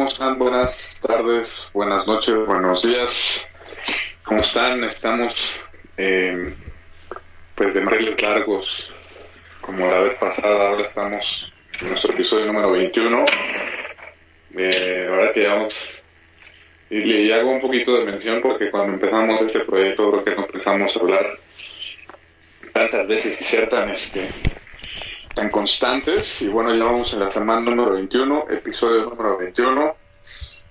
Buenas tardes, buenas noches, buenos días. ¿Cómo están? Estamos eh, pues de manteles largos, como la vez pasada, ahora estamos en nuestro episodio número 21. Eh, ahora que llevamos, y le hago un poquito de mención porque cuando empezamos este proyecto creo que no empezamos a hablar tantas veces y ser este tan constantes y bueno ya vamos en la semana número 21 episodio número 21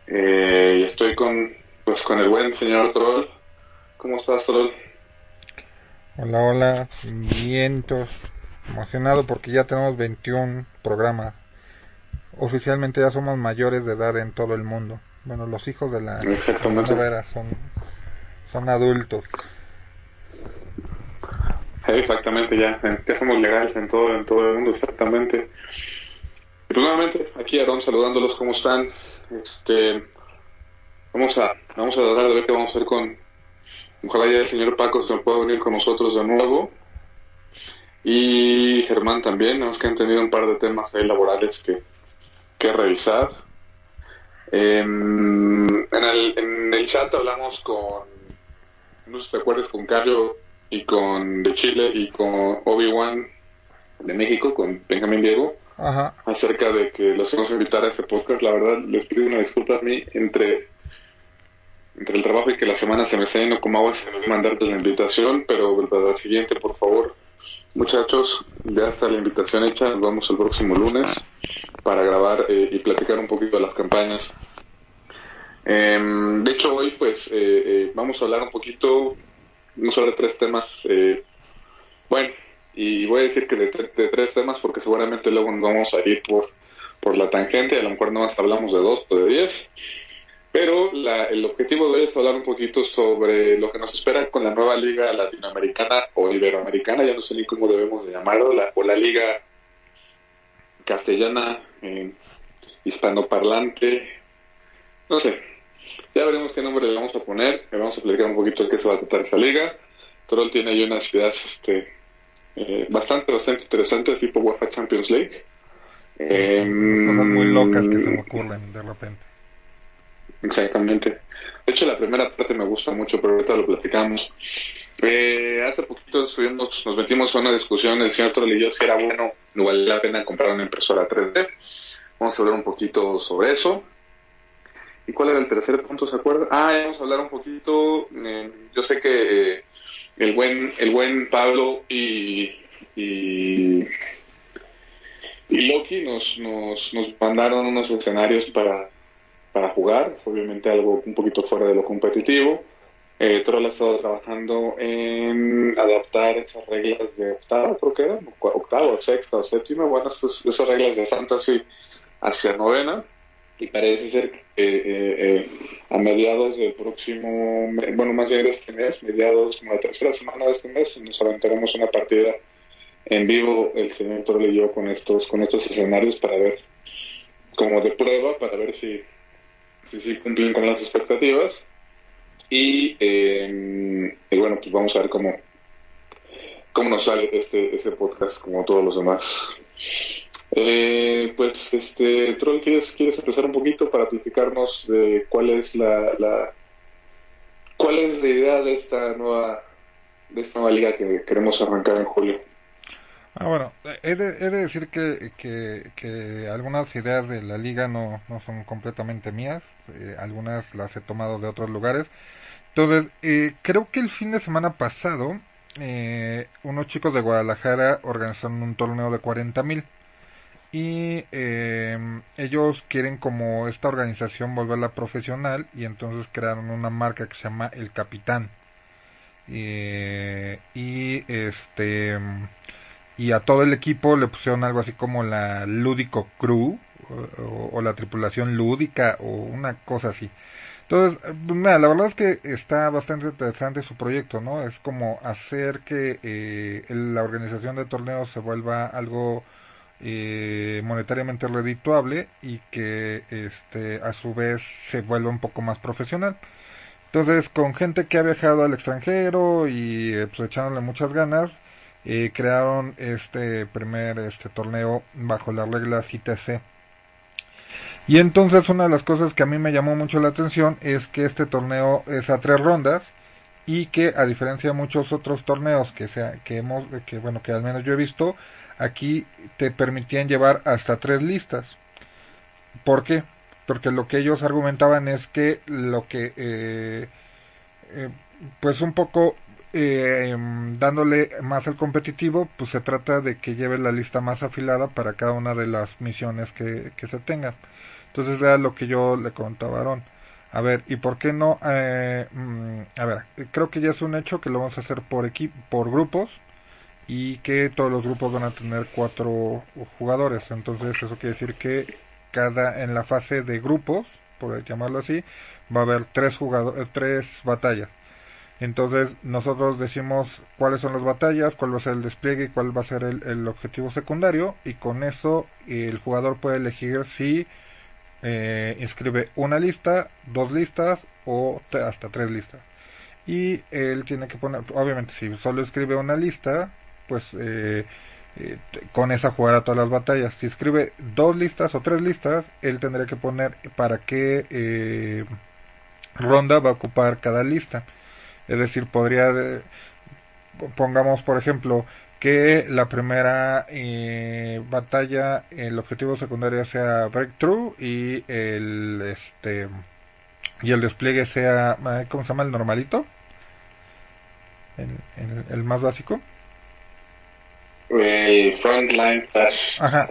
eh, y estoy con pues con el buen señor Troll ¿cómo estás Troll? Hola, hola, vientos, emocionado porque ya tenemos 21 programas. Oficialmente ya somos mayores de edad en todo el mundo. Bueno, los hijos de la Exactamente. Son, son adultos. Exactamente ya ya somos legales en todo en todo el mundo exactamente y pues nuevamente aquí Aaron saludándolos ¿cómo están? este vamos a vamos a tratar de ver qué vamos a hacer con ojalá ya el señor Paco se pueda venir con nosotros de nuevo y Germán también, nada que han tenido un par de temas ahí laborales que, que revisar. Em, en, el, en el chat hablamos con, no sé si te acuerdas, con Cario y con de Chile y con Obi-Wan de México, con Benjamín Diego, Ajá, acerca de que los vamos a invitar a este podcast. La verdad, les pido una disculpa a mí entre, entre el trabajo y que la semana se me está yendo como agua, se me mandarte la invitación, pero para la siguiente, por favor, muchachos, ya está la invitación hecha. Nos vemos el próximo lunes para grabar eh, y platicar un poquito de las campañas. Em, de hecho, hoy, pues, eh, eh, vamos a hablar un poquito, a hablar de tres temas. eh, bueno, y voy a decir que de tres temas porque seguramente luego nos vamos a ir por, por la tangente, a lo mejor no más hablamos de dos o de diez. Pero la- el objetivo de hoy es hablar un poquito sobre lo que nos espera con la nueva liga latinoamericana o iberoamericana, ya no sé ni cómo debemos de llamarlo, la, o la liga castellana, eh, hispanoparlante, no sé. Ya veremos qué nombre le vamos a poner, le vamos a explicar un poquito de qué se va a tratar esa liga. Troll tiene ahí unas ideas este, eh, bastante, bastante interesantes, tipo UEFA Champions League. cosas muy locas que se me Em, ocurren de repente. Exactamente. De hecho, la primera parte me gusta mucho, pero ahorita lo platicamos. Eh, hace poquito estuvimos, nos metimos a una discusión, el señor Troll y yo, si era bueno, no vale la pena comprar una impresora 3D. Vamos a hablar un poquito sobre eso. ¿Y cuál era el tercer punto, se acuerda? Ah, vamos a hablar un poquito, eh, yo sé que eh, el buen el buen Pablo y, y, Loki nos, nos, nos mandaron unos escenarios para, para jugar, obviamente algo un poquito fuera de lo competitivo. Eh, Troll ha estado trabajando en adaptar esas reglas de octava, creo que era, octava, sexta o séptima, bueno, esas, esas reglas de fantasy hacia novena, y parece ser que eh, eh, a mediados del próximo, bueno, más bien de este mes, mediados como la tercera semana de este mes, nos aventaremos una partida en vivo, el señor Troll y yo, con estos, con estos escenarios para ver, como de prueba, para ver si, si, cumplen con las expectativas. Y, eh, y bueno, pues vamos a ver cómo, cómo nos sale este, este podcast, como todos los demás. Eh, pues, este, Troll, ¿quieres, ¿quieres empezar un poquito para platicarnos de cuál es la, cuál es la idea de esta nueva, de esta nueva liga que queremos arrancar en julio? Ah, bueno, he de, he de decir que, que, que, algunas ideas de la liga no, no son completamente mías, eh, algunas las he tomado de otros lugares. Entonces, eh, creo que el fin de semana pasado, eh, unos chicos de Guadalajara organizaron un torneo de 40 mil y eh, ellos quieren como esta organización volverla profesional y entonces crearon una marca que se llama El Capitán. y este y a todo el equipo le pusieron algo así como la Lúdico Crew o, la tripulación lúdica o una cosa así. Entonces, la verdad es que está bastante interesante su proyecto, ¿no? Es como hacer que eh, la organización de torneos se vuelva algo eh, monetariamente redituable y que este a su vez se vuelva un poco más profesional. Entonces, con gente que ha viajado al extranjero y eh, pues echándole muchas ganas, eh, crearon este primer este torneo bajo las reglas ITC. Y entonces una de las cosas que a mí me llamó mucho la atención es que este torneo es a tres rondas y que a diferencia de muchos otros torneos que sea que hemos que bueno que al menos yo he visto aquí te permitían llevar hasta tres listas. ¿Por qué? Porque lo que ellos argumentaban es que lo que eh, eh, pues un poco eh, dándole más al competitivo, pues se trata de que lleve la lista más afilada para cada una de las misiones que, que se tengan. Entonces era lo que yo le contaba a Aaron. A ver, ¿y por qué no? Eh, mm, a ver, creo que ya es un hecho que lo vamos a hacer por por grupos y que todos los grupos van a tener cuatro jugadores. Entonces eso quiere decir que cada en la fase de grupos, por llamarlo así, va a haber tres jugadores, tres batallas. Entonces nosotros decimos cuáles son las batallas, cuál va a ser el despliegue y cuál va a ser el, objetivo secundario y con eso el jugador puede elegir si eh, inscribe una lista, dos listas o hasta tres listas. Y él tiene que poner, obviamente si solo escribe una lista, pues eh, eh, con esa jugará todas las batallas. Si escribe dos listas o tres listas, él tendría que poner para qué ronda va a ocupar cada lista. Es decir, podría, pongamos por ejemplo, que la primera eh, batalla, el objetivo secundario sea breakthrough y el este y el despliegue sea, eh, ¿cómo se llama? El normalito, el, más básico. Frontline Ajá.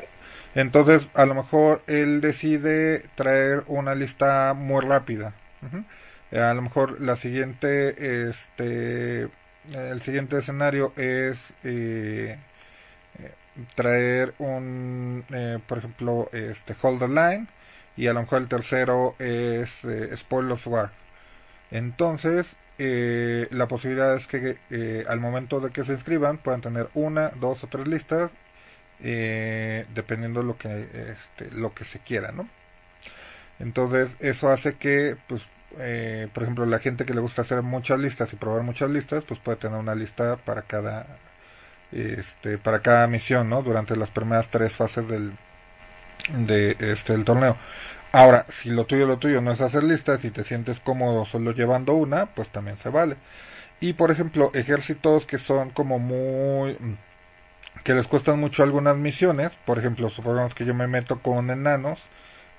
Entonces, a lo mejor él decide traer una lista muy rápida. Eh, a lo mejor la siguiente, este, el siguiente escenario es eh, eh, traer un, por ejemplo, este Hold the Line y a lo mejor el tercero es Spoil of War. Entonces, la posibilidad es que al momento de que se inscriban puedan tener una, dos o tres listas, dependiendo lo que este, lo que se quiera, ¿no? Entonces eso hace que pues eh, por ejemplo, la gente que le gusta hacer muchas listas y probar muchas listas, pues puede tener una lista para cada, este, para cada misión, ¿no? Durante las primeras tres fases del, de, este, del torneo. Ahora, si lo tuyo, lo tuyo no es hacer listas y te sientes cómodo solo llevando una, pues también se vale. Y por ejemplo, ejércitos que son como muy, que les cuestan mucho algunas misiones, por ejemplo, supongamos que yo me meto con enanos,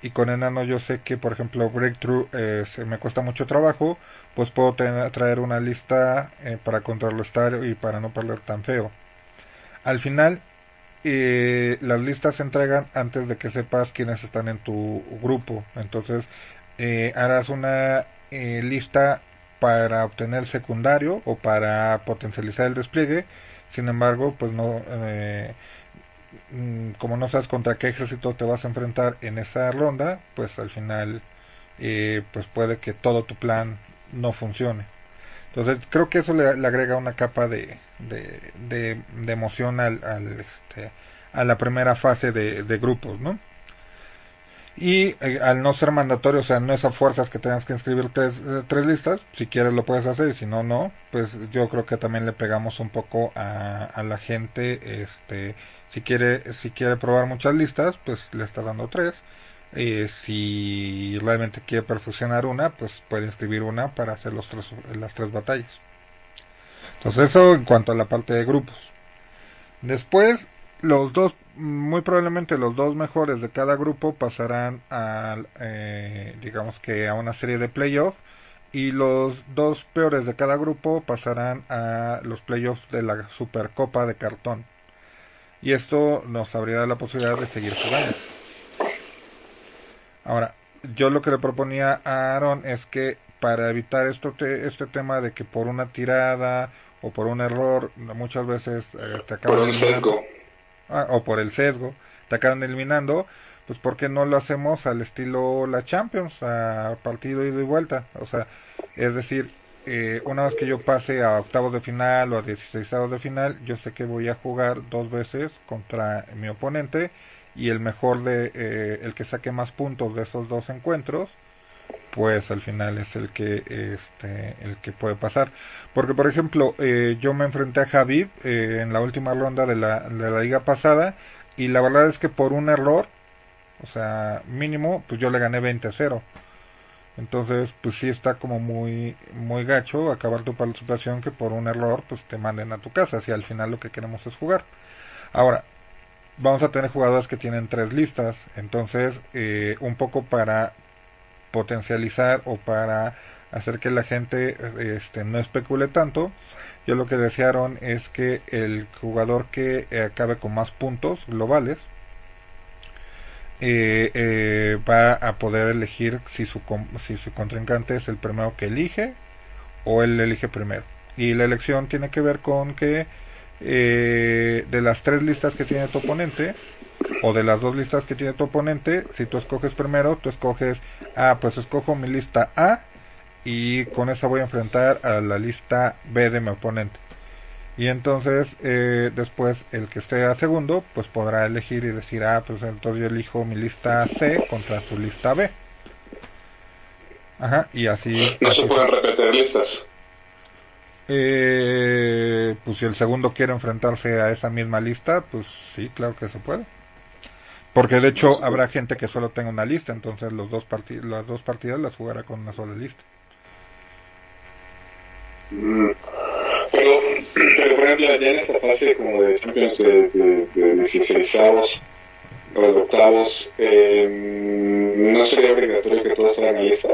y con enano yo sé que por ejemplo breakthrough eh, se me cuesta mucho trabajo pues puedo traer una lista eh, para contrarrestar y para no perder tan feo al final eh, las listas se entregan antes de que sepas quiénes están en tu grupo entonces harás una lista para obtener secundario o para potencializar el despliegue sin embargo pues no Mm, como no sabes contra qué ejército te vas a enfrentar en esa ronda, pues al final eh, pues puede que todo tu plan no funcione. Entonces creo que eso le, agrega una capa de, de, emoción al, al, este, a la primera fase de, grupos, ¿no? Y eh, al no ser mandatorio, o sea, no es a fuerzas que tengas que inscribir tres, eh, tres, listas, si quieres lo puedes hacer y si no, no, pues yo creo que también le pegamos un poco a, a la gente, este, Si quiere, si quiere probar muchas listas, pues le está dando tres. Eh, si realmente quiere perfeccionar una, pues puede inscribir una para hacer los tres, las tres batallas. Entonces eso en cuanto a la parte de grupos. Después, los dos, muy probablemente los dos mejores de cada grupo pasarán a, eh, digamos que a una serie de playoffs y los dos peores de cada grupo pasarán a los playoffs de la Supercopa de cartón. Y esto nos abrirá la posibilidad de seguir jugando. Ahora, yo lo que le proponía a Aaron es que para evitar esto este tema de que por una tirada o por un error muchas veces eh, te acaban por el sesgo. Ah, o por el sesgo te acaban eliminando pues ¿por qué no lo hacemos al estilo la Champions a partido ida y vuelta o sea es decir eh, una vez que yo pase a octavos de final o a dieciséisavos de final yo sé que voy a jugar dos veces contra mi oponente y el mejor de eh, el que saque más puntos de esos dos encuentros pues al final es el que este el que puede pasar. Porque por ejemplo eh, yo me enfrenté a Javid eh, en la última ronda de la, de la liga pasada y la verdad es que por un error o sea mínimo pues yo le gané 20 a 0 entonces pues sí está como muy muy gacho acabar tu participación que por un error pues te manden a tu casa si al final lo que queremos es jugar. Ahora vamos a tener jugadores que tienen tres listas entonces eh, un poco para potencializar o para hacer que la gente este, no especule tanto, yo lo que desearon es que el jugador que acabe con más puntos globales eh, eh, va a poder elegir si su, si su contrincante es el primero que elige o él elige primero. Y la elección tiene que ver con que eh, de las tres listas que tiene tu oponente, o de las dos listas que tiene tu oponente, si tú escoges primero, tú escoges, ah, pues escojo mi lista A y con esa voy a enfrentar a la lista B de mi oponente. Y entonces eh, después el que esté a segundo, pues podrá elegir y decir, ah, pues entonces yo elijo mi lista C contra su lista B. Ajá, y así... No se pueden repetir listas. Eh, pues si el segundo quiere enfrentarse a esa misma lista, pues sí, claro que se puede. Porque de hecho habrá gente que solo tenga una lista, entonces los dos las dos partidas las jugará con una sola lista. Mm. Pero, pero, por ejemplo, ya en esta fase como de Champions de, de, de 16 o de octavos, eh, ¿no sería obligatorio que todos la lista?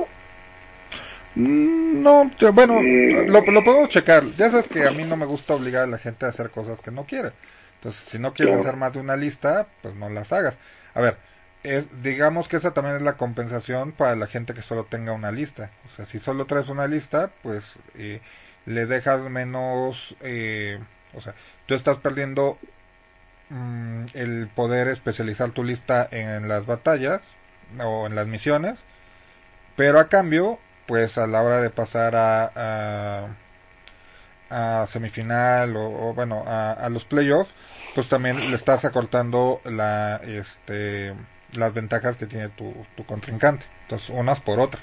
No, bueno, mm. lo, lo podemos checar. Ya sabes que a mí no me gusta obligar a la gente a hacer cosas que no quiere. Entonces, si no quieres hacer más de una lista, pues no las hagas. A ver, digamos que esa también es la compensación para la gente que solo tenga una lista. O sea, si solo traes una lista, pues eh, le dejas menos, eh, o sea, tú estás perdiendo mm, el poder especializar tu lista en las batallas o en las misiones, pero a cambio, pues a la hora de pasar a a semifinal o, bueno a, los playoffs pues también le estás acortando la este las ventajas que tiene tu, tu contrincante. Entonces unas por otras.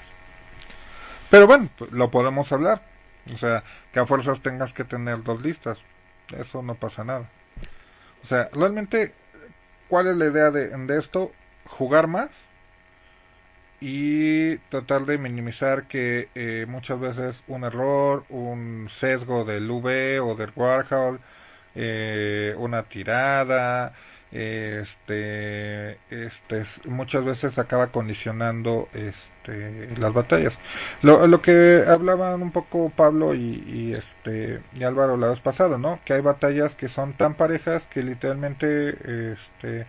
Pero bueno pues, lo podemos hablar. O sea que a fuerzas tengas que tener dos listas. Eso no pasa nada. O sea realmente cuál es la idea de, de esto jugar más y tratar de minimizar que eh, muchas veces un error, un sesgo del V o del Warhol, eh, una tirada, este, este, muchas veces acaba condicionando este, las batallas. Lo, lo que hablaban un poco Pablo y, este, y Álvaro la vez pasada, ¿no? Que hay batallas que son tan parejas que literalmente, este,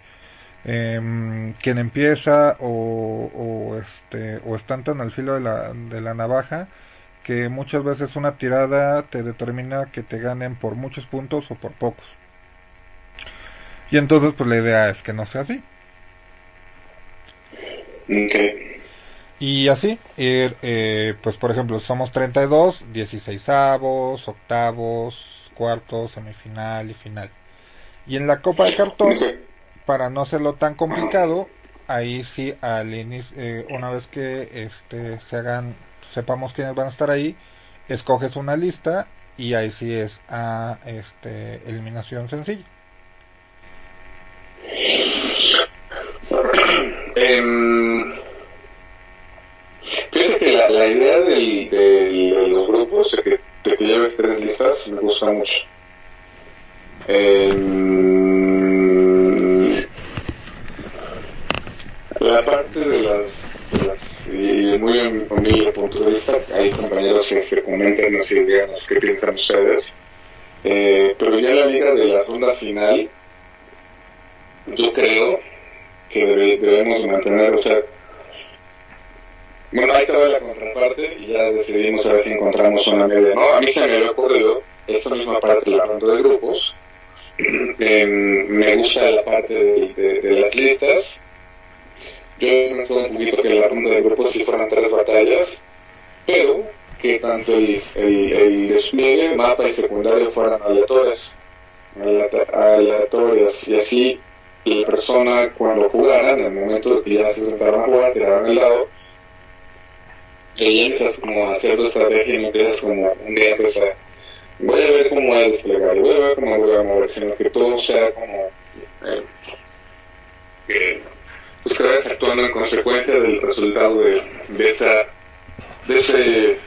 eh, quien empieza o, o, este, o están tan al filo de la, de la navaja que muchas veces una tirada te determina que te ganen por muchos puntos o por pocos. Y entonces pues la idea es que no sea así. Y así, eh, pues por ejemplo, somos 32, 16 avos, octavos, cuartos, semifinal y final. Y en la Copa de Cartón, para no hacerlo tan complicado, ahí sí al inicio, eh, una vez que este, se hagan, sepamos quiénes van a estar ahí, escoges una lista y ahí sí es a este, eliminación sencilla. Um, que la, idea del, del, de los grupos, de que, lleves tres listas, me gusta mucho. Em, la parte de las, y muy humilde punto de vista, hay compañeros que se comentan y díganos qué piensan ustedes. Eh, pero ya la liga de la ronda final, yo creo que debemos mantener, o sea, bueno, que ver la contraparte y ya decidimos a ver si encontramos una media. No, a mí se me ocurrido esta misma parte de la ronda de grupos. Eh, me gusta la parte de las listas yo he pensado un poquito que la ronda de grupos si fueran tres batallas, pero que tanto el, el, el despliegue, mapa y secundario fueran aleatorias, aleatorias, y así la persona cuando jugara, en el momento que ya se sentaron a jugar, tiraron el lado, y empiezas como a hacer tu estrategia y no empiezas como un día a, voy a ver cómo voy a desplegar, voy a ver cómo voy a mover, sino que todo sea como eh, pues que vayas actuando en consecuencia del resultado de, de, esta, de ese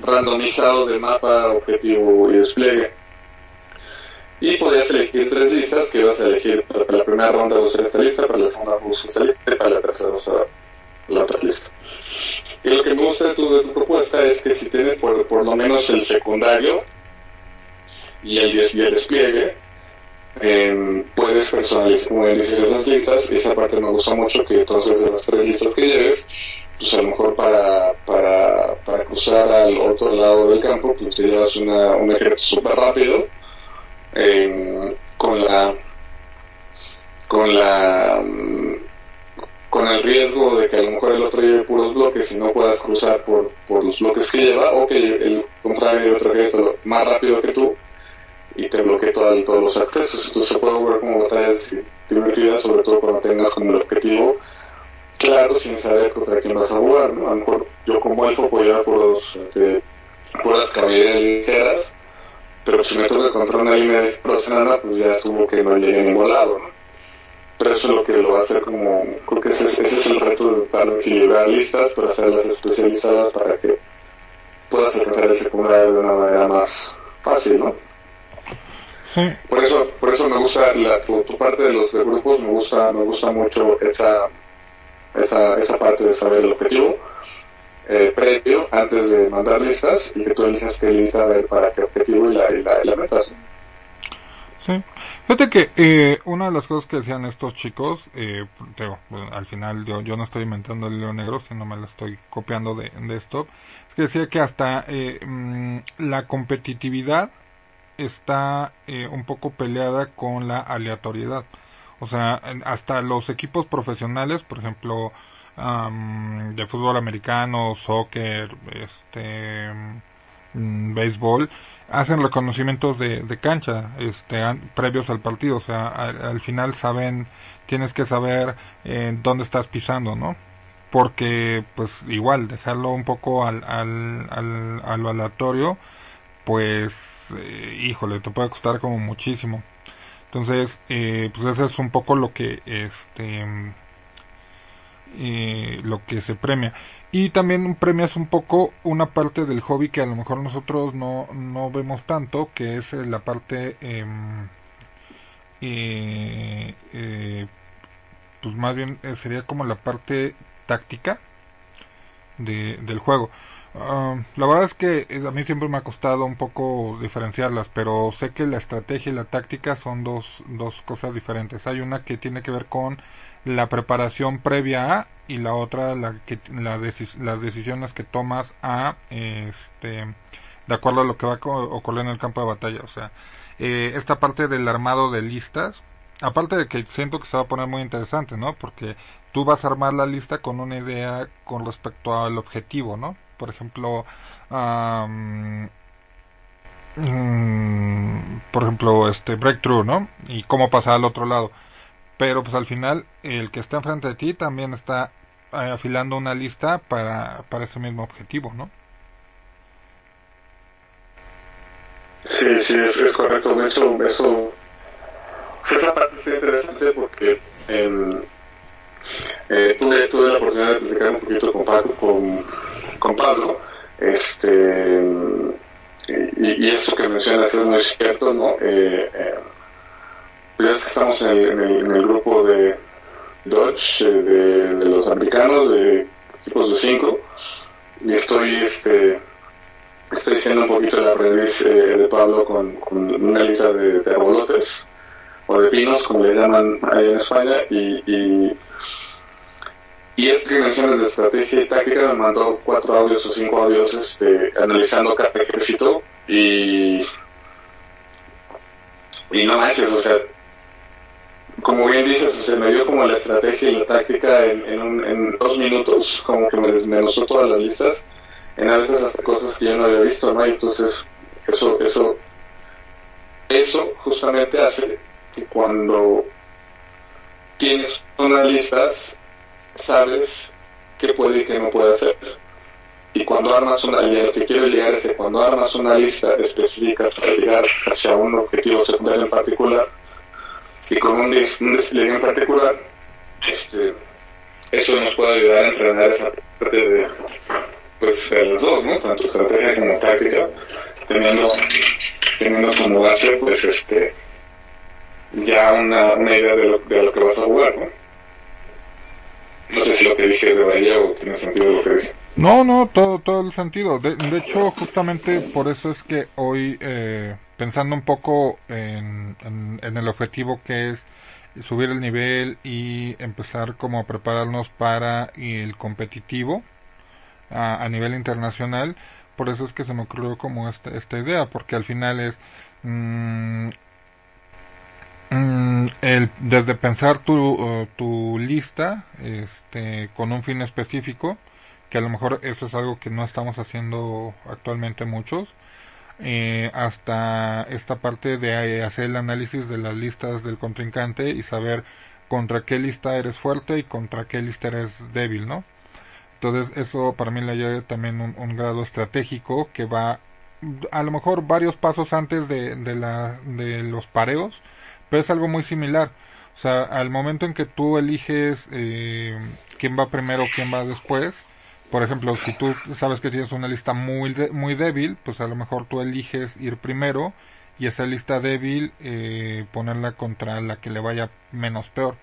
randomizado de mapa, objetivo y despliegue. Y podías elegir tres listas que ibas a elegir para la primera ronda usar esta lista, para la segunda usar esta lista para la tercera usar la otra lista. Y lo que me gusta de tu, de tu propuesta es que si tienes por, por lo menos el secundario y el, y el despliegue, eh, puedes personalizar, como dices, esas listas, y esa parte me gusta mucho, que entonces esas tres listas que lleves, pues a lo mejor para, para, para cruzar al otro lado del campo, pues te llevas una, un ejército súper rápido, eh, con la, con la, con el riesgo de que a lo mejor el otro lleve puros bloques y no puedas cruzar por, por los bloques que lleva, o que el contrario otro ejército más rápido que tú, y te bloquee todo, todos los accesos. Entonces se puede ver como batallas divertidas, sobre todo cuando tengas como el objetivo claro sin saber contra quién vas a jugar. ¿no? A yo como elfo ir por, los, este, por las caballerías ligeras, pero si me toca contra una línea de nada pues ya estuvo que no llegue a ningún lado. ¿no? Pero eso es lo que lo va a hacer como, creo que ese, ese es el reto de dar equilibrar listas, para hacerlas especializadas para que puedas alcanzar el secundario de una manera más fácil, ¿no? Por eso, por eso me gusta la, tu, parte de los grupos, me gusta, me gusta mucho esa, esa, esa parte de saber el objetivo eh, previo antes de mandar listas y que tú elijas qué lista para qué objetivo y la, y la, y la metas. Sí. Fíjate que eh, una de las cosas que decían estos chicos, eh, al final yo, yo no estoy inventando el león negro, sino me la estoy copiando de, de esto, es que decía que hasta eh, mm, la competitividad está eh, un poco peleada con la aleatoriedad. O sea, hasta los equipos profesionales, por ejemplo, de fútbol americano, soccer, este, mm, béisbol, hacen reconocimientos de, de cancha este, previos al partido. O sea, al, final saben, tienes que saber eh, dónde estás pisando, ¿no? Porque, pues, igual, dejarlo un poco al, al, al, a lo aleatorio, pues eh, híjole, te puede costar como muchísimo. Entonces, eh, pues eso es un poco lo que, este, eh, lo que se premia. Y también premias un poco una parte del hobby que a lo mejor nosotros no, no vemos tanto, que es la parte, em, pues más bien sería como la parte táctica de, del juego. La verdad es que a mí siempre me ha costado un poco diferenciarlas, pero sé que la estrategia y la táctica son dos, dos cosas diferentes. Hay una que tiene que ver con la preparación previa a y la otra la que la las decisiones que tomas a este de acuerdo a lo que va a ocurrir en el campo de batalla. O sea, eh, esta parte del armado de listas, aparte de que siento que se va a poner muy interesante, ¿no? Porque tú vas a armar la lista con una idea con respecto al objetivo, ¿no? Por ejemplo, mm, por ejemplo, este breakthrough, ¿no? Y cómo pasar al otro lado. Pero pues al final el que está enfrente de ti también está eh, afilando una lista para, para ese mismo objetivo, ¿no? Sí, sí, es, correcto. De hecho, eso, esa parte es interesante porque en, eh, tuve, tuve la oportunidad de platicar un poquito con, Paco, con, con Pablo, este, y, y, esto que mencionas es muy cierto, ¿no? Eh, eh, ya estamos en el, en el, grupo de Dodge, eh, de, los americanos, de equipos de 5, y estoy, este, estoy haciendo un poquito el aprendiz de Pablo con, una lista de, de arbolotes, o de pinos, como le llaman ahí en España, y y es que mencionas de estrategia y táctica me mandó cuatro audios o cinco audios este, analizando cada ejército y, y no manches, o sea, como bien dices, se me dio como la estrategia y la táctica en, en, un, en dos minutos, como que me desmenuzó todas las listas, en a veces hasta cosas que yo no había visto, ¿no? Y entonces, eso, eso, eso justamente hace que cuando tienes unas listas, sabes qué puede y qué no puede hacer. Y cuando armas una, y lo que quiero llegar es que cuando armas una lista específica para llegar hacia un objetivo secundario en particular, y con un, un despliegue en particular, este, eso nos puede ayudar a entrenar esa parte de, pues, de las dos, ¿no? Tanto estrategia como táctica, teniendo, teniendo como base, pues, este, ya una, una idea de lo, de lo que vas a jugar, ¿no? No sé si lo que dije de Bahía o tiene sentido lo que dije. No, no, todo, todo el sentido. De, de hecho, justamente por eso es que hoy, eh, pensando un poco en, en, el objetivo que es subir el nivel y empezar como a prepararnos para el competitivo a, a nivel internacional, por eso es que se me ocurrió como esta, esta idea, porque al final es mmm, Mm, el, desde pensar tu, lista este, con un fin específico, que a lo mejor eso es algo que no estamos haciendo actualmente muchos, eh, hasta esta parte de hacer el análisis de las listas del contrincante y saber contra qué lista eres fuerte y contra qué lista eres débil, ¿no? Entonces eso para mí le lleva también un, grado estratégico que va a lo mejor varios pasos antes de, la, de los pareos, pero es algo muy similar. O sea, al momento en que tú eliges eh, quién va primero, quién va después, por ejemplo, si tú sabes que tienes una lista muy, de, muy débil, pues a lo mejor tú eliges ir primero y esa lista débil eh, ponerla contra la que le vaya menos peor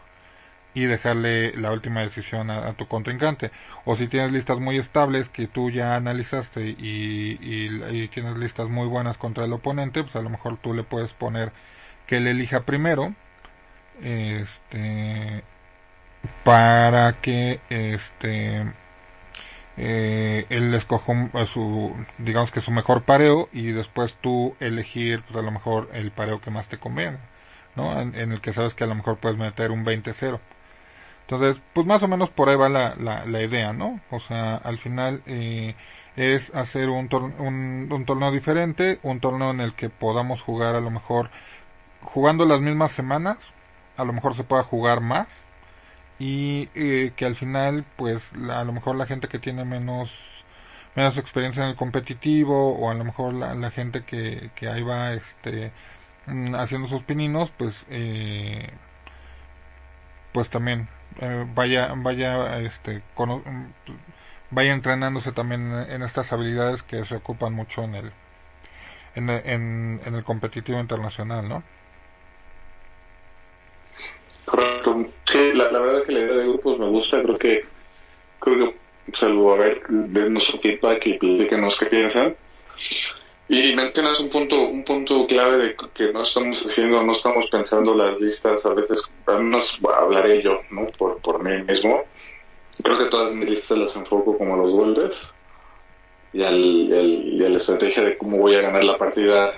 y dejarle la última decisión a, tu contrincante. O si tienes listas muy estables que tú ya analizaste y, y, y tienes listas muy buenas contra el oponente, pues a lo mejor tú le puedes poner que él elija primero este para que este eh, él escoja su digamos que su mejor pareo y después tú elegir pues a lo mejor el pareo que más te conviene ¿no? En, en el que sabes que a lo mejor puedes meter un 20-0 entonces pues más o menos por ahí va la, la, la idea no o sea al final eh, es hacer un, un, un torneo diferente un torneo en el que podamos jugar a lo mejor jugando las mismas semanas, a lo mejor se pueda jugar más y eh, que al final pues la, a lo mejor la gente que tiene menos menos experiencia en el competitivo o a lo mejor la, gente que, que ahí va este mm, haciendo sus pininos pues eh, pues también eh, vaya vaya este con, vaya entrenándose también en estas habilidades que se ocupan mucho en el en, en el competitivo internacional no Correcto. Sí, la, verdad que la idea de grupos me gusta, creo que, creo que, salvo a ver, dennos su feedback y platíquenos qué piensan. Y mencionas un punto, un punto clave de que no estamos haciendo, no estamos pensando las listas, a veces, al menos hablaré yo, ¿no? Por, por mí mismo. Creo que todas mis listas las enfoco como los golpes y, al, y, y a la estrategia de cómo voy a ganar la partida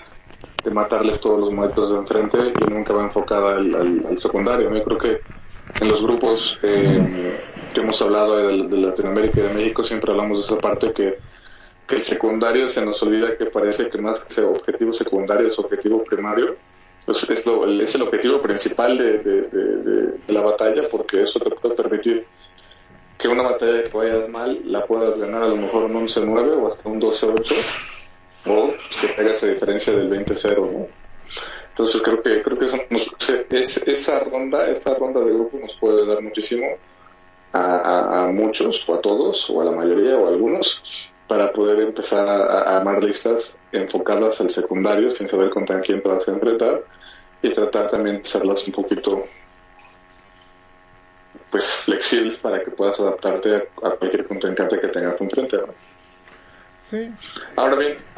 de matarles todos los muertos de enfrente y nunca va enfocada al, al, al secundario. Yo creo que en los grupos eh, que hemos hablado de, de, Latinoamérica y de México siempre hablamos de esa parte que, que el secundario se nos olvida que parece que más que ser objetivo secundario es objetivo primario. Pues es, lo, es el objetivo principal de, de, de, la batalla porque eso te puede permitir que una batalla que vayas mal la puedas ganar a lo mejor un 11-9 o hasta un 12-8 o que tenga esa diferencia del 20-0, ¿no? Entonces creo que creo que eso nos, es, esa ronda, esta ronda de grupo nos puede dar muchísimo a, muchos, o a todos, o a la mayoría, o a algunos, para poder empezar a, armar listas enfocadas al secundario, sin saber contra quién te vas a enfrentar, y tratar también de hacerlas un poquito pues flexibles para que puedas adaptarte a, cualquier contrincante que tengas enfrente. Sí. Ahora bien.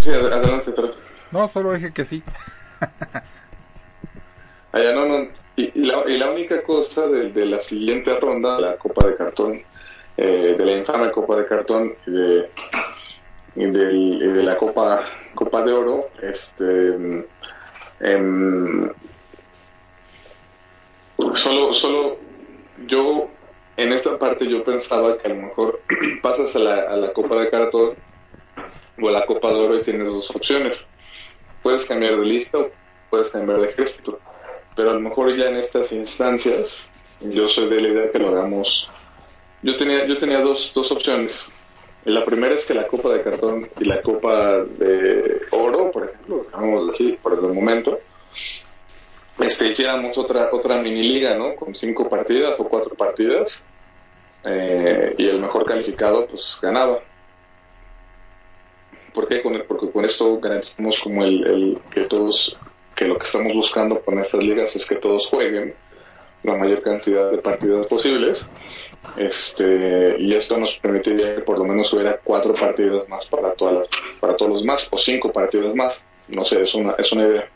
Sí, adelante, No, solo dije que sí. Allá no, no. Y, la, y la única cosa de, de, la siguiente ronda, la Copa de Cartón, eh, de la infame Copa de Cartón y de, y de, la Copa Copa de Oro, este. Em, solo, solo yo en esta parte yo pensaba que a lo mejor pasas a la, a la Copa de Cartón o la Copa de Oro y tienes dos opciones. Puedes cambiar de lista o puedes cambiar de ejército. Pero a lo mejor ya en estas instancias, yo soy de la idea que lo hagamos. Yo tenía, yo tenía dos, dos opciones. La primera es que la Copa de Cartón y la Copa de Oro, por ejemplo, digamos así por el momento, este, hiciéramos otra, otra mini liga, ¿no? Con cinco partidas o cuatro partidas. Eh, y el mejor calificado, pues ganaba. ¿Por qué? Porque con esto garantizamos como el, que todos, que lo que estamos buscando con estas ligas es que todos jueguen la mayor cantidad de partidas posibles. Este, y esto nos permitiría que por lo menos hubiera cuatro partidas más para todas las, para todos los más, o cinco partidas más. No sé, es una, es una idea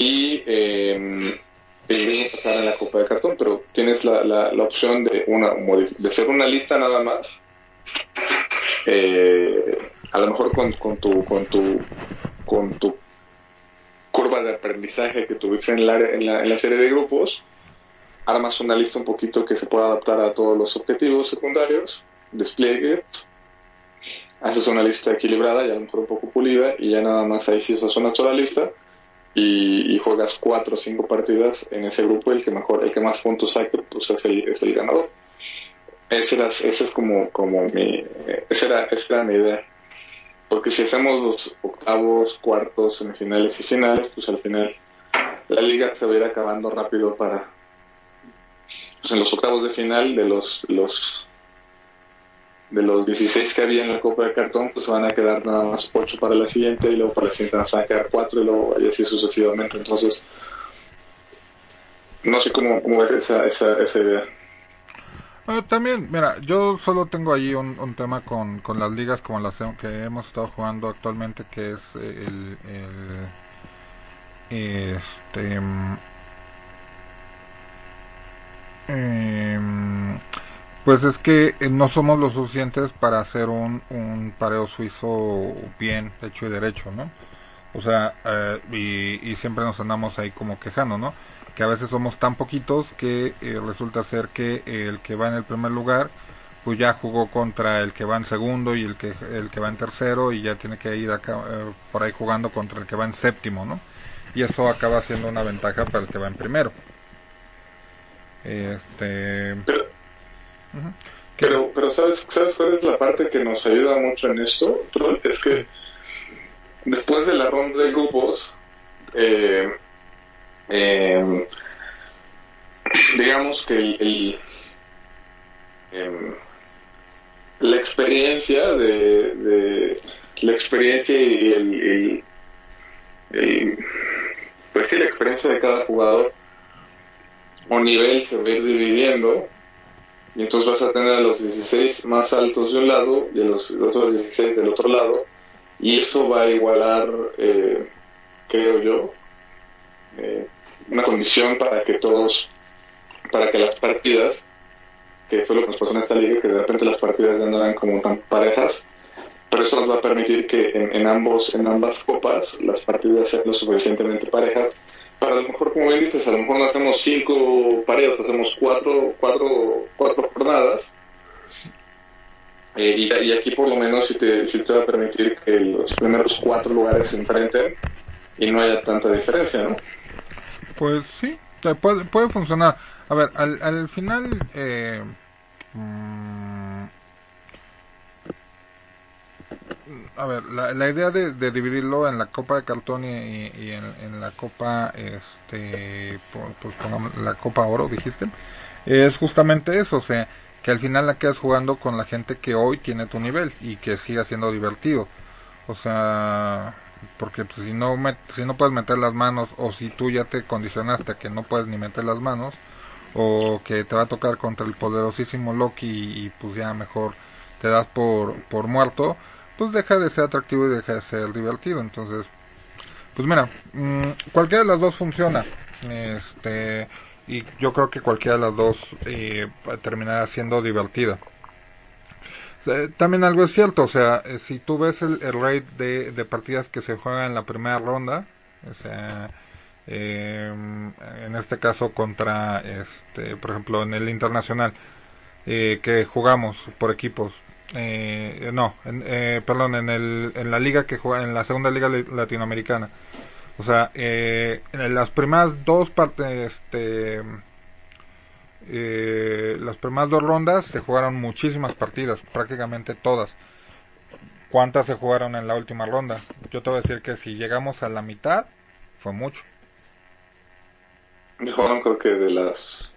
y eh, pasar en la copa de cartón, pero tienes la, la, la opción de una de hacer una lista nada más, eh, a lo mejor con, con tu con tu con tu curva de aprendizaje que tuviste en la, en la, en la serie de grupos, armas una lista un poquito que se pueda adaptar a todos los objetivos secundarios, despliegue, haces una lista equilibrada, ya a lo mejor un poco pulida, y ya nada más ahí si haces una sola lista, y, juegas cuatro o cinco partidas en ese grupo el que mejor el que más puntos saque pues es el, es el ganador. Esa era, ese es como como mi esa era, esa era mi idea porque si hacemos los octavos cuartos semifinales y finales pues al final la liga se va a ir acabando rápido para pues en los octavos de final de los los de los 16 que había en la Copa de Cartón, pues van a quedar nada más 8 para la siguiente y luego para la siguiente van a quedar 4 y luego así sucesivamente. Entonces, no sé cómo, cómo ves esa, esa, esa idea. Ah, también, mira, yo solo tengo allí un, tema con, con las ligas como las que hemos estado jugando actualmente, que es el, el este, eh, pues es que eh, no somos lo suficientes para hacer un, un pareo suizo bien hecho y derecho, ¿no? O sea, eh, y, y, siempre nos andamos ahí como quejando, ¿no? Que a veces somos tan poquitos que eh, resulta ser que el que va en el primer lugar, pues ya jugó contra el que va en segundo y el que el que va en tercero y ya tiene que ir acá, por ahí jugando contra el que va en séptimo, ¿no? Y eso acaba siendo una ventaja para el que va en primero. Este. Pero, pero ¿sabes, ¿sabes cuál es la parte que nos ayuda mucho en esto? Es que después de la ronda de grupos, eh, em, digamos que el, em, la experiencia de, la experiencia y el, pues que la experiencia de cada jugador o nivel se va a ir dividiendo y entonces vas a tener a los 16 más altos de un lado y a los otros 16 del otro lado. Y esto va a igualar, eh, creo yo, eh, una condición para que todos, para que las partidas, que fue lo que nos pasó en esta liga, que de repente las partidas ya no eran como tan parejas, pero eso nos va a permitir que en, en ambos, en ambas copas, las partidas sean lo suficientemente parejas para lo mejor, como bien dices, a lo mejor no hacemos cinco pareos, hacemos cuatro, cuatro, cuatro jornadas. Eh, y, aquí por lo menos si te, si te va a permitir que los primeros cuatro lugares se enfrenten y no haya tanta diferencia, ¿no? Pues sí, puede, puede funcionar. A ver, al, al final... Eh, mm, a ver, la, idea de, dividirlo en la copa de cartón y, en, la copa, este, pues la copa oro, dijiste, es justamente eso, o sea, que al final la quedas jugando con la gente que hoy tiene tu nivel y que siga siendo divertido. O sea, porque pues, si no si no puedes meter las manos o si tú ya te condicionaste a que no puedes ni meter las manos o que te va a tocar contra el poderosísimo Loki y, pues ya mejor te das por, por muerto, pues deja de ser atractivo y deja de ser divertido. Entonces, pues mira, mm, cualquiera de las dos funciona. Este, y yo creo que cualquiera de las dos eh, terminará siendo divertida. También algo es cierto, o sea, eh, si tú ves el, el rate de, de, partidas que se juegan en la primera ronda, o sea, eh, en este caso contra, este, por ejemplo, en el internacional, eh, que jugamos por equipos, eh, no, eh, perdón, en, el, en la liga que juega, en la segunda liga latinoamericana, o sea, en las primeras dos partes, este, eh, las primeras dos rondas se jugaron muchísimas partidas, prácticamente todas. ¿Cuántas se jugaron en la última ronda? Yo te voy a decir que si llegamos a la mitad, fue mucho. Jugaron creo que de las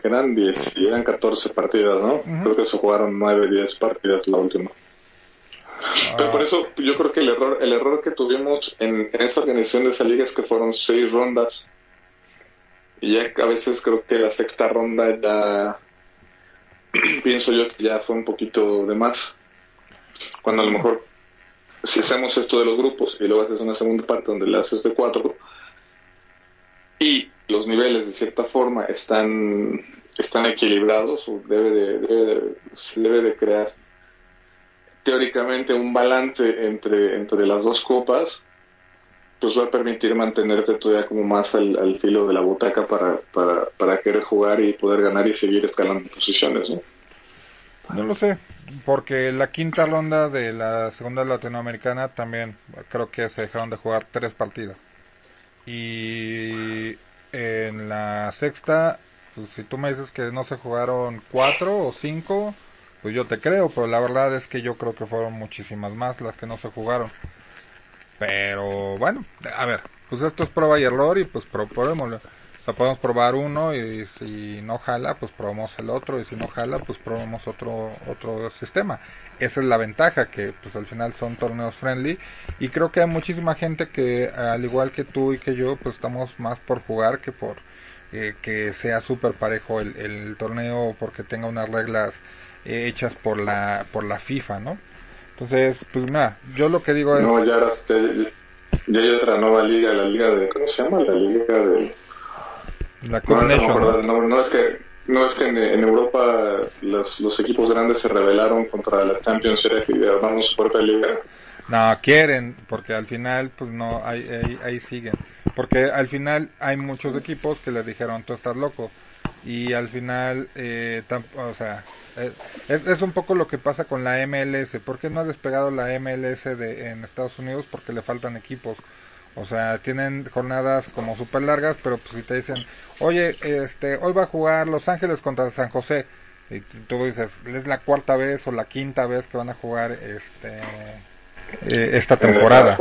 que eran 10 y eran 14 partidas, ¿no? Creo que se jugaron 9, 10 partidas la última. Pero por ah. eso yo creo que el error, el error que tuvimos en, en esa organización de esa liga es que fueron 6 rondas y ya a veces creo que la sexta ronda ya pienso yo que ya fue un poquito de más. Cuando a lo mejor si hacemos esto de los grupos y luego haces una segunda parte donde le haces de cuatro y los niveles de cierta forma están están equilibrados o debe de, debe se debe de crear teóricamente un balance entre entre las dos copas pues va a permitir mantenerte todavía como más al, filo de la butaca para, para, para, querer jugar y poder ganar y seguir escalando posiciones, ¿no? No lo sé, porque la quinta ronda de la segunda latinoamericana también creo que se dejaron de jugar tres partidas. Y en la sexta, pues, si tú me dices que no se jugaron cuatro o cinco, pues yo te creo, pero la verdad es que yo creo que fueron muchísimas más las que no se jugaron. Pero bueno, a ver, pues esto es prueba y error y pues probémoslo. O sea, podemos probar uno y si no jala, pues probamos el otro y si no jala, pues probamos otro otro sistema. Esa es la ventaja que pues al final son torneos friendly y creo que hay muchísima gente que al igual que tú y que yo, pues estamos más por jugar que por eh, que sea súper parejo el, el torneo porque tenga unas reglas eh, hechas por la por la FIFA, ¿no? Entonces, pues nada, yo lo que digo es... No, ya, ahora ya hay otra nueva liga, la liga de... ¿Cómo se llama? La liga de... La Coronation. No, no, es que, no es que en, Europa los, los, equipos grandes se rebelaron contra la Champions League y armaron su propia liga. No, quieren, porque al final, pues no, ahí, ahí, ahí siguen. Porque al final hay muchos equipos que les dijeron, tú estás loco y al final, eh, o sea, eh, es, un poco lo que pasa con la MLS. ¿Por qué no ha despegado la MLS de, en Estados Unidos? Porque le faltan equipos. O sea, tienen jornadas como súper largas, pero pues si te dicen, oye, este, hoy va a jugar Los Ángeles contra San José, y tú dices, es la cuarta vez o la quinta vez que van a jugar este eh, esta temporada.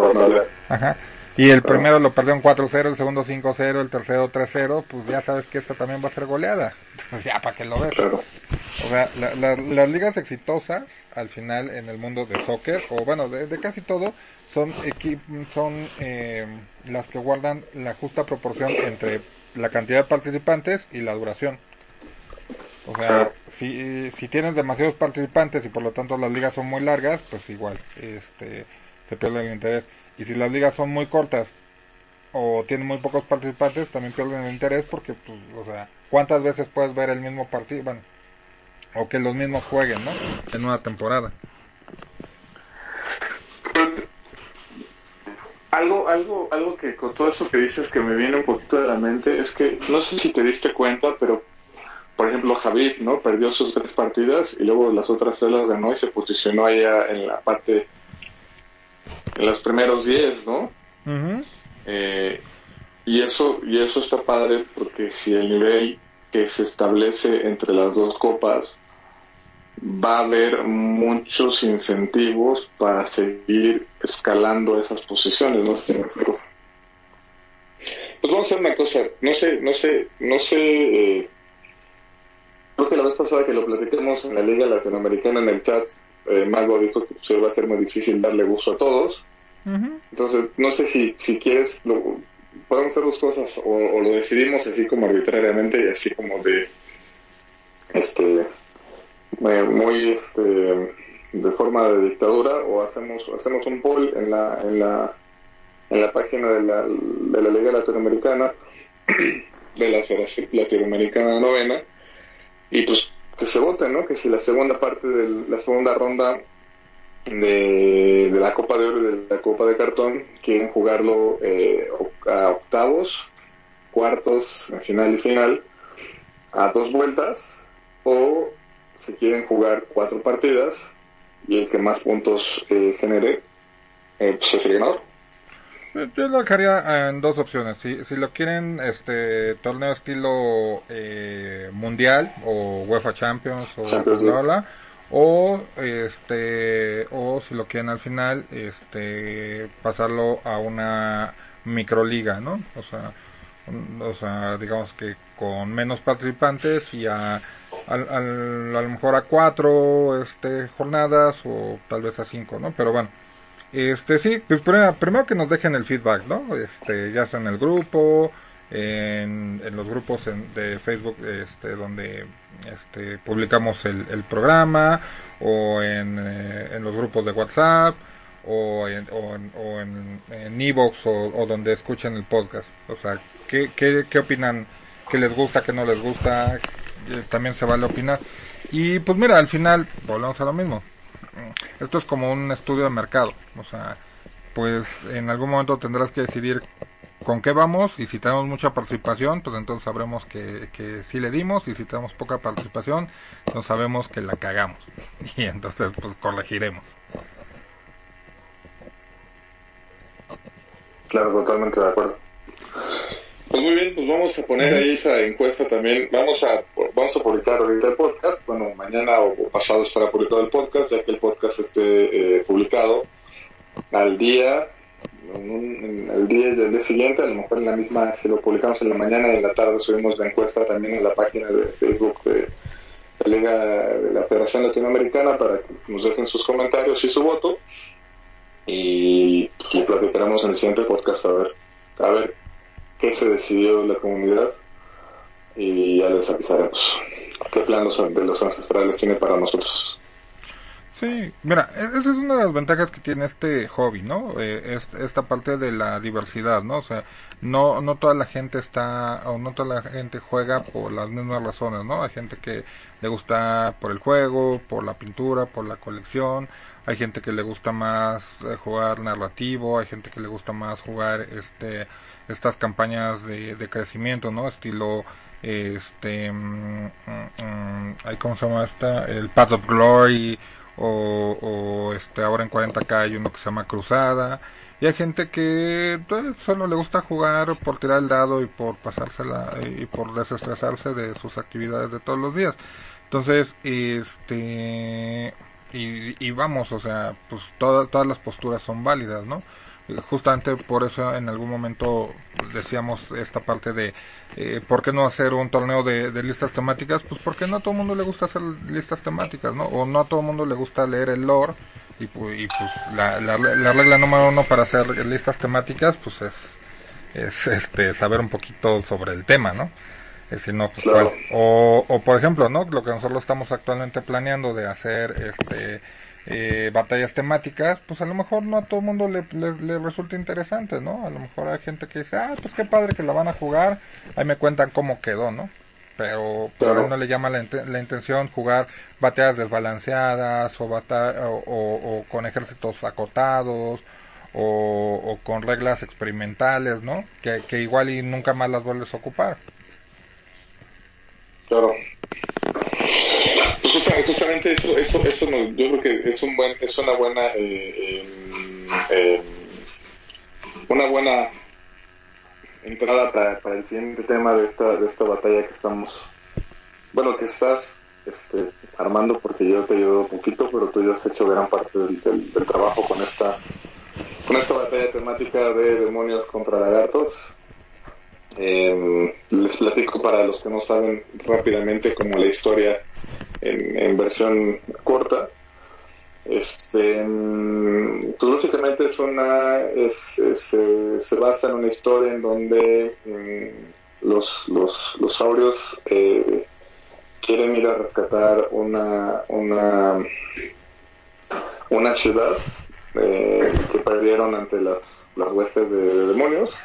Ajá. Y el primero lo perdió en 4-0, el segundo 5-0, el tercero 3-0, pues ya sabes que esta también va a ser goleada. Entonces ya, ¿para que lo ves? O sea, las ligas exitosas, al final, en el mundo de soccer, o bueno, de, casi todo, son, son eh, las que guardan la justa proporción entre la cantidad de participantes y la duración. O sea, si, si tienes demasiados participantes y por lo tanto las ligas son muy largas, pues igual, este, se pierde el interés y si las ligas son muy cortas o tienen muy pocos participantes, también pierden el interés porque, pues, o sea, ¿cuántas veces puedes ver el mismo partido? Bueno, o que los mismos jueguen, ¿no? En una temporada. Algo, algo, algo que con todo eso que dices que me viene un poquito de la mente es que no sé si te diste cuenta, pero por ejemplo Javier, ¿no? Perdió sus tres partidas y luego las otras tres las ganó y se posicionó allá en la parte en los primeros 10, ¿no? Eh, y eso y eso está padre porque si el nivel que se establece entre las dos copas va a haber muchos incentivos para seguir escalando esas posiciones, ¿no? Pues vamos a hacer una cosa, no sé, no sé, no sé, eh, creo que la vez pasada que lo platicamos en la Liga Latinoamericana en el chat, eh, Mago dijo que se va a ser muy difícil darle gusto a todos. Entonces, no sé si, si quieres, lo, podemos hacer dos cosas, o, lo decidimos así como arbitrariamente y así como de, este, muy, este, de forma de dictadura, o hacemos, hacemos un poll en la, en la, en la página de la, de la Liga Latinoamericana, de la Federación Latinoamericana Novena, y pues que se vote, ¿no? Que si la segunda parte de la segunda ronda de, la Copa de Oro y de la Copa de Cartón quieren jugarlo eh, a octavos, cuartos, final y final, a dos vueltas, o si quieren jugar cuatro partidas y el que más puntos eh, genere, eh, pues es el ganador. Yo lo dejaría en dos opciones. Si, si lo quieren, este torneo estilo eh, mundial o UEFA Champions o Champions o este o si lo quieren al final, este pasarlo a una microliga, ¿no? O sea, o sea, digamos que con menos participantes y a, a lo mejor a cuatro este jornadas o tal vez a cinco, ¿no? Pero bueno este, sí, pues primero, que nos dejen el feedback, ¿no? Este, ya sea en el grupo, en, en los grupos de Facebook, este, donde este, publicamos el, el programa, o en, eh, en los grupos de WhatsApp, o en, o en, o o, donde escuchen el podcast. O sea, ¿qué, qué, qué opinan? ¿Qué les gusta, qué no les gusta? Eh, también se vale opinar. Y pues mira, al final volvemos a lo mismo esto es como un estudio de mercado, o sea, pues en algún momento tendrás que decidir con qué vamos y si tenemos mucha participación, pues entonces sabremos que, que sí le dimos y si tenemos poca participación, entonces sabemos que la cagamos y entonces pues corregiremos. Claro, totalmente de acuerdo. Pues muy bien, pues vamos a poner ahí esa encuesta también. Vamos a vamos a publicar ahorita el podcast. Bueno, mañana o pasado estará publicado el podcast, ya que el podcast esté eh, publicado al día, en el día del día siguiente, a lo mejor en la misma, si lo publicamos en la mañana y en la tarde subimos la encuesta también en la página de Facebook de la Liga de la Federación Latinoamericana para que nos dejen sus comentarios y su voto. Y lo platicaremos en el siguiente podcast a ver, a ver qué se decidió la comunidad y ya les avisaremos qué planos de los ancestrales tiene para nosotros. Sí, mira, e-, esa es una de las ventajas que tiene este hobby, ¿no? Eh, esta parte de la diversidad, ¿no? O sea, no, no toda la gente está, o no toda la gente juega por las mismas razones, ¿no? Hay gente que le gusta por el juego, por la pintura, por la colección, hay gente que le gusta más eh, jugar narrativo, hay gente que le gusta más jugar, este, estas campañas de, de crecimiento, ¿no? Estilo este mm, mm, mm, ¿cómo se llama esta? el Path of Glory o, o, este ahora en 40k hay uno que se llama Cruzada y hay gente que pues, solo le gusta jugar por tirar el dado y por pasársela y por desestresarse de sus actividades de todos los días entonces este y, y vamos o sea pues todas todas las posturas son válidas no justamente por eso en algún momento decíamos esta parte de eh, por qué no hacer un torneo de, listas temáticas pues porque no a todo el mundo le gusta hacer listas temáticas no o no a todo el mundo le gusta leer el lore y, pues, y pues la, la, regla número uno para hacer listas temáticas pues es es este saber un poquito sobre el tema no si no pues o, o por ejemplo no lo que nosotros estamos actualmente planeando de hacer este eh, batallas temáticas, pues a lo mejor no a todo el mundo le, le, resulta interesante, ¿no? A lo mejor hay gente que dice, ah, pues qué padre que la van a jugar, ahí me cuentan cómo quedó, ¿no? Pero, pero a uno le llama la, la, intención jugar batallas desbalanceadas o, o, con ejércitos acotados o, con reglas experimentales, ¿no? Que, que igual y nunca más las vuelves a ocupar. Claro. Pues justamente eso, eso, eso yo creo que es un buen, es una buena, eh, em, em, una buena entrada para, para, el siguiente tema de esta, de esta batalla que estamos, bueno, que estás este, Armando, porque yo te ayudo un poquito, pero tú ya has hecho gran parte del, del, trabajo con esta, con esta batalla temática de demonios contra lagartos. Eh, les platico para los que no saben rápidamente como la historia en, versión corta. Este, pues básicamente es una, es, se basa en una historia en donde mm, los, los, los saurios eh, quieren ir a rescatar una, una, una ciudad eh, que perdieron ante las, las huestes de, demonios,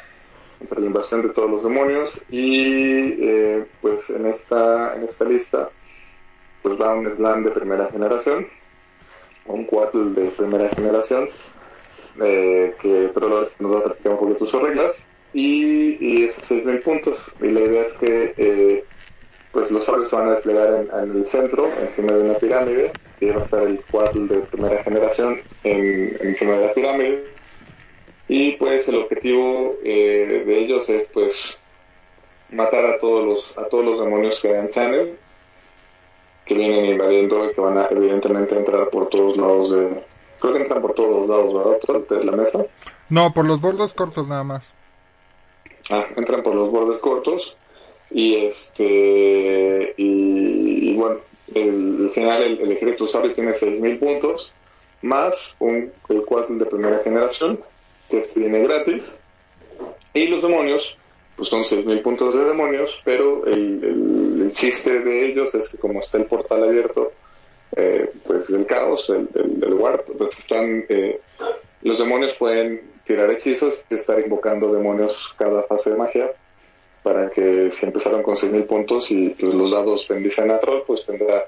ante la invasión de todos los demonios y eh, pues en esta, en esta lista pues va un slam de primera generación un Quattle de primera generación, eh, que pero nos va a practicar un poquito sus reglas, y, y es 6.000 puntos. Y la idea es que eh, pues los sobres se van a desplegar en, el centro, encima de una pirámide, que va a estar el Quattle de primera generación en, encima de la pirámide. Y pues el objetivo eh, de ellos es pues matar a todos los a todos los demonios que en channel que vienen invadiendo y que van a evidentemente entrar por todos lados de... Creo que entran por todos lados, ¿verdad? De la mesa. No, por los bordes cortos nada más. Ah, entran por los bordes cortos y este y, bueno, el, al final el, el ejército sabio tiene 6.000 puntos más un, el cuartel de primera generación que este viene gratis. Y los demonios pues son 6.000 puntos de demonios, pero el, el, chiste de ellos es que como está el portal abierto, eh, pues el caos, el, el, warp, pues están, eh, los demonios pueden tirar hechizos y estar invocando demonios cada fase de magia para que si empezaron con 6.000 puntos y pues, los dados bendicen a Troll, pues tendrá,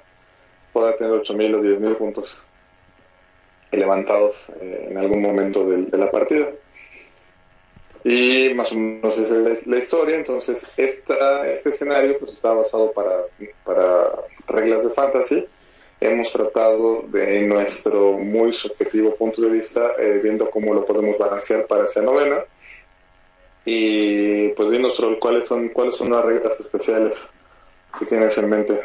podrá tener 8.000 o 10.000 puntos levantados eh, en algún momento de la partida. Y más o menos esa es la, historia. Entonces, esta, este escenario pues está basado para, para reglas de fantasy. Hemos tratado de nuestro muy subjetivo punto de vista, eh, viendo cómo lo podemos balancear para esa novena. Y pues dinos, ¿cuáles son, cuáles son las reglas especiales que tienes en mente?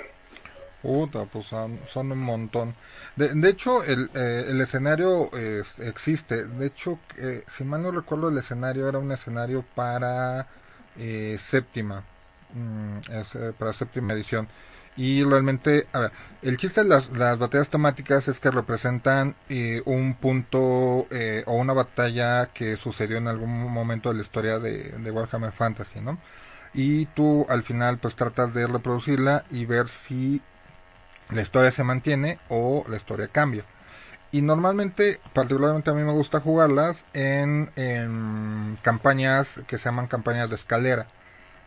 Puta, pues son, un montón. De, de hecho, el, eh, el escenario existe. De hecho, eh, si mal no recuerdo, el escenario era un escenario para eh, séptima. Mm, para séptima edición. Y realmente, el chiste de las, las batallas temáticas es que representan un punto o una batalla que sucedió en algún momento de la historia de, de Warhammer Fantasy, ¿no? y tú al final pues tratas de reproducirla y ver si la historia se mantiene o la historia cambia. Y normalmente, particularmente a mí me gusta jugarlas en, campañas que se llaman campañas de escalera.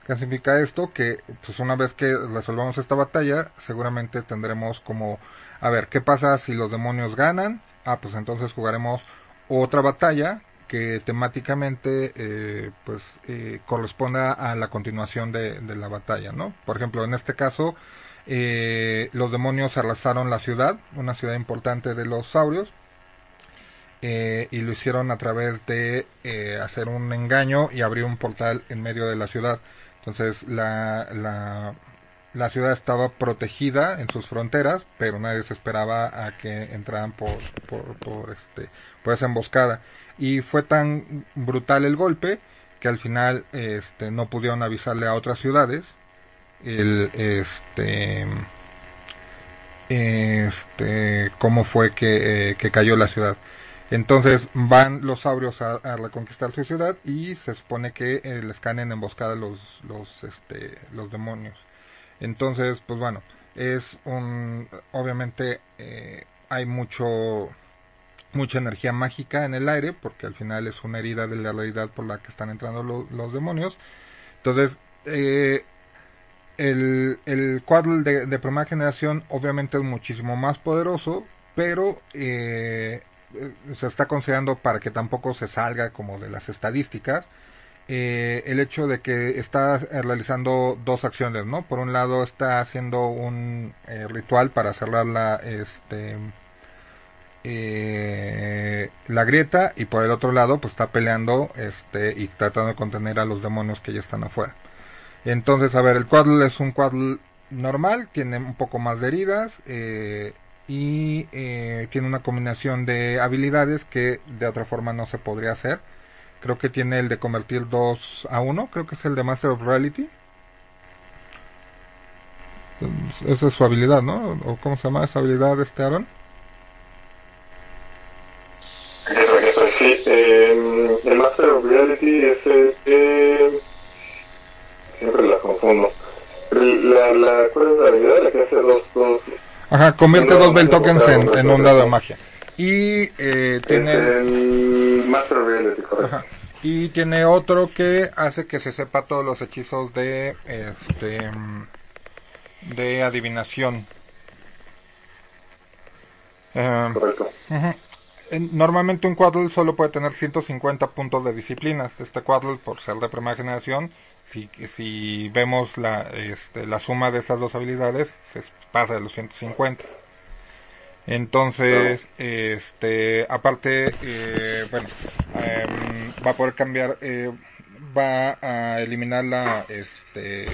¿Qué significa esto? Que pues una vez que resolvamos esta batalla, seguramente tendremos como, a ver, ¿qué pasa si los demonios ganan? Ah, pues entonces jugaremos otra batalla que temáticamente eh, pues eh, corresponda a la continuación de, de la batalla, ¿no? Por ejemplo, en este caso, eh, los demonios arrasaron la ciudad, una ciudad importante de los saurios, eh, y lo hicieron a través de eh, hacer un engaño y abrir un portal en medio de la ciudad. Entonces la, la, la ciudad estaba protegida en sus fronteras, pero nadie se esperaba a que entraran por, por, por, este, por esa emboscada. Y fue tan brutal el golpe que al final este, no pudieron avisarle a otras ciudades el este este cómo fue que, eh, que cayó la ciudad. Entonces van los saurios a, reconquistar su ciudad y se supone que eh, les caen en emboscada los los este los demonios. Entonces pues bueno es un obviamente eh, hay mucho mucha energía mágica en el aire porque al final es una herida de la realidad por la que están entrando los demonios. Entonces eh, el, el Quaddle de, primera generación obviamente es muchísimo más poderoso, pero eh, se está considerando para que tampoco se salga como de las estadísticas eh, el hecho de que está realizando dos acciones, ¿no? Por un lado está haciendo un eh, ritual para cerrar la este la grieta y por el otro lado pues está peleando este y tratando de contener a los demonios que ya están afuera. Entonces, a ver, el Quaddle es un Quaddle normal, tiene un poco más de heridas eh, y eh, tiene una combinación de habilidades que de otra forma no se podría hacer. Creo que tiene el de convertir 2 a 1, creo que es el de Master of Reality. Esa es su habilidad, ¿no? ¿O cómo se llama esa habilidad, este Aaron? Eso, eso, sí. Eh, el Master of Reality es el. Siempre la confundo. La, la, ¿Cuál es la que hace dos... dos Ajá, convierte dos Bell Tokens en, en, un dado de magia. Y eh, tiene... Es el Master Reality, correcto. Ajá. Y tiene otro que hace que se sepa todos los hechizos de... este de adivinación. Eh, Correcto. Uh -huh. Normalmente un Quaddle solo puede tener 150 puntos de disciplinas. Este Quaddle, por ser de primera generación, si, si vemos la, este, la suma de esas dos habilidades, se pasa de los 150. Entonces, este, aparte, eh, bueno, eh, va a poder cambiar, eh, va a eliminar la, este,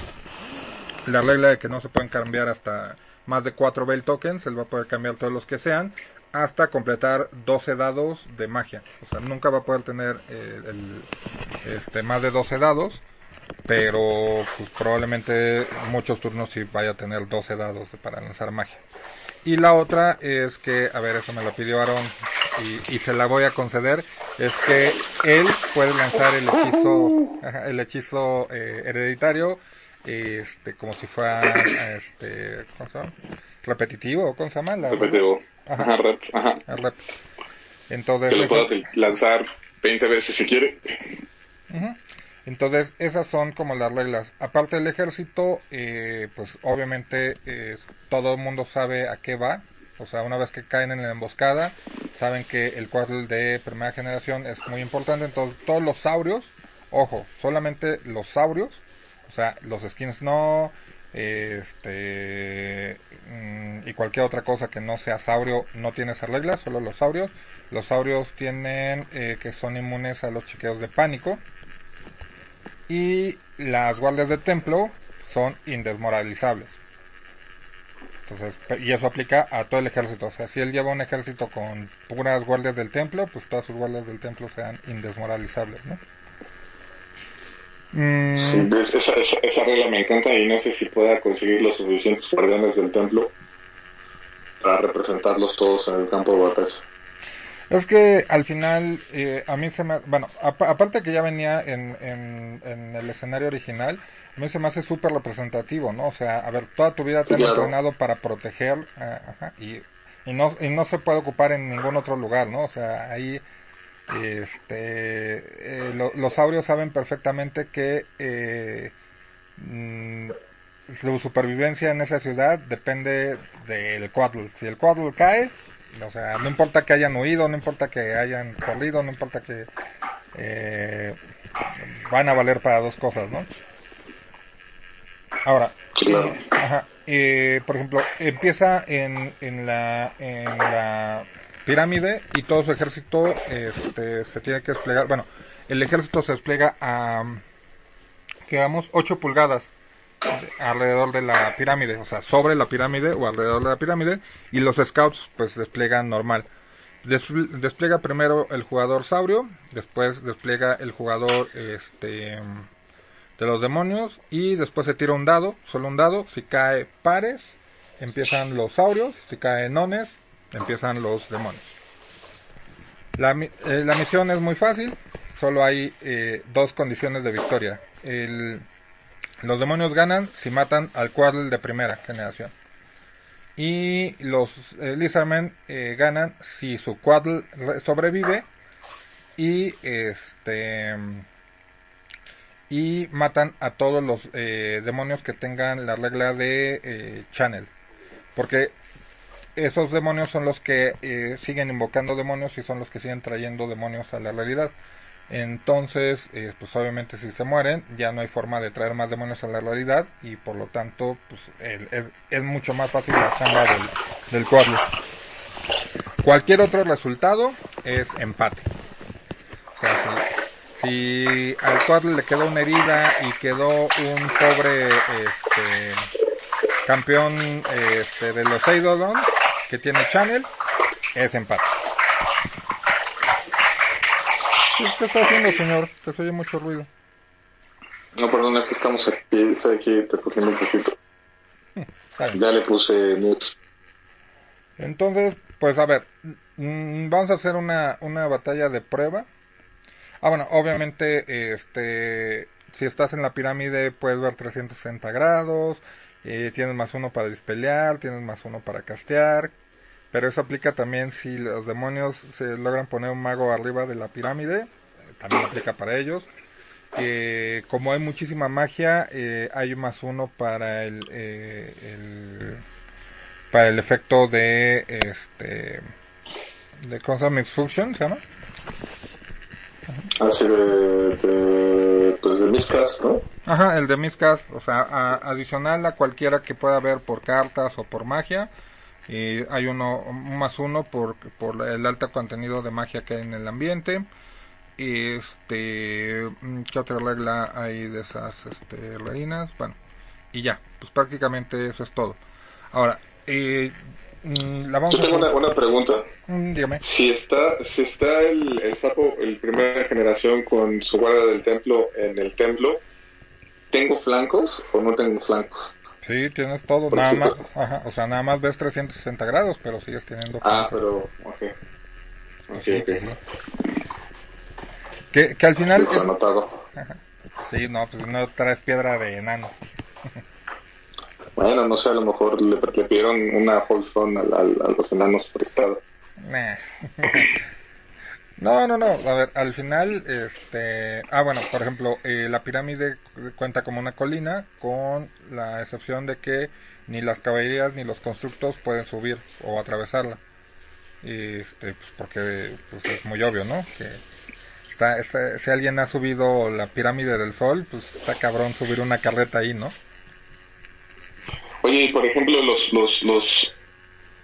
la regla de que no se pueden cambiar hasta más de 4 Bell tokens, él va a poder cambiar todos los que sean, hasta completar 12 dados de magia. O sea, nunca va a poder tener el, el, este, más de 12 dados, pero pues, probablemente muchos turnos sí vaya a tener 12 dados para lanzar magia. Y la otra es que, a ver, eso me lo pidió Aaron y, y se la voy a conceder, es que él puede lanzar el hechizo, el hechizo eh, hereditario, este, como si fuera, este, ¿cómo se llama? Repetitivo, ¿cómo se llama? La, Repetitivo. Ajá, ajá, rep, ajá. rep. Entonces, que lo pueda lanzar 20 veces si quiere. Uh -huh. Entonces, esas son como las reglas. Aparte del ejército, eh, pues obviamente eh, todo el mundo sabe a qué va. O sea, una vez que caen en la emboscada, saben que el cuartel de primera generación es muy importante. Entonces, todos los saurios, ojo, solamente los saurios, o sea, los skins no, este mm, y cualquier otra cosa que no sea saurio no tiene esa regla, solo los saurios. Los saurios tienen eh, que son inmunes a los chequeos de pánico y las guardias de templo son indesmoralizables. Entonces, y eso aplica a todo el ejército. O sea, si él lleva un ejército con puras guardias del templo, pues todas sus guardias del templo sean indesmoralizables, ¿no? Mm. Sí, esa, esa, esa, regla me encanta y no sé si pueda conseguir los suficientes guardianes del templo para representarlos todos en el campo de batalla. Es que al final eh, a mí se me... Bueno, ap aparte que ya venía en, en, en, el escenario original, a mí se me hace súper representativo, ¿no? O sea, a ver, toda tu vida te han claro. entrenado para proteger uh, ajá, y, y, no, y no se puede ocupar en ningún otro lugar, ¿no? O sea, ahí este, eh, lo, los saurios saben perfectamente que eh, mm, su supervivencia en esa ciudad depende del Quaddle. Si el Quaddle cae, o sea, no importa que hayan huido, no importa que hayan corrido, no importa que eh, van a valer para dos cosas, ¿no? Ahora, claro. ajá, eh, por ejemplo, empieza en, en, la, en la pirámide y todo su ejército este, se tiene que desplegar. Bueno, el ejército se despliega a, digamos, 8 pulgadas alrededor de la pirámide, o sea, sobre la pirámide o alrededor de la pirámide, y los scouts pues despliegan normal. Des despliega primero el jugador saurio, después despliega el jugador este de los demonios y después se tira un dado, solo un dado, si cae pares empiezan los saurios, si cae nones empiezan los demonios. La, eh, la misión es muy fácil, solo hay eh, dos condiciones de victoria. El, los demonios ganan si matan al Quaddle de primera generación. Y los eh, Lizardmen eh, ganan si su Quaddle sobrevive y este y matan a todos los eh, demonios que tengan la regla de eh, channel. Porque esos demonios son los que eh, siguen invocando demonios y son los que siguen trayendo demonios a la realidad. Entonces, eh, pues obviamente si se mueren, ya no hay forma de traer más demonios a la realidad y por lo tanto, pues el, es, mucho más fácil la chamba del, del cuadro. Cualquier otro resultado es empate. O sea, si, al cuadro le quedó una herida y quedó un pobre este, campeón este, de los Eidolon, que tiene Channel, es empate. ¿Qué está haciendo, señor? Que se oye mucho ruido. No, perdón, es que estamos aquí, estoy aquí recogiendo un poquito. Ya le puse nuts. Entonces, pues a ver, mm, vamos a hacer una, una batalla de prueba. Ah, bueno, obviamente, este, si estás en la pirámide puedes ver 360 grados, eh, tienes más uno para dispelear, tienes más uno para castear, pero eso aplica también si los demonios se logran poner un mago arriba de la pirámide, también aplica para ellos. Eh, como hay muchísima magia, eh, hay más uno para el, eh, el, para el efecto de este de ¿cómo se llama? Function, ¿se llama? Así de, de, pues de Miscast, ¿no? Ajá, el de Miscast, o sea, a, adicional a cualquiera que pueda ver por cartas o por magia, y hay uno un más uno por, por el alto contenido de magia que hay en el ambiente. Este, ¿qué otra regla hay de esas este, reinas? Bueno, y ya, pues prácticamente eso es todo. Ahora, eh, la vamos Yo tengo a... una, una pregunta. Mm, Dígame. Si está, si está el, el sapo, el primera generación con su guarda del templo en el templo, ¿tengo flancos o no tengo flancos? Sí, tienes todo, Por nada más, ajá, o sea, nada más ves 360 grados, pero sigues teniendo... Ah, pero, ok. Ok, Sí, ok. pues, sí. Que, que al final... Pues. Sí, no, pues no traes piedra de enano. Bueno, no sé, a lo mejor le, le pidieron una Holzon al, al, a los enanos prestado. Nah. No, no, no. A ver, al final, este. Ah, bueno, por ejemplo, eh, la pirámide cuenta como una colina, con la excepción de que ni las caballerías ni los constructos pueden subir o atravesarla. Y, este, pues porque pues es muy obvio, ¿no? Que está, si alguien ha subido la pirámide del sol, pues está cabrón subir una carreta ahí, ¿no? Oye, y por ejemplo, los, los, los,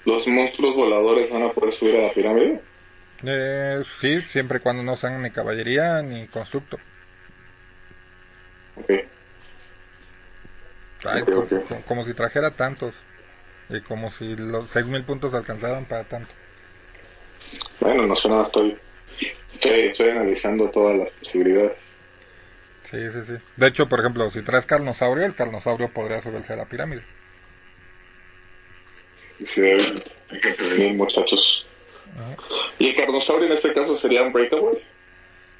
los monstruos voladores van a poder subir a la pirámide. Eh, sí, siempre y cuando no sean ni caballería ni constructo. Ok. Ay, como, como si trajera tantos. Y como si los 6.000 puntos alcanzaran para tanto. Bueno, no sé nada, estoy, estoy, estoy analizando todas las posibilidades. Sí, sí, sí. De hecho, por ejemplo, si traes carnosaurio, el carnosaurio podría subirse a la pirámide. Y si deben, déjense venir, ¿Y el carnosaurio en este caso sería un breakaway?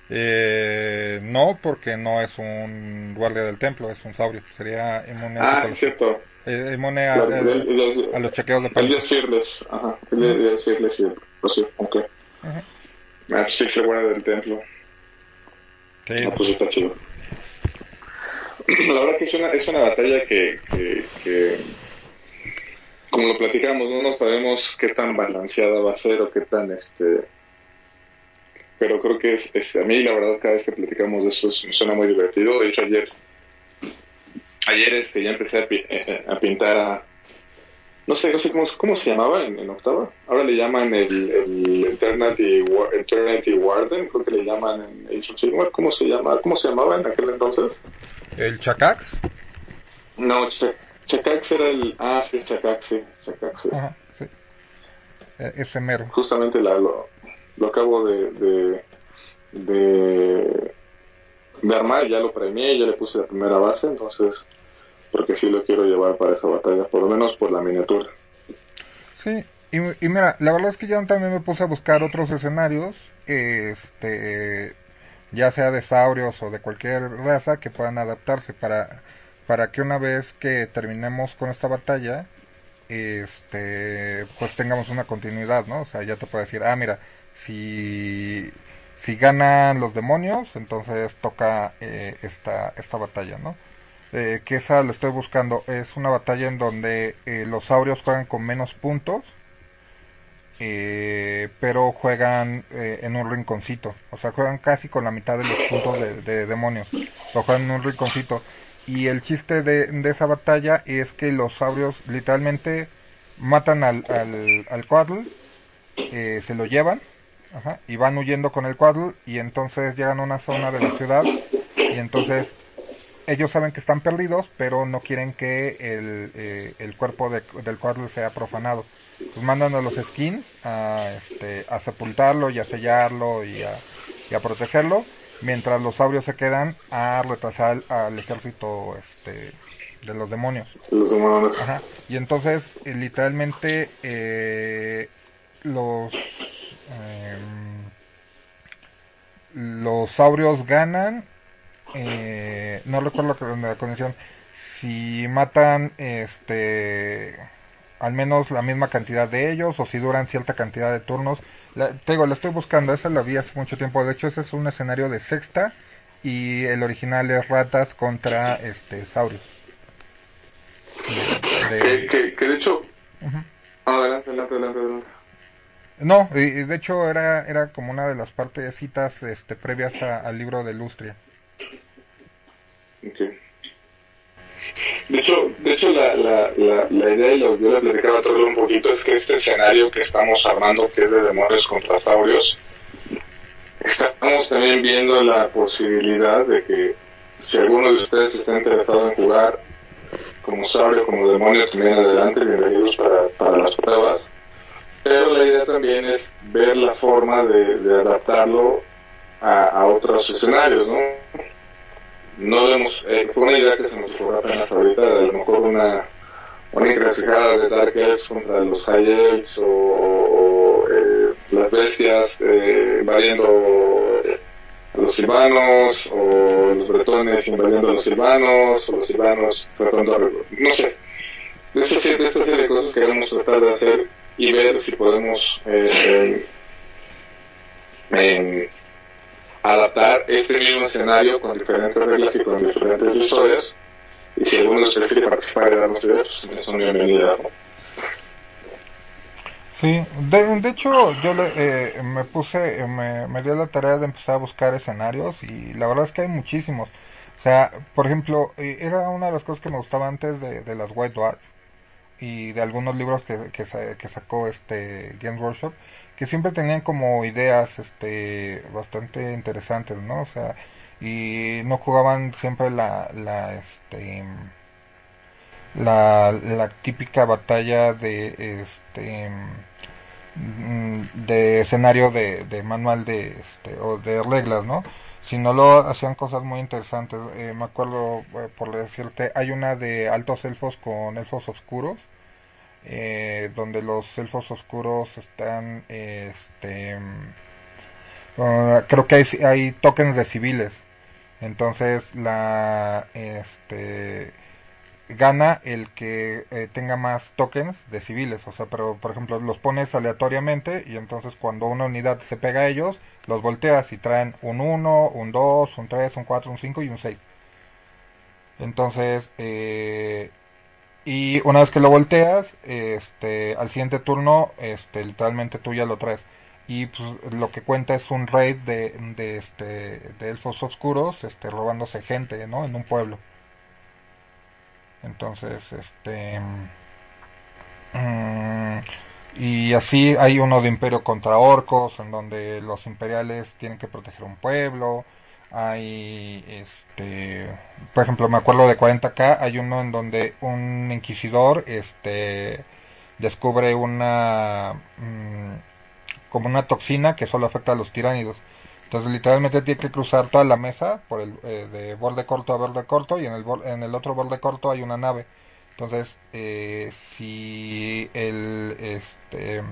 Eh, no, porque no es un guardia del templo, es un saurio. Sería inmune, Ah, a, sí, cierto. eh, inmune a, el- el- a los chequeos de El de pelos. Fearless, ajá. El el Fearless, sí. Pues sí, ok. Ajá. Ah, sí, se guarda del templo. Sí, Ah, pues está chido. La verdad que es una, es una batalla que, que, que, como lo platicamos, no nos sabemos qué tan balanceada va a ser o qué tan, este... Pero creo que es, es- a mí, la verdad, cada vez que platicamos de eso, es- me suena muy divertido. De hecho, ayer, ayer este, ya empecé a, pi- eh, a pintar a... No sé, no sé cómo, cómo se llamaba en, en octava. Ahora le llaman el, el Eternity, Eternity Warden, creo que le llaman en Age. ¿Cómo se llama? ¿Cómo se llamaba en aquel entonces? el chacax. No, Ch- Chakax era el... Ah, sí, Chakax, sí. Sí. Ajá, sí. Eh, ese mero. Justamente la, lo, lo acabo de, de, de, de armar, ya lo premié, ya le puse la primera base, entonces, porque sí lo quiero llevar para esa batalla, por lo menos por la miniatura. Sí, y, y mira, la verdad es que yo también me puse a buscar otros escenarios, este, ya sea de saurios o de cualquier raza que puedan adaptarse para, para que una vez que terminemos con esta batalla, este, pues tengamos una continuidad, ¿no? O sea, ya te puedo decir, ah, mira, si, si ganan los demonios, entonces toca eh, esta, esta batalla, ¿no? Eh, que esa la estoy buscando. Es una batalla en donde eh, los saurios juegan con menos puntos, eh, pero juegan eh, en un rinconcito. O sea, juegan casi con la mitad de los puntos de, de demonios. Lo juegan en un rinconcito. Y el chiste de, de esa batalla es que los saurios literalmente matan al, al, al Quaddle, eh, se lo llevan, ajá, y van huyendo con el Quaddle, y entonces llegan a una zona de la ciudad, y entonces ellos saben que están perdidos, pero no quieren que el, eh, el cuerpo de, del cuadro sea profanado. Pues mandan a los skins a, este, a sepultarlo y a sellarlo y a, y a protegerlo, mientras los saurios se quedan a retrasar al ejército este, de los demonios. Los demonios. Ajá. Y entonces, eh, literalmente, eh, los eh, los saurios ganan. Eh, no recuerdo la, la condición. Si matan, este, al menos la misma cantidad de ellos, o si duran cierta cantidad de turnos. La, te digo, la estoy buscando. Esa la vi hace mucho tiempo. De hecho, ese es un escenario de sexta. Y el original es ratas contra este saurios. De... Que, que, que, de hecho. Uh -huh. Adelante, adelante, adelante, adelante. No, y, de hecho era era como una de las partecitas este, previas a, al libro de Lustria. Okay. De hecho, de hecho la, la, la, idea, y lo, yo le platicaba a un poquito, es que este escenario que estamos armando, que es de demonios contra saurios, estamos también viendo la posibilidad de que si alguno de ustedes está interesado en jugar como saurio, como demonio, también adelante, bienvenidos para, para las pruebas. Pero la idea también es ver la forma de, adaptarlo a, otros escenarios, ¿no? No vemos, eh, fue una idea que se nos ocurrió apenas ahorita, a lo mejor una, una encrucijada de Dark Elves contra los High Elves o, o eh, las bestias eh, invadiendo a los silvanos o los bretones invadiendo a los silvanos o los silvanos tratando de... no sé. De esta serie, esta serie cosas que queremos tratar de hacer y ver si podemos eh, eh, adaptar este mismo escenario con diferentes reglas y con diferentes historias. Y si alguno ustedes quiere participar y darnos ideas, pues son bienvenidas. ¿no? Sí, de, hecho yo le, eh, me puse, eh, me, me dio la tarea de empezar a buscar escenarios y la verdad es que hay muchísimos. O sea, por ejemplo, eh, era una de las cosas que me gustaba antes de, de las White Dwarfs y de algunos libros que, que, que sacó este Games Workshop que siempre tenían como ideas este bastante interesantes no o sea y no jugaban siempre la la este la, la típica batalla de este de escenario de, de manual de este o de reglas no sino lo hacían cosas muy interesantes. Eh, me acuerdo, eh, por decirte, hay una de altos elfos con elfos oscuros, eh, donde los elfos oscuros están, este, creo que hay, hay tokens de civiles. Entonces, la, este, gana el que eh, tenga más tokens de civiles, o sea, pero por ejemplo los pones aleatoriamente y entonces cuando una unidad se pega a ellos, los volteas y traen un 1, un 2, un 3, un 4, un 5 y un 6. Entonces, eh, y una vez que lo volteas, este, al siguiente turno, este, literalmente tú ya lo traes. Y pues, lo que cuenta es un raid de, de, este, de elfos oscuros, este, robándose gente, ¿no? En un pueblo. Entonces, este... Mmm, y así hay uno de imperio contra orcos, en donde los imperiales tienen que proteger un pueblo. Hay, este, por ejemplo, me acuerdo de 40k, hay uno en donde un inquisidor, este, descubre una, mmm, como una toxina que solo afecta a los tiránidos. Entonces literalmente tiene que cruzar toda la mesa por el eh, de borde corto a borde corto y en el en el otro borde corto hay una nave. Entonces eh, si el este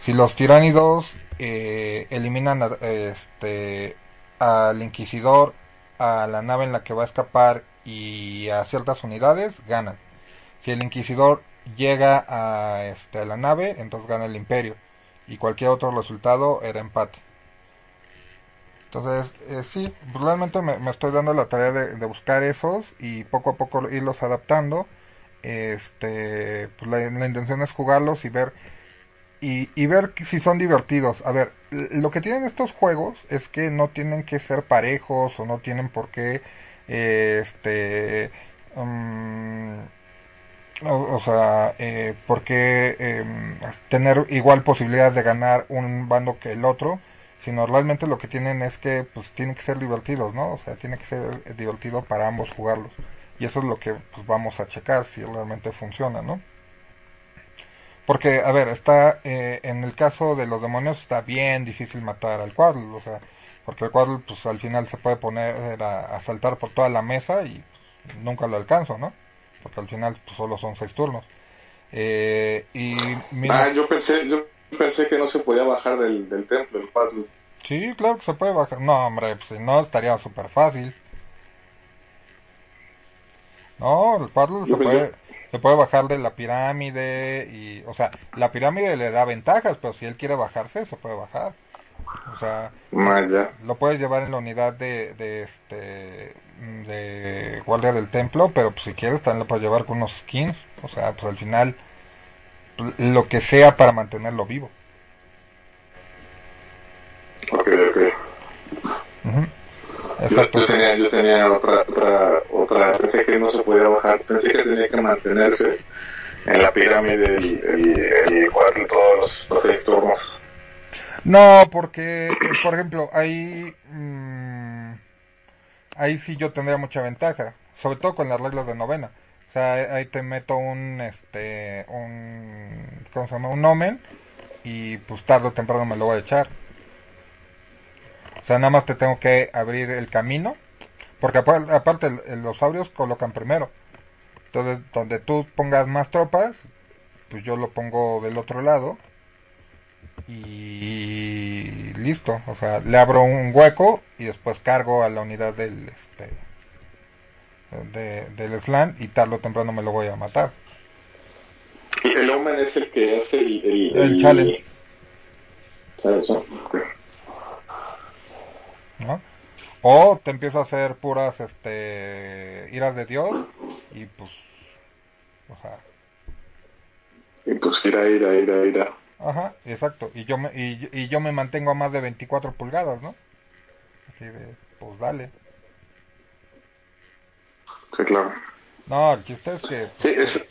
si los tiránidos eh, eliminan este al inquisidor a la nave en la que va a escapar y a ciertas unidades ganan. Si el inquisidor llega a este a la nave entonces gana el imperio y cualquier otro resultado era empate. Entonces, eh, sí, pues realmente me, me, estoy dando la tarea de, de, buscar esos y poco a poco irlos adaptando. Este, pues la, la intención es jugarlos y ver y, y, ver si son divertidos. A ver, lo que tienen estos juegos es que no tienen que ser parejos o no tienen por qué, eh, este, um, o, sea, eh, por qué eh, tener igual posibilidad de ganar un bando que el otro sino realmente lo que tienen es que pues tienen que ser divertidos, ¿no? O sea, tiene que ser divertido para ambos jugarlos. Y eso es lo que pues, vamos a checar si realmente funciona, ¿no? Porque, a ver, está, eh, en el caso de los demonios está bien difícil matar al Quaddle, o sea, porque el Quaddle pues al final se puede poner a, saltar por toda la mesa y pues, nunca lo alcanzo, ¿no? Porque al final pues, solo son seis turnos. Eh, y Ah, yo pensé, yo pensé que no se podía bajar del, del templo el Quaddle. Sí, claro que se puede bajar. No, hombre, pues si no estaría súper fácil. No, el Quaddle se puede se puede bajar de la pirámide y, o sea, la pirámide le da ventajas, pero si él quiere bajarse, se puede bajar. O sea, lo puedes llevar en la unidad de, de este de guardia del templo, pero pues, si quieres también lo puedes llevar con unos skins, o sea, pues al final lo que sea para mantenerlo vivo. Ok, ok. Yo, tenía, yo tenía otra, otra, otra, pensé que no se podía bajar, pensé que tenía que mantenerse en la pirámide el, el, todos los, seis turnos. No, porque, por ejemplo, ahí, mmm, ahí sí yo tendría mucha ventaja, sobre todo con las reglas de novena. O sea, ahí te meto un, este, un, ¿cómo se llama? Un omen y pues tarde o temprano me lo voy a echar. O sea, nada más te tengo que abrir el camino. Porque aparte los saurios colocan primero. Entonces, donde tú pongas más tropas, pues yo lo pongo del otro lado. Y listo. O sea, le abro un hueco y después cargo a la unidad del este del slan y tarde o temprano me lo voy a matar. El Omen es el que hace el, el, el challenge. O te empieza a hacer puras este iras de Dios y pues o sea y pues ira, ira, ira, ira. Ajá, exacto. Y yo me, y, yo me mantengo a más de 24 pulgadas, ¿no? Así de, pues dale. Sí, claro. No, el chiste es que... sí, es,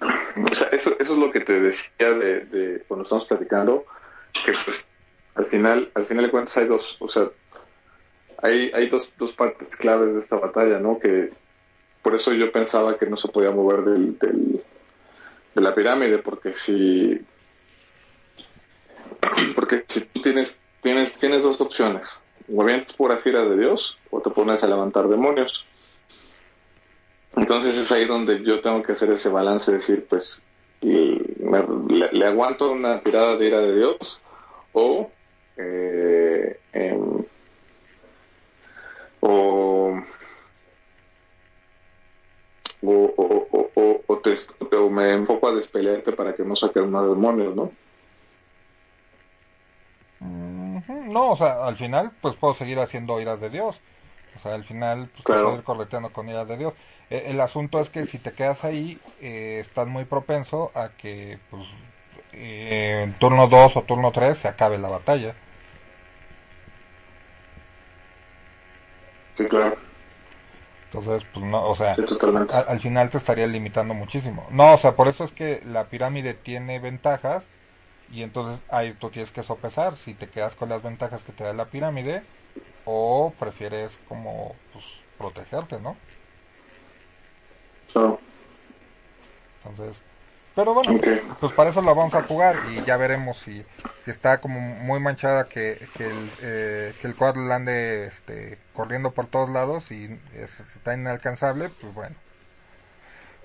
o sea, eso, eso es lo que te decía de, de cuando estamos platicando, que pues al final, al final de cuentas hay dos, o sea, hay, hay dos, dos partes claves de esta batalla, ¿no? Que por eso yo pensaba que no se podía mover del, del de la pirámide, porque si porque si tú tienes tienes tienes dos opciones, o bien puras filas de Dios o te pones a levantar demonios. Entonces es ahí donde yo tengo que hacer ese balance, decir, pues, le, le, aguanto una tirada de ira de Dios o eh, o, o, o, te, o, me enfoco a despelearte para que no saquen más demonios, ¿no? No, o sea, al final pues puedo seguir haciendo iras de Dios. O sea, al final pues, puedo ir correteando con iras de Dios. E, el asunto es que si te quedas ahí, eh, estás muy propenso a que pues eh, en turno 2 o turno 3 se acabe la batalla. Sí, claro. Entonces, pues no, o sea, al final te estaría limitando muchísimo. No, o sea, por eso es que la pirámide tiene ventajas y entonces ahí tú tienes que sopesar si te quedas con las ventajas que te da la pirámide o prefieres como pues protegerte, ¿no? Claro. Entonces, pero bueno, pues para eso la vamos a jugar y ya veremos si, está como muy manchada que, que el, eh, que el cuadro ande este, corriendo por todos lados y está inalcanzable, pues bueno,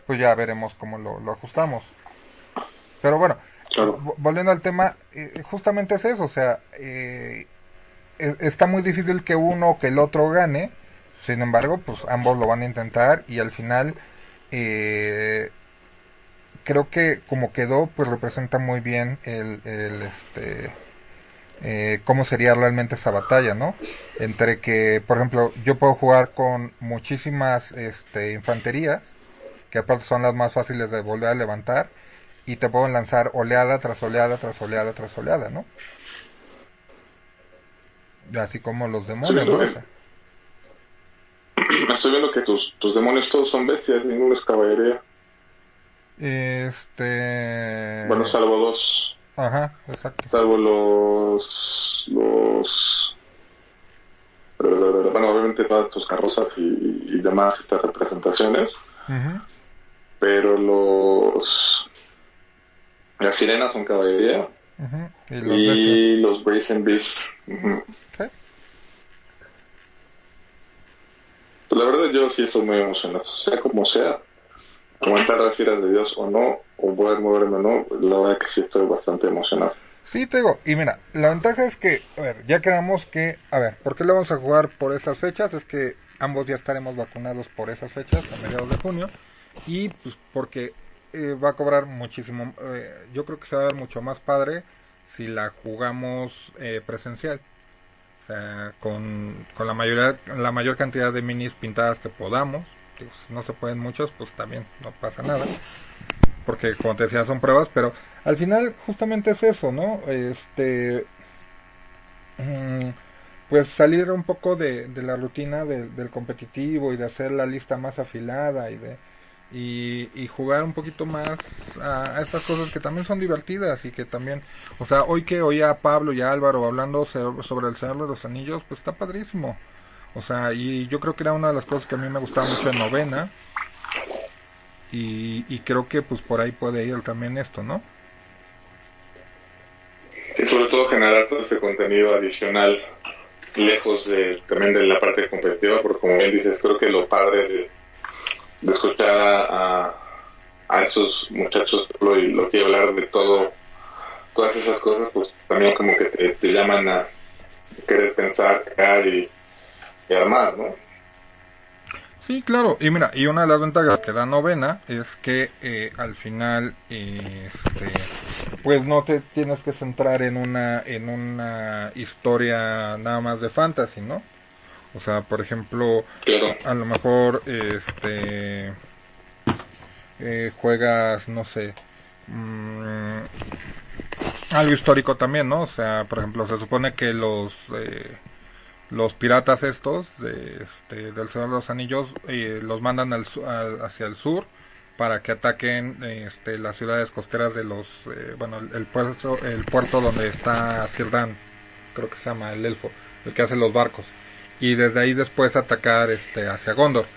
pues ya veremos cómo lo, ajustamos. Pero bueno, volviendo al tema, eh, justamente es eso, o sea, eh, e, está muy difícil que uno o que el otro gane, sin embargo, pues ambos lo van a intentar y al final... Eh, creo que como quedó, pues representa muy bien el, el este, eh, cómo sería realmente esa batalla, ¿no? Entre que, por ejemplo, yo puedo jugar con muchísimas este, infanterías, que aparte son las más fáciles de volver a levantar, y te puedo lanzar oleada tras oleada tras oleada tras oleada, ¿no? Así como los demonios, ¿no? Estoy viendo que tus, tus demonios todos son bestias, ninguno es caballería. Este. Bueno, salvo dos. Ajá, exacto. Salvo los. los. Bueno, obviamente todas tus carrozas y, y demás estas representaciones. Pero los. Las sirenas son caballería. Y los bestias. Y los Brazen Beasts. Pues la verdad yo sí estoy muy emocionado, sea como sea, aguantar las iras de Dios o no, o poder moverme o no, la verdad que sí estoy bastante emocionado. Sí, te digo, y mira, la ventaja es que, a ver, ya quedamos que, a ver, ¿por qué lo vamos a jugar por esas fechas? Es que ambos ya estaremos vacunados por esas fechas, a mediados de junio, y pues porque eh, va a cobrar muchísimo, eh, yo creo que se va a ver mucho más padre si la jugamos eh, presencial. O sea, con, con la mayoría, la mayor cantidad de minis pintadas que podamos. Si no se pueden muchos, pues también no pasa nada. Porque como te decía, son pruebas, pero al final justamente es eso, ¿no? Este, mm, pues salir un poco de, la rutina de- del competitivo y de hacer la lista más afilada y de y, jugar un poquito más a, a estas cosas que también son divertidas y que también, o sea, hoy que oía a Pablo y a Álvaro hablando sobre el Señor de los Anillos, pues está padrísimo. O sea, y yo creo que era una de las cosas que a mí me gustaba mucho en novena. Y, y creo que pues por ahí puede ir también esto, ¿no? Y sobre todo generar todo ese contenido adicional lejos de también de la parte competitiva, porque como bien dices, creo que lo padre de, de escuchar a, a, esos muchachos lo, y lo que hablar de todo, todas esas cosas, pues también como que te, te llaman a querer pensar, crear y, y armar, ¿no? Sí, claro. Y mira, y una de las ventajas que da novena es que eh, al final, eh, este, pues no te tienes que centrar en una en una historia nada más de fantasy, ¿no? O sea, por ejemplo, Claro. a lo mejor, este, eh, juegas, no sé, mm, algo histórico también, ¿no? O sea, por ejemplo, se supone que los eh, los piratas estos de, este, del Señor de los Anillos eh, los mandan al, hacia el sur para que ataquen este, las ciudades costeras de los eh, bueno el, puerto el puerto donde está Círdan creo que se llama el elfo el que hace los barcos. Y desde ahí después atacar este hacia Gondor.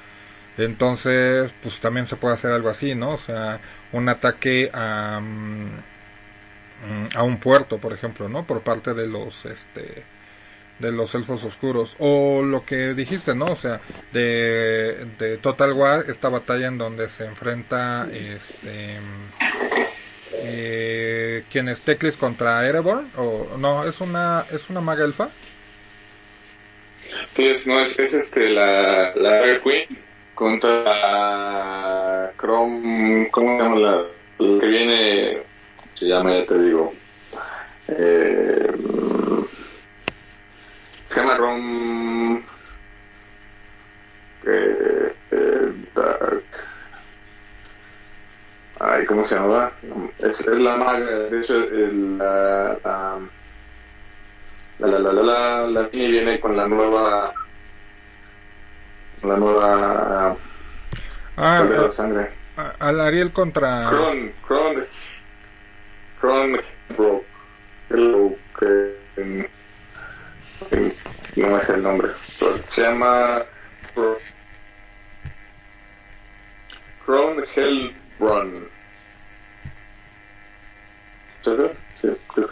Entonces pues también se puede hacer algo así no o sea un ataque a mm, a un puerto por ejemplo no por parte de los este de los elfos oscuros o lo que dijiste no o sea de, de Total War esta batalla en donde se enfrenta este eh, quién es Teclis contra Erebor o no es una es una maga elfa Entonces, no, es, es este, la, la Red Queen contra Chrome, ¿cómo se llama la, la que viene? Se llama, ya te digo. Eh, se llama. Eh, eh, Dark. Ay, ¿cómo se llama? Es, es la maga, de hecho, el, la, la, la la la la la la Mini viene con la nueva la nueva ah de la eh, sangre al Ariel contra Kron Kron Kron Bro que en- en- no me sé el nombre pero se llama Kron Hellbrun ¿Sí?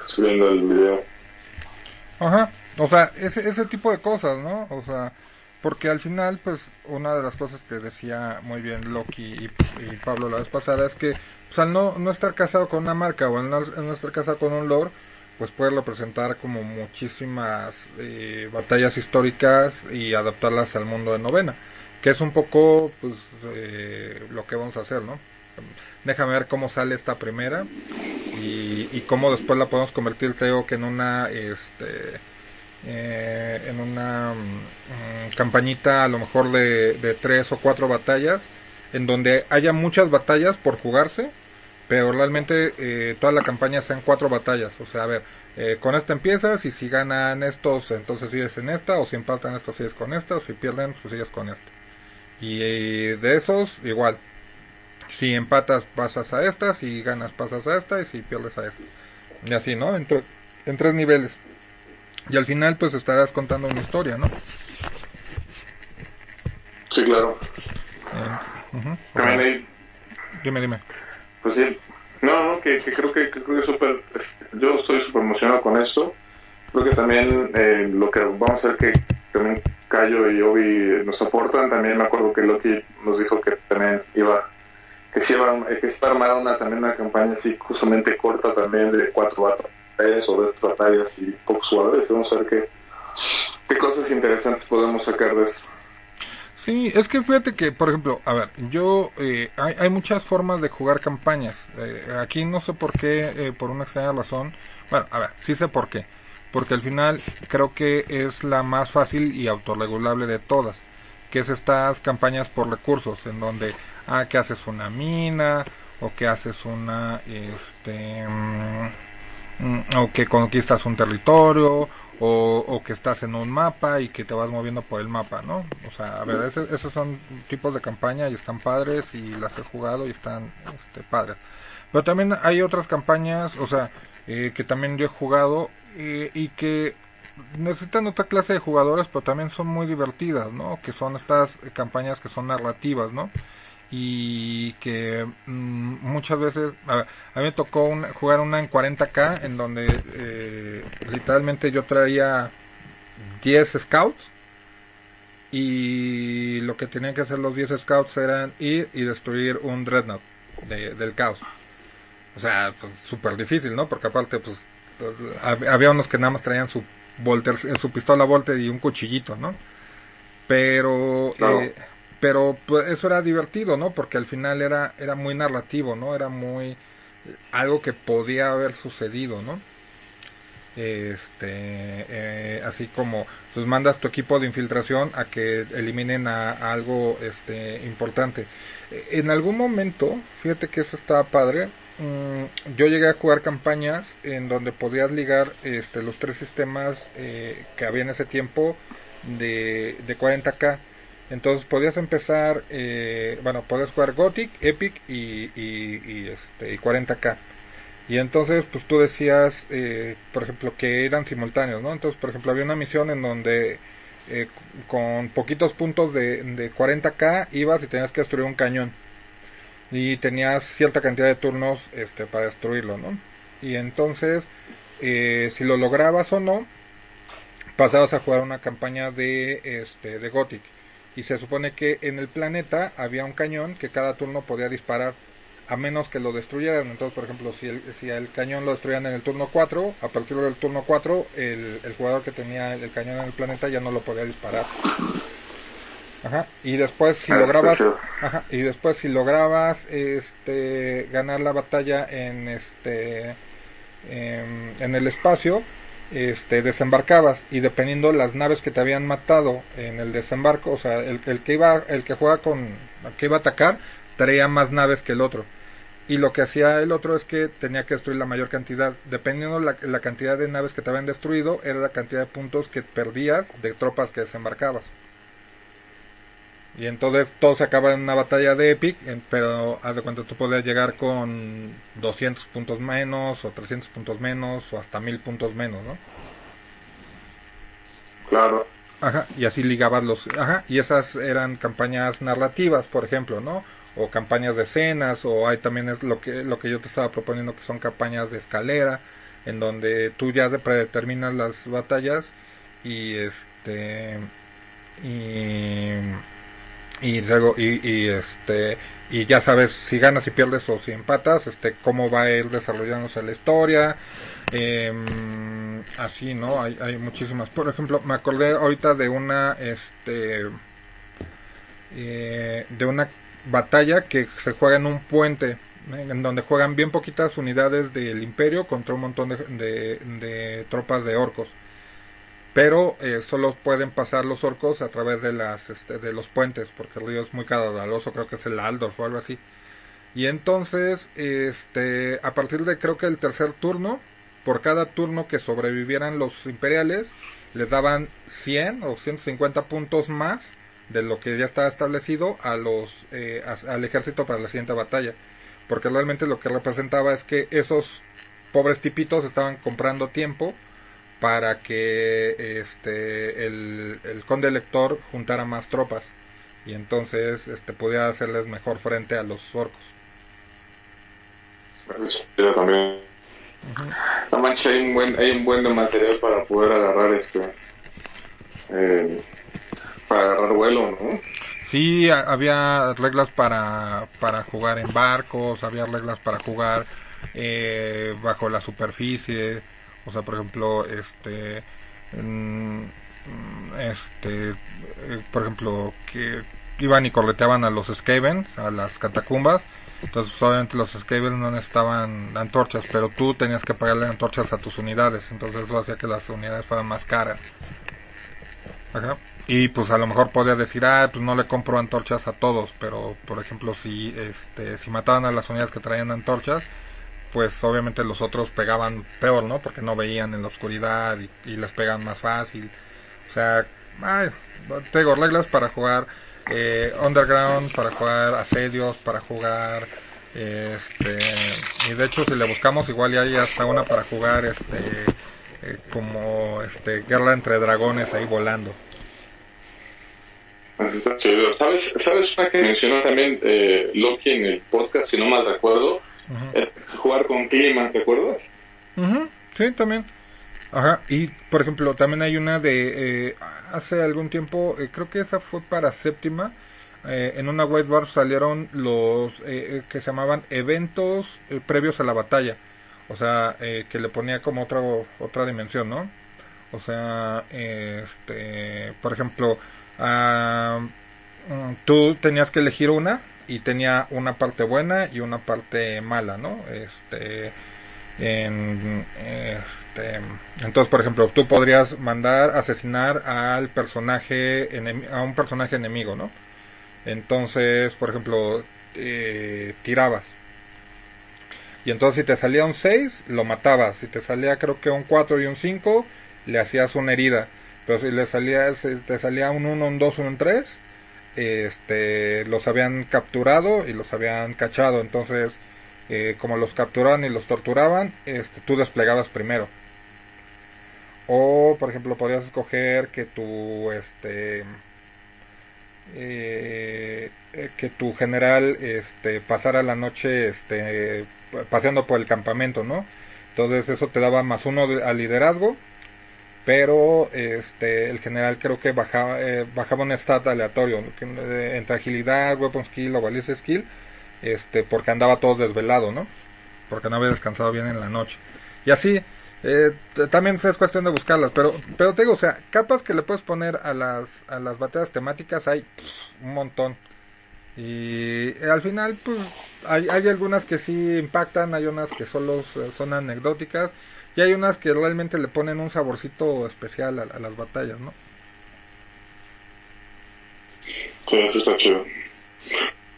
Estoy viendo el video Ajá, o sea, ese, ese tipo de cosas, ¿no? O sea, porque al final, pues, una de las cosas que decía muy bien Loki y, y Pablo la vez pasada es que, pues, al no, no estar casado con una marca o al no, al no estar casado con un lore, pues poderlo presentar como muchísimas eh, batallas históricas y adaptarlas al mundo de novena, que es un poco, pues, eh, lo que vamos a hacer, ¿no? Déjame ver cómo sale esta primera y, cómo después la podemos convertir, te digo, que en una, este, eh, en una mm, campañita a lo mejor de tres o cuatro batallas, en donde haya muchas batallas por jugarse, pero realmente eh, toda la campaña sean cuatro batallas. O sea, a ver, eh, con esta empiezas y si ganan estos, entonces sigues en esta, o si empatan estos, sigues con esta, o si pierden, pues sigues con esta. Y, eh, de esos, igual. Si empatas, pasas a esta, si ganas, pasas a esta, y si pierdes a esta. y así, ¿no? En, en tres niveles. Y al final pues estarás contando una historia, ¿no? Sí, claro. Eh, Dime, dime. Pues sí. No, no, que, creo que, creo que súper... Yo estoy súper emocionado con esto. Creo que también eh, lo que vamos a hacer que también Cayo y Obi nos aportan. También me acuerdo que Loki nos dijo que también iba que si iba, que para armar una también una campaña así justamente corta también de cuatro batallas o de batallas y pocos jugadores. Vamos a ver qué, qué cosas interesantes podemos sacar de esto. Sí, es que fíjate que, por ejemplo, a ver, yo, eh, hay, hay, muchas formas de jugar campañas. Eh, aquí no sé por qué, eh, por una extraña razón. Bueno, a ver, sí sé por qué. Porque al final creo que es la más fácil y autorregulable de todas. Que es estas campañas por recursos, en donde, ah, que haces una mina, o que haces una, este, mm, mm, o que conquistas un territorio, o, que estás en un mapa y que te vas moviendo por el mapa, ¿no? O sea, a ver, esos son tipos de campaña y están padres y las he jugado y están este, padres. Pero también hay otras campañas, o sea, eh, que también yo he jugado eh, y que necesitan otra clase de jugadores, pero también son muy divertidas, ¿no? Que son estas campañas que son narrativas, ¿no? Y que mm, muchas veces a, mí me tocó jugar una en 40k en donde eh, literalmente yo traía 10 scouts y lo que tenían que hacer los 10 scouts eran ir y destruir un dreadnought del caos. O sea pues súper difícil no porque aparte pues, había unos que nada más traían su volter, su pistola volter y un cuchillito no pero eh, pero pues, eso era divertido, ¿no? Porque al final era, era muy narrativo, ¿no? Era muy algo que podía haber sucedido, ¿no? Este, eh, así como pues mandas tu equipo de infiltración a que eliminen a, algo este importante. En algún momento, fíjate que eso estaba padre. Mm, yo llegué a jugar campañas en donde podías ligar este, los tres sistemas eh, que había en ese tiempo de, de 40k entonces podías empezar, eh, bueno, podías jugar Gothic, Epic y, y, este, y 40k. Y entonces, pues tú decías, eh, por ejemplo, que eran simultáneos, ¿no? Entonces, por ejemplo, había una misión en donde eh, con poquitos puntos de, de 40k ibas y tenías que destruir un cañón. Y tenías cierta cantidad de turnos este, para destruirlo, ¿no? Y entonces, si lo lograbas o no, pasabas a jugar una campaña de, este, de Gothic y se supone que en el planeta había un cañón que cada turno podía disparar a menos que lo destruyeran. Entonces, por ejemplo, si el, si el cañón lo destruían en el turno 4, a partir del turno 4, el, el jugador que tenía el, cañón en el planeta ya no lo podía disparar. Ajá. Y después si ah, lograbas, ajá, y después si lograbas este ganar la batalla en este en el espacio, este, desembarcabas y dependiendo las naves que te habían matado en el desembarco, o sea, el, el que iba, el que juega con, el que iba a atacar, traía más naves que el otro. Y lo que hacía el otro es que tenía que destruir la mayor cantidad. Dependiendo la, la cantidad de naves que te habían destruido, era la cantidad de puntos que perdías de tropas que desembarcabas. Y entonces todo se acaba en una batalla de Epic, pero haz de cuenta tú podías llegar con 200 puntos menos, o 300 puntos menos, o hasta 1000 puntos menos, ¿no? Claro. Ajá, y así ligabas los... Ajá, y esas eran campañas narrativas, por ejemplo, ¿no? O campañas de escenas, o hay también es lo que, lo que yo te estaba proponiendo que son campañas de escalera, en donde tú ya predeterminas las batallas y este... y y luego y, este y ya sabes si ganas y pierdes o si empatas este cómo va a ir desarrollándose la historia em, así no hay, hay muchísimas. Por ejemplo me acordé ahorita de una este eh, de una batalla que se juega en un puente en donde juegan bien poquitas unidades del imperio contra un montón de tropas de orcos pero eh, solo pueden pasar los orcos a través de las este, de los puentes porque el río es muy caudaloso creo que es el Aldorf o algo así. Y entonces este a partir de creo que el tercer turno por cada turno que sobrevivieran los imperiales les daban 100 o 150 puntos más de lo que ya estaba establecido a los eh, al ejército para la siguiente batalla. Porque realmente lo que representaba es que esos pobres tipitos estaban comprando tiempo para que este el, el conde elector juntara más tropas y entonces este podía hacerles mejor frente a los orcos. Yo también. No manches, hay un buen, hay un buen material para poder agarrar este, eh, para agarrar vuelo, ¿no? Sí, a- había reglas para, para jugar en barcos, había reglas para jugar eh, bajo la superficie, o sea, por ejemplo, este, mm, mm, este, eh, por ejemplo, que iban y correteaban a los Skavens, a las catacumbas, entonces obviamente los Skavens no necesitaban antorchas, pero tú tenías que pagarle antorchas a tus unidades, entonces eso hacía que las unidades fueran más caras. Ajá. Y pues a lo mejor podía decir, ah, pues no le compro antorchas a todos, pero por ejemplo si este si mataban a las unidades que traían antorchas, pues obviamente los otros pegaban peor, ¿no? Porque no veían en la oscuridad y, y les pegan más fácil. O sea, ay, te digo, reglas para jugar eh, Underground, para jugar Asedios, para jugar este y de hecho si le buscamos igual ya hay hasta una para jugar este eh, como este guerra entre dragones ahí volando. Chido. ¿Sabes, ¿Sabes una que mencionó también eh, Loki en el podcast, si no mal recuerdo? Eh, jugar con clima, ¿te acuerdas? Sí, también. Ajá, y por ejemplo, también hay una de eh, hace algún tiempo, eh, creo que esa fue para séptima. eh, en una white salieron los que se llamaban eventos previos a la batalla. O sea, que le ponía como otra otra dimensión, ¿no? O sea, este, por ejemplo, ah, mm, tú tenías que elegir una y tenía una parte buena y una parte mala, ¿no? Este, en, este, entonces, por ejemplo, tú podrías mandar asesinar al personaje a un personaje enemigo, ¿no? Entonces, por ejemplo, eh, tirabas. Y entonces si te salía un 6, lo matabas. Si te salía creo que un 4 y un 5, le hacías una herida. Pero si le salía, si te salía un 1, un 2 o un 3, este, los habían capturado y los habían cachado. Entonces, eh, como los capturaban y los torturaban, este, tú desplegabas primero. O, por ejemplo, podrías escoger que tu, este, eh, eh, que tu general, este, pasara la noche, este, paseando por el campamento, ¿no? Entonces eso te daba más uno al liderazgo, pero este, el general creo que bajaba, eh, bajaba un stat aleatorio, eh, entre agilidad, weapon skill o ballistic skill, este, porque andaba todo desvelado, ¿no? Porque no había descansado bien en la noche. Y así, eh, también es cuestión de buscarlas, pero, pero te digo, o sea, capas que le puedes poner a las, a las batallas temáticas hay pff, un montón. Y eh, al final, pues, hay, hay algunas que sí impactan, hay unas que solo s- son anecdóticas, y hay unas que realmente le ponen un saborcito especial a, las batallas, ¿no? Sí, eso está chido.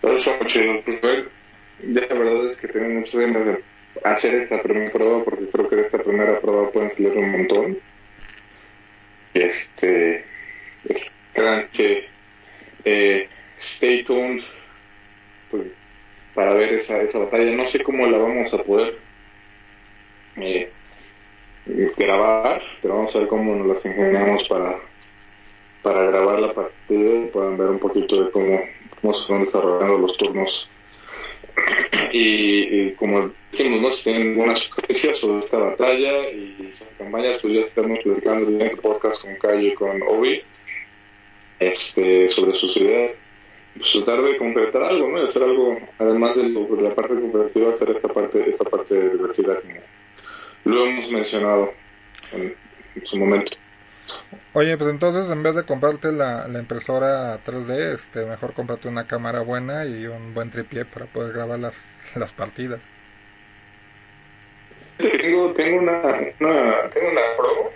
Eso está chido. Pues, ya la verdad es que tengo muchas ganas de hacer esta primera prueba porque creo que de esta primera prueba pueden salir un montón. Este. Que. Eh, stay tuned pues, para ver esa, esa batalla. No sé cómo la vamos a poder eh, grabar, pero vamos a ver cómo nos las ingeniamos para para grabar la partida y puedan ver un poquito de cómo, cómo se van desarrollando los turnos. Y, y como decimos, ¿no? si tienen algunas sugerencias sobre esta batalla y sus campañas, pues ya estamos publicando en el podcast con Calle y con Obi este, sobre sus ideas. Pues tratar de concretar algo, ¿no? De hacer algo, además de, lo- de la parte competitiva, hacer esta parte, esta parte divertida como lo hemos mencionado en, en su momento. Oye, pues entonces en vez de comprarte la, la impresora 3D, este, mejor cómprate una cámara buena y un buen tripié para poder grabar las, las partidas. Tengo, tengo una, una, tengo una Pro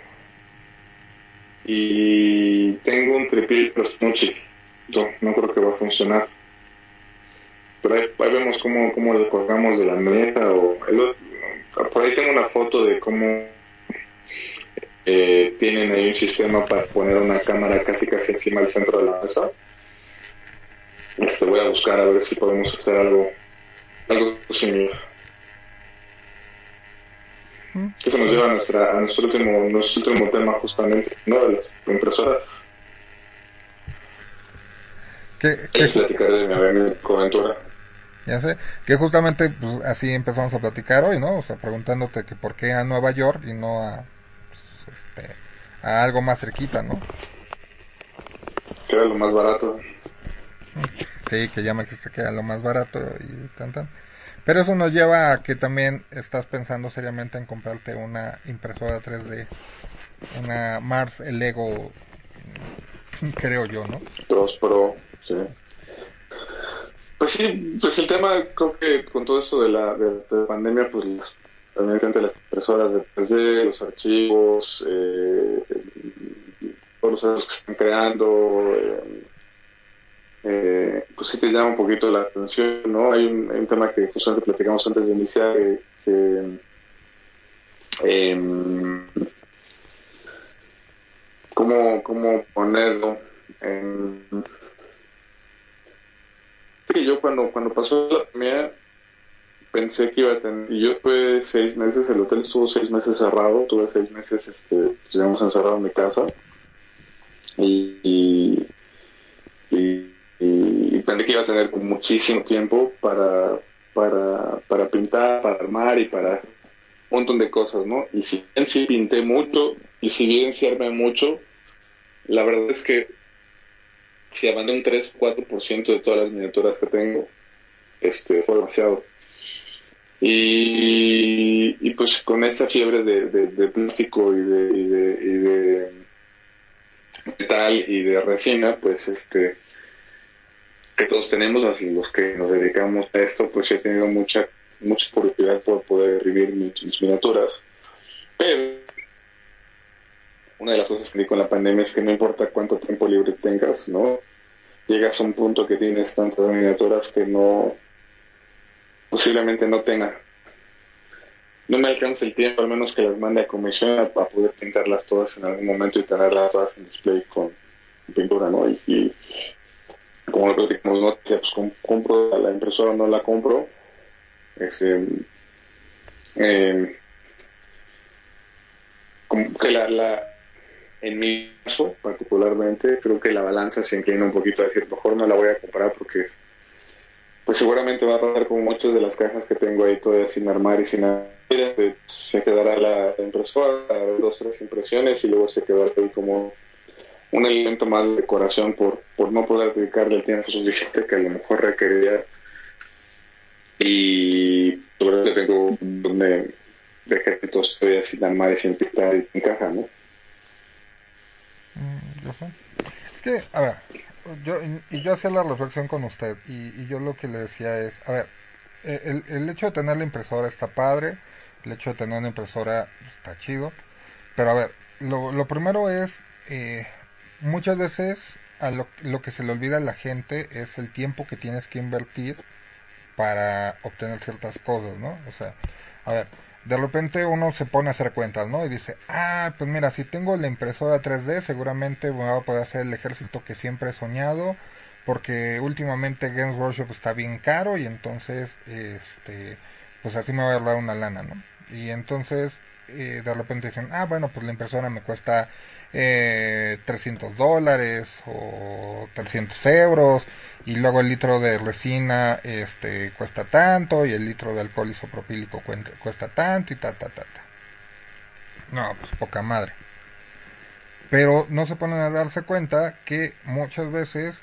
y tengo un tripié, pero es muy chiquito. No creo que va a funcionar. Pero ahí, ahí vemos cómo, cómo lo colgamos de la mesa o el otro- por ahí tengo una foto de cómo eh, tienen ahí un sistema para poner una cámara casi casi encima del centro de la mesa. Este voy a buscar a ver si podemos hacer algo algo similar. Eso nos lleva a, nuestra, a nuestro, último, nuestro último tema justamente, ¿no? De las impresoras. ¿Qué, qué platicar de mi, coventura? Ya sé, que justamente pues, así empezamos a platicar hoy, ¿no? O sea, preguntándote que por qué a Nueva York y no a, pues, este, a algo más cerquita, ¿no? Que era lo más barato. Sí, que ya me dijiste que era lo más barato y tan tan. Pero eso nos lleva a que también estás pensando seriamente en comprarte una impresora 3D, una Mars Lego, creo yo, ¿no? Dos Pro, sí. Pues sí, pues el tema, creo que con todo esto de la, de, pandemia, pues también entre las impresoras de 3D, los archivos, eh, todos los que están creando, eh, eh, pues sí te llama un poquito la atención, ¿no? Hay un, tema que justamente platicamos antes de iniciar, que, eh, cómo, cómo ponerlo en... Sí, yo cuando, cuando pasó la pandemia pensé que iba a tener, y yo tuve seis meses, el hotel estuvo seis meses cerrado, tuve seis meses, este, pues, digamos, encerrado en mi casa, y, pensé que iba a tener muchísimo tiempo para, para, para pintar, para armar y para un montón de cosas, ¿no? Y si bien sí pinté mucho y si bien sí armé mucho, la verdad es que si abandoné un 3 o 4% de todas las miniaturas que tengo, este, fue demasiado. Y, y pues con esta fiebre de, de, plástico y de, y de, y de metal y de resina, pues este, que todos tenemos, los, que nos dedicamos a esto, pues he tenido mucha, mucha curiosidad por poder escribir mis, miniaturas. Pero una de las cosas que vi con la pandemia es que no importa cuánto tiempo libre tengas, ¿no? Llegas a un punto que tienes tantas miniaturas que no, posiblemente no tenga. No me alcanza el tiempo, al menos que las mande a comisión para poder pintarlas todas en algún momento y tenerlas todas en display con pintura, ¿no? y como lo platicamos, no pues compro la impresora no la compro. Este, como que la, la, en mi caso particularmente, creo que la balanza se inclina un poquito a decir, mejor no la voy a comprar porque pues seguramente va a pasar como muchas de las cajas que tengo ahí todavía sin armar y sin abrir, pues, se quedará la impresora, dos, tres impresiones y luego se quedará ahí como un elemento más de decoración por, por no poder dedicarle el tiempo suficiente que a lo mejor requeriría. Y sobre todo tengo donde de ejércitos así tan mal y sin pintar y encaja, ¿no? Mm, yo sé. Es que, a ver, yo, y yo hacía la reflexión con usted y, yo lo que le decía es, a ver, eh, el, el hecho de tener la impresora está padre, el hecho de tener una impresora está chido, pero a ver, lo, lo primero es, eh, muchas veces a lo, lo, que se le olvida a la gente es el tiempo que tienes que invertir para obtener ciertas cosas, ¿no? O sea, a ver, de repente uno se pone a hacer cuentas, ¿no? Y dice, ah, pues mira, si tengo la impresora 3D, seguramente voy a poder hacer el ejército que siempre he soñado, porque últimamente Games Workshop está bien caro y entonces, este, pues así me va a dar una lana, ¿no? Y entonces, eh, de repente dicen, ah, bueno, pues la impresora me cuesta eh, 300 dólares o 300 euros y luego el litro de resina este cuesta tanto y el litro de alcohol isopropílico cuesta tanto y ta ta ta ta. No pues poca madre. Pero no se ponen a darse cuenta que muchas veces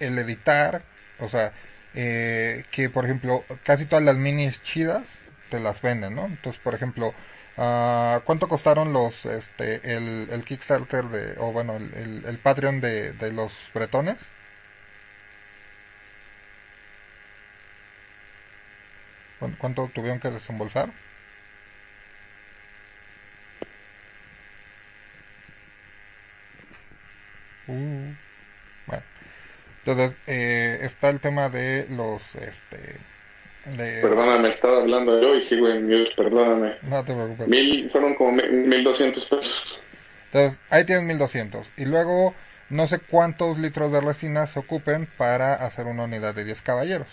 el editar o sea eh, que por ejemplo casi todas las minis chidas te las venden no entonces por ejemplo Uh, ¿Cuánto costaron los, este, el, el Kickstarter de, o bueno, el, el, Patreon de, de los bretones? ¿Cuánto tuvieron que desembolsar? Uh, bueno, entonces eh, está el tema de los, este, Perdóname, estaba hablando yo y sigo en mute, perdóname. No te preocupes. Mil, fueron como mil doscientos pesos. Entonces, ahí tienes mil doscientos. Y luego, no sé cuántos litros de resina se ocupen para hacer una unidad de 10 caballeros.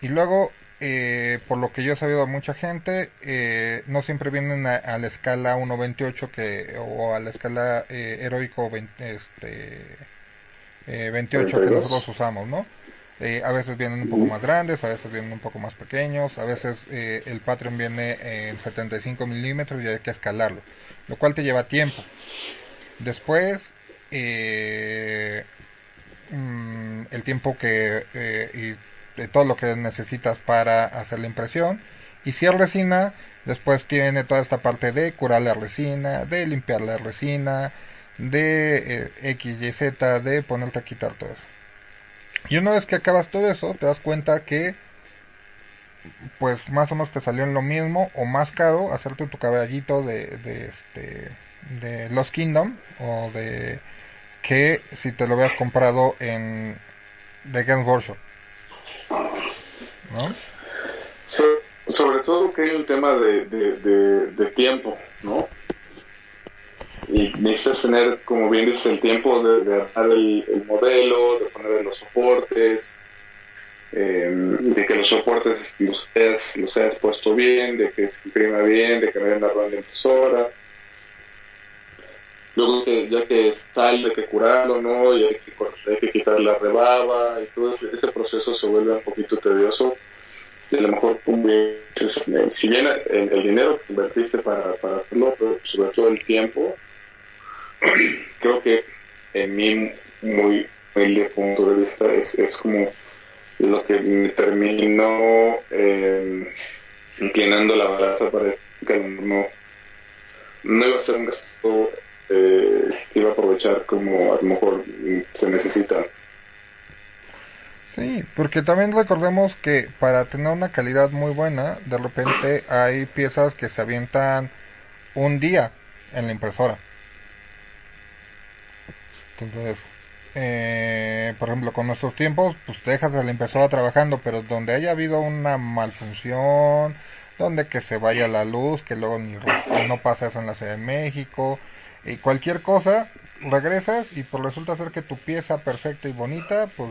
Y luego, eh, por lo que yo he sabido a mucha gente, eh, no siempre vienen a, la escala 1.28 que, o a la escala eh, heroico 20, este, 28 que nosotros usamos, ¿no? A veces vienen un poco más grandes, a veces vienen un poco más pequeños, a veces el Patreon viene en 75 milímetros y hay que escalarlo, lo cual te lleva tiempo. Después, mm, el tiempo que de todo lo que necesitas para hacer la impresión. Y si es resina, después tiene toda esta parte de curar la resina, de limpiar la resina, de eh, X, Y, Z, de ponerte a quitar todo eso. Y una vez que acabas todo eso, te das cuenta que pues más o menos te salió en lo mismo o más caro hacerte tu caballito de, de este de Lost Kingdom o de que si te lo hubieras comprado en The Games Workshop ¿no? sobre todo que hay un tema de, de, tiempo, ¿no? Y necesitas tener, como bien dices, el tiempo de, armar el, modelo, de poner los soportes, em, de que los soportes los hayas, los hayas puesto bien, de que se imprima bien, de que no haya una de impresora. Luego, ya que sale, hay que curarlo, ¿no? Y hay que, hay que quitar la rebaba y todo ese proceso se vuelve un poquito tedioso a lo mejor si bien el, dinero que invertiste para, para hacerlo, pero sobre todo el tiempo, creo que en mi muy humilde punto de vista es, es como lo que me terminó eh, inclinando la balanza para que no, no iba a ser un gasto eh, que iba a aprovechar como a lo mejor se necesita. Sí, porque también recordemos que para tener una calidad muy buena, de repente hay piezas que se avientan un día en la impresora. Entonces, eh, por ejemplo, con nuestros tiempos, pues dejas a la impresora trabajando, pero donde haya habido una malfunción, donde que se vaya la luz, que luego ni, no pasa eso en la Ciudad de México, y cualquier cosa, regresas y pues resulta ser que tu pieza perfecta y bonita, pues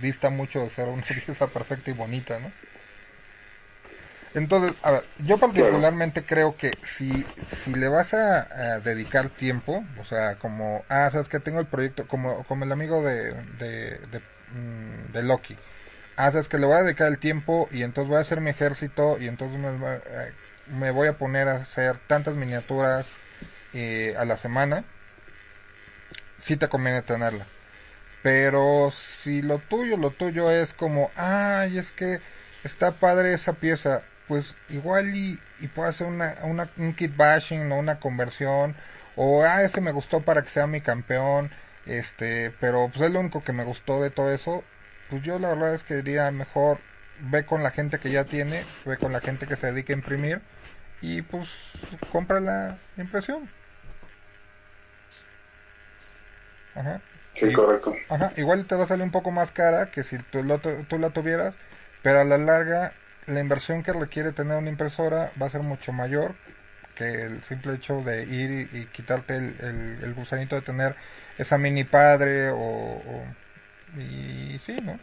dista mucho de ser una pieza perfecta y bonita, ¿no? Entonces, a ver, yo particularmente creo que si, si le vas a, dedicar tiempo, o sea, como, ah, sabes que tengo el proyecto, como, como el amigo de, de, de, mm, de Loki, ah, sabes que le voy a dedicar el tiempo y entonces voy a hacer mi ejército y entonces me, eh, me voy a poner a hacer tantas miniaturas eh, a la semana, sí te conviene tenerla. Pero si lo tuyo, lo tuyo es como, ay, es que está padre esa pieza, pues igual y, y puedo hacer una, una, un kit bashing o una conversión, o ah, ese me gustó para que sea mi campeón, este, pero pues es lo único que me gustó de todo eso, pues yo la verdad es que diría mejor ve con la gente que ya tiene, ve con la gente que se dedica a imprimir y pues compra la impresión. Ajá. Sí, correcto. Ajá, igual te va a salir un poco más cara que si tú, lo, tú la tuvieras, pero a la larga la inversión que requiere tener una impresora va a ser mucho mayor que el simple hecho de ir y, quitarte el, el, gusanito de tener esa mini padre o, y sí, ¿no?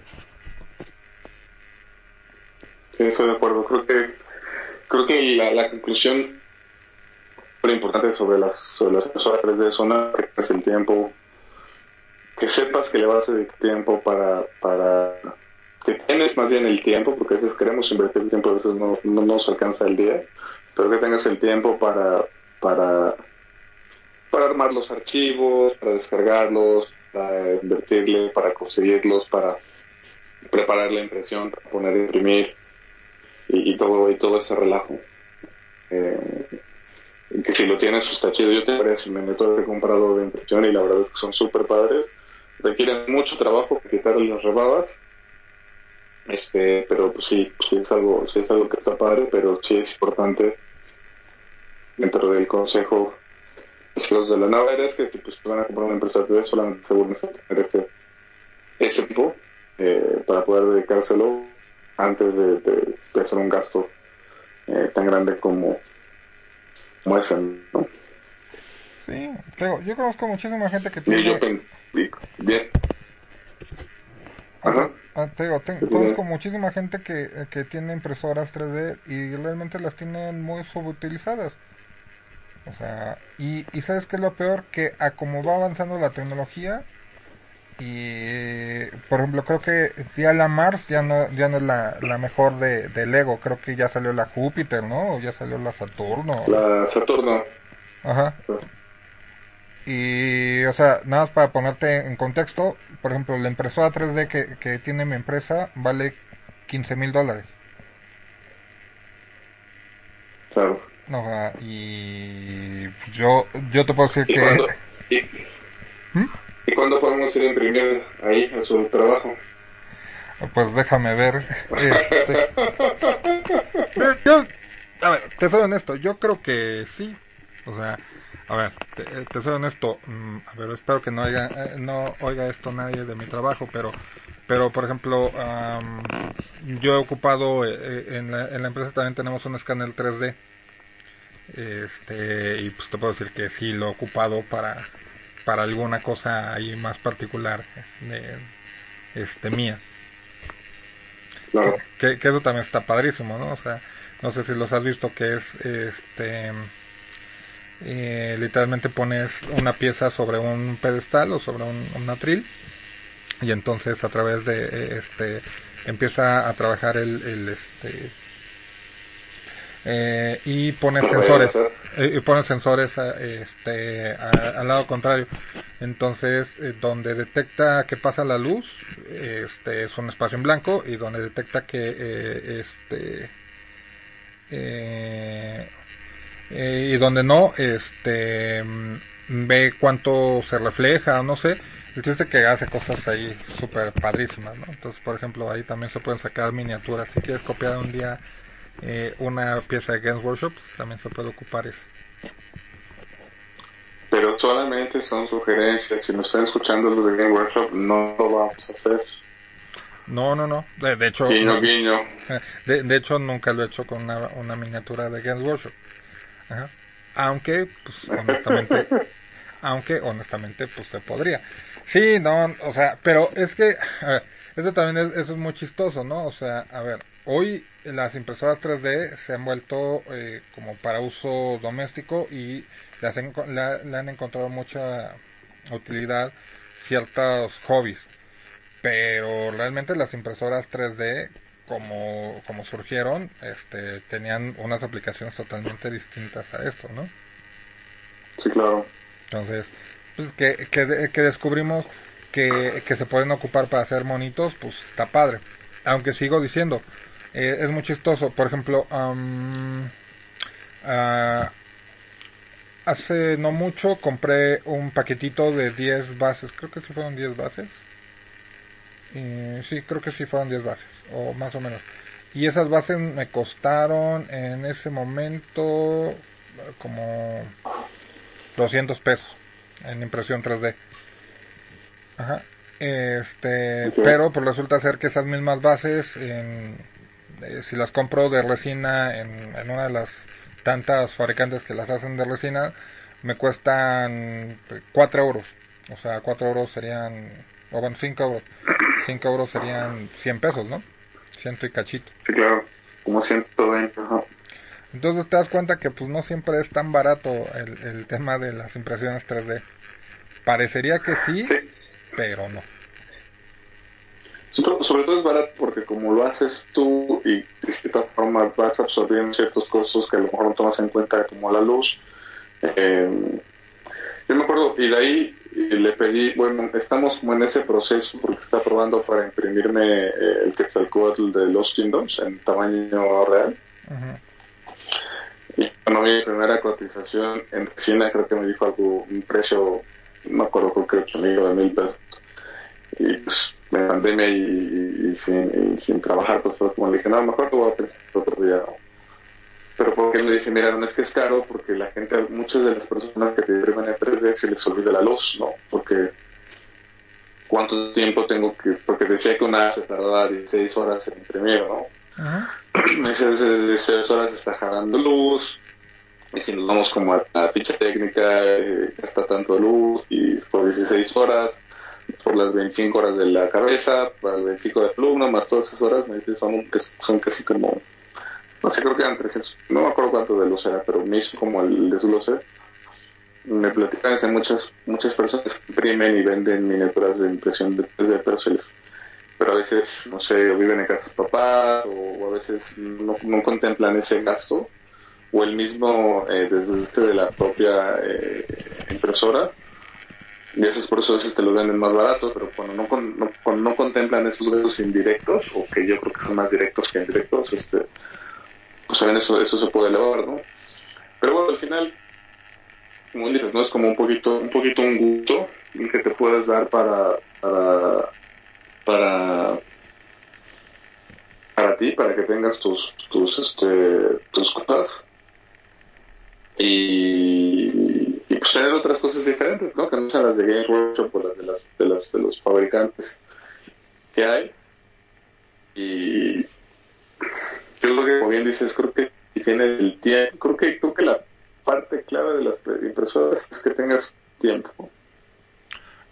Sí, estoy de acuerdo. Creo que creo que la, la conclusión muy importante sobre las sobre las impresoras 3D son es el tiempo que sepas que le vas a dedicar tiempo para, para que tienes más bien el tiempo, porque a veces queremos invertir tiempo, a veces no, no nos alcanza el día, pero que tengas el tiempo para, para, para armar los archivos, para descargarlos, para invertirle, para conseguirlos, para preparar la impresión, para poner a imprimir y, todo y todo ese relajo. Eh, que si lo tienes pues está chido. Yo te varias que he comprado de impresión y la verdad es que son súper padres requieren mucho trabajo quitarle las rebabas este pero pues sí, sí es algo sí es algo que está padre pero sí es importante dentro del consejo los de la nave es que si pues van a comprar una empresa de solamente se vuelven a tener este ese tipo eh, para poder dedicárselo antes de, de, hacer un gasto eh, tan grande como, como ese ¿no? Sí, yo conozco muchísima gente que tiene... Bien. Ajá. Ah, te digo, te- conozco muchísima gente que, que tiene impresoras 3D y realmente las tienen muy subutilizadas. O sea, y, y ¿sabes qué es lo peor? Que a como va avanzando la tecnología, y por ejemplo creo que ya la Mars ya no, ya no es la, la mejor de, de Lego, creo que ya salió la Júpiter, ¿no? O ya salió la Saturno. La Saturno. Ajá. Y, o sea, nada más para ponerte en contexto, por ejemplo, la impresora 3D que, que tiene mi empresa vale 15 mil dólares. Claro. O sea, y yo, yo te puedo decir ¿Y que... cuándo, y, ¿Mm? ¿Y cuándo podemos ir a imprimir ahí a su trabajo? Pues déjame ver. Este... Yo, a ver, te soy honesto, yo creo que sí. O sea, a ver, te, te soy honesto. mm, A ver, espero que no oiga, eh, no oiga esto nadie de mi trabajo, pero, pero por ejemplo, am, yo he ocupado eh, eh, en, la, en la empresa también tenemos un escáner 3D. Este, y pues te puedo decir que sí lo he ocupado para, para alguna cosa ahí más particular de, este, mía. Claro. Que, que eso también está padrísimo, ¿no? O sea, no sé si los has visto que es, este, eh, literalmente pones una pieza sobre un pedestal o sobre un, un atril y entonces a través de, eh, este, empieza a trabajar el, el este, eh, y pones sensores eh, y pones sensores a- este a- al lado contrario. Entonces eh, donde detecta que pasa la luz este es un espacio en blanco y donde detecta que eh, este eh, y donde no este mm, ve cuánto se refleja no sé el chiste que hace cosas ahí súper padrísimas ¿no? entonces por ejemplo ahí también se pueden sacar miniaturas si quieres copiar un día eh, una pieza de Games Workshop también se puede ocupar eso Pero solamente son sugerencias. Si nos están escuchando los de Game Workshop, no lo vamos a hacer. no no no de, de hecho Guiño, no- guiño. De, de hecho, nunca lo he hecho con una, una miniatura de Games Workshop. Ajá. Aunque, pues, honestamente, aunque, honestamente, pues se podría. Sí, no, o sea, pero es que, a ver, eso también es, eso es muy chistoso, ¿no? O sea, a ver, hoy las impresoras 3D se han vuelto eh, como para uso doméstico y las la- le han encontrado mucha utilidad ciertos hobbies pero realmente las impresoras 3D como, como surgieron este tenían unas aplicaciones totalmente distintas a esto no Sí, claro. entonces pues que, que, que descubrimos que, que se pueden ocupar para hacer monitos pues está padre. Aunque sigo diciendo eh, es muy chistoso. Por ejemplo am, ah, hace no mucho compré un paquetito de 10 bases. Creo que sí fueron 10 bases y sí, creo que sí fueron 10 bases, o más o menos. Y esas bases me costaron en ese momento eh, como 200 pesos en impresión 3D. Ajá. Este, pero pues resulta ser que esas mismas bases, en, eh, si las compro de resina en, en una de las tantas fabricantes que las hacen de resina, me cuestan 4 euros. O sea, 4 euros serían, o bueno, 5 euros. 5 euros serían 100 pesos, ¿no? Ciento y cachito. Sí, claro. Como 120. Ajá. Entonces te das cuenta que pues no siempre es tan barato el, el tema de las impresiones 3D. Parecería que sí, Sí. pero no. Sobre sobre todo es barato porque como lo haces tú y de cierta forma vas absorbiendo ciertos costos que a lo mejor no tomas en cuenta como la luz. Eh, yo me acuerdo, y de ahí eh, le pedí, bueno, estamos como en ese proceso porque está probando para imprimirme eh, el Quetzalcoatl de Los Kingdoms en tamaño real. Y cuando mi primera cotización en resina creo que me dijo algo, un precio, no me acuerdo, creo que 8 mil o de mil pesos. Y pues me pandemia y, y- y sin, y sin trabajar, pues fue como le dije, no, mejor te voy a pensar otro día. Pero porque le dije, mira, no es que es caro, porque la gente, muchas de las personas que te imprimen en 3D se les olvida la luz, ¿no? Porque cuánto tiempo tengo que, porque decía que una se tardaba 16 horas en imprimir, ¿no? Me dice, desde 16 horas está jalando luz, y si nos vamos como a la ficha técnica, eh, gasta tanto luz, y por 16 horas, por las 25 horas de la cabeza, para las 25 de pluma, más todas esas horas, me dice, son, son casi como, no sé, creo que eran 300, no me acuerdo cuánto de luz era, pero me hizo como el desglose. Me platican que muchas, muchas personas que imprimen y venden miniaturas de impresión de 3D, pero pero a veces, no sé, viven en casa de papá o, a veces no, no, contemplan ese gasto o el mismo eh, desde este de la propia eh, impresora y a veces por eso a veces te lo venden más barato, pero cuando no, no, cuando no contemplan esos gastos indirectos o que yo creo que son más directos que indirectos, este, pues saben eso, eso se puede elevar, ¿no? Pero bueno, al final, como dices, no es como un poquito, un poquito un gusto que te puedes dar para, para para para ti, para que tengas tus tus este tus cosas y, y pues tener otras cosas diferentes, ¿no? Que no sean las de Game Workshop o las de las de las de los fabricantes que hay y yo creo que como bien dices creo que si tienes el tiempo creo que creo que la parte clave de las impresoras es que tengas tiempo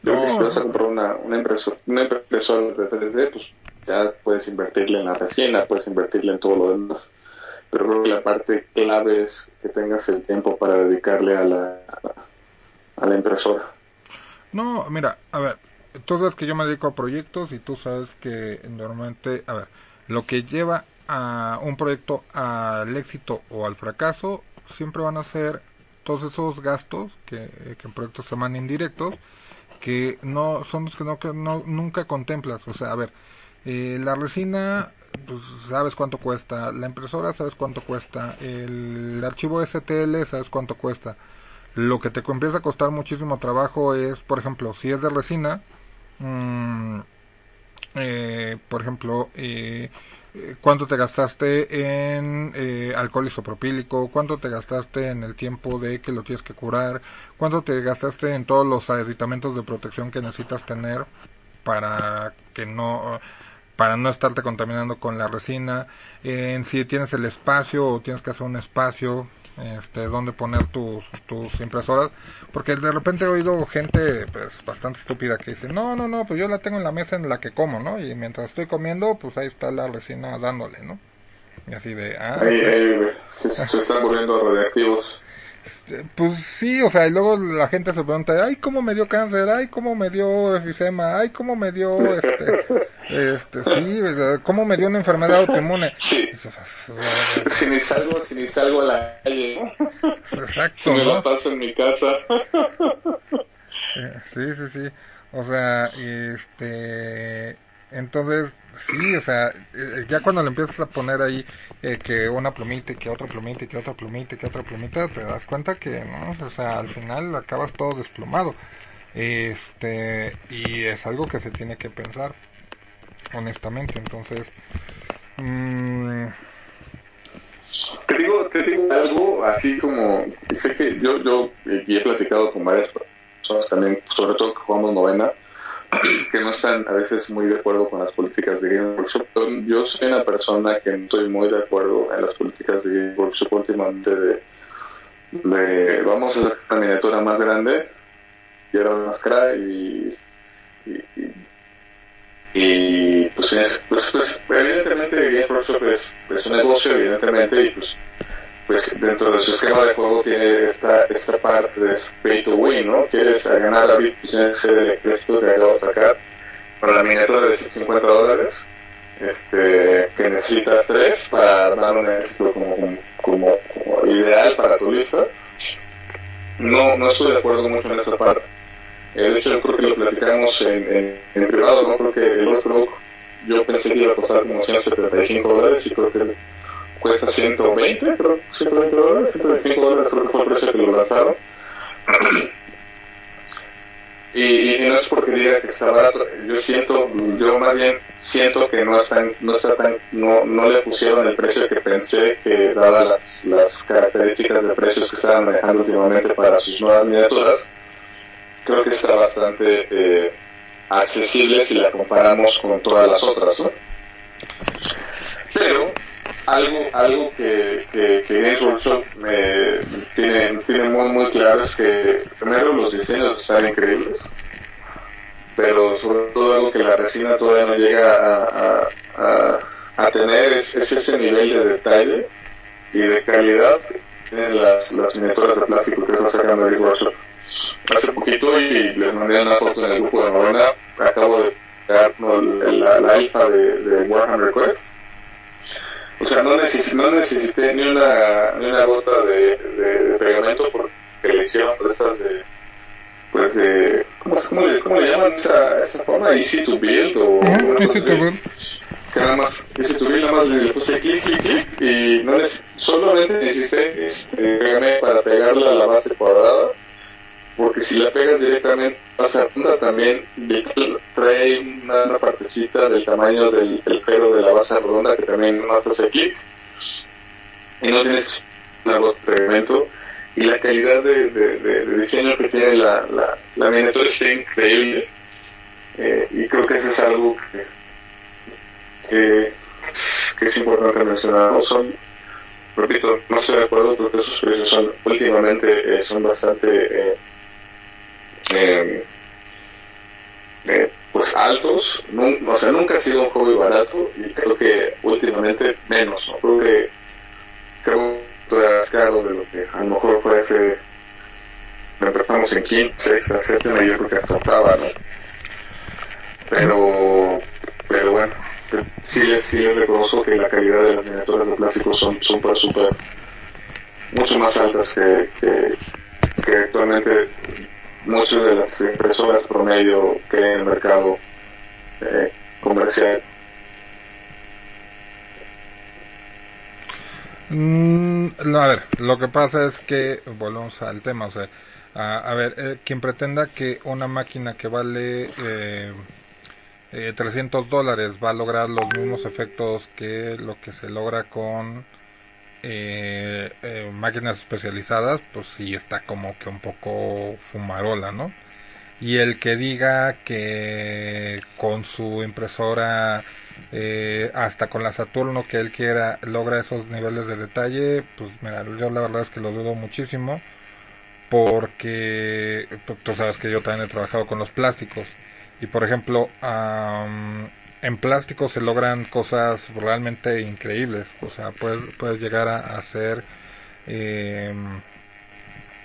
no. si vas a comprar una, una, impresora, una impresora de 3D, pues ya puedes invertirle en la resina, puedes invertirle en todo lo demás. Pero creo que la parte clave es que tengas el tiempo para dedicarle a la, a la impresora. No, mira, a ver, tú sabes que yo me dedico a proyectos y tú sabes que normalmente, a ver, lo que lleva a un proyecto al éxito o al fracaso siempre van a ser todos esos gastos que, que en proyectos se llaman indirectos que no son los que no, que no nunca contemplas. O sea, a ver, eh, la resina, pues sabes cuánto cuesta, la impresora sabes cuánto cuesta, el archivo STL sabes cuánto cuesta. Lo que te empieza a costar muchísimo trabajo es, por ejemplo, si es de resina, mmm, eh, por ejemplo, eh, cuánto te gastaste en eh, alcohol isopropílico, cuánto te gastaste en el tiempo de que lo tienes que curar, cuánto te gastaste en todos los aditamentos de protección que necesitas tener para que no para no estarte contaminando con la resina, en si tienes el espacio o tienes que hacer un espacio, este, donde poner tus, tus impresoras, porque de repente he oído gente pues bastante estúpida que dice, no, no, no, pues yo la tengo en la mesa en la que como, ¿no? Y mientras estoy comiendo, pues ahí está la resina dándole, ¿no? Y así de, ah. se, están volviendo radiactivos. Pues sí, o sea, y luego la gente se pregunta, ay, ¿cómo me dio cáncer? Ay, ¿cómo me dio efisema? Ay, ¿cómo me dio, este, este, sí, ¿cómo me dio una enfermedad autoinmune? Sí. si ni salgo, si ni salgo a la calle. Exacto, si me lo paso en mi casa. sí, sí, sí. O sea, este, entonces, sí, o sea, eh, ya cuando le empiezas a poner ahí eh, que una plumita que otra plumita que otra plumita que otra plumita, te das cuenta que, no, o sea, al final acabas todo desplumado. Este, y es algo que se tiene que pensar, honestamente, entonces... Mmm... Te digo, te digo algo así como, sé que yo, yo y he platicado con varias personas también, sobre todo que jugamos novena, que no están a veces muy de acuerdo con las políticas de Game Workshop. Yo soy una persona que no estoy muy de acuerdo en las políticas de Game Workshop últimamente de, de vamos a hacer una miniatura más grande y ahora más cara y, y, pues, pues, pues, evidentemente Game Workshop es, es un negocio evidentemente y pues pues dentro de su esquema de juego tiene esta, esta parte de pay to win, ¿no? Quieres ganar la vida, pues tienes que ser el ejército que acabo de sacar para la miniatura de 50 dólares, este, que necesitas tres para dar un éxito como, como, ideal para tu lista. No, no estoy de acuerdo mucho en esa parte. De hecho, yo creo que lo platicamos en, en, privado, ¿no? Creo que el otro yo pensé que iba a costar como 175 dólares y creo que cuesta 120, creo, 120 dólares, 125 dólares creo que fue el precio que lo lanzaron. Y, y, no es porque diga que está barato, yo siento, yo más bien siento que no están, no está tan, no, no le pusieron el precio que pensé que dada las, las características de precios que estaban manejando últimamente para sus nuevas miniaturas, creo que está bastante eh, accesible si la comparamos con todas las otras, ¿no? Pero algo algo que, que, que Games Workshop me tiene, tiene muy muy claro es que primero los diseños están increíbles pero sobre todo algo que la resina todavía no llega a, a, a, tener es, ese nivel de detalle y de calidad en las, las miniaturas de plástico que está sacando el Workshop. Hace poquito y les mandé una foto en el grupo de novena, acabo de pegar la, la, alfa de, de Warhammer Quest. O sea, no, necesité, no necesité ni una, ni una gota de, de, pegamento porque le hicieron estas de pues de ¿cómo, cómo, le, cómo le llaman esta, esta forma? Easy to build o easy to build que nada más easy to build nada más le puse clic clic clic y no les, solamente necesité este, para pegarla a la base cuadrada porque si la pegas directamente pasa punta también trae una, partecita del tamaño del, pelo de la base redonda que también hace clic y no tienes un pegamento y la calidad de, diseño que tiene la, la, la miniatura es increíble eh, y creo que eso es algo que, que, es importante mencionar. No son repito no estoy de acuerdo porque esos precios son últimamente eh, son bastante eh, pues altos no, o sea nunca ha sido un hobby barato y creo que últimamente menos ¿no? creo que según caro de lo que a lo mejor fuese empezamos en quinta, sexta, séptima y yo creo que hasta octava, ¿no? Pero, pero bueno, sí les, sí reconozco que la calidad de las miniaturas de plástico son súper, súper, mucho más altas que, que, que actualmente muchas de las impresoras promedio que en el mercado eh, comercial. Mm, a ver, lo que pasa es que, volvemos al tema, o sea, a, ver, eh, quien pretenda que una máquina que vale eh, 300 eh, dólares va a lograr los mismos efectos que lo que se logra con eh, eh, máquinas especializadas, pues sí está como que un poco fumarola, ¿no? Y el que diga que con su impresora eh, hasta con la Saturno que él quiera logra esos niveles de detalle, pues mira, yo la verdad es que lo dudo muchísimo porque pues, tú sabes que yo también he trabajado con los plásticos y por ejemplo en plástico se logran cosas realmente increíbles, o sea, puedes, puedes llegar a, hacer eh,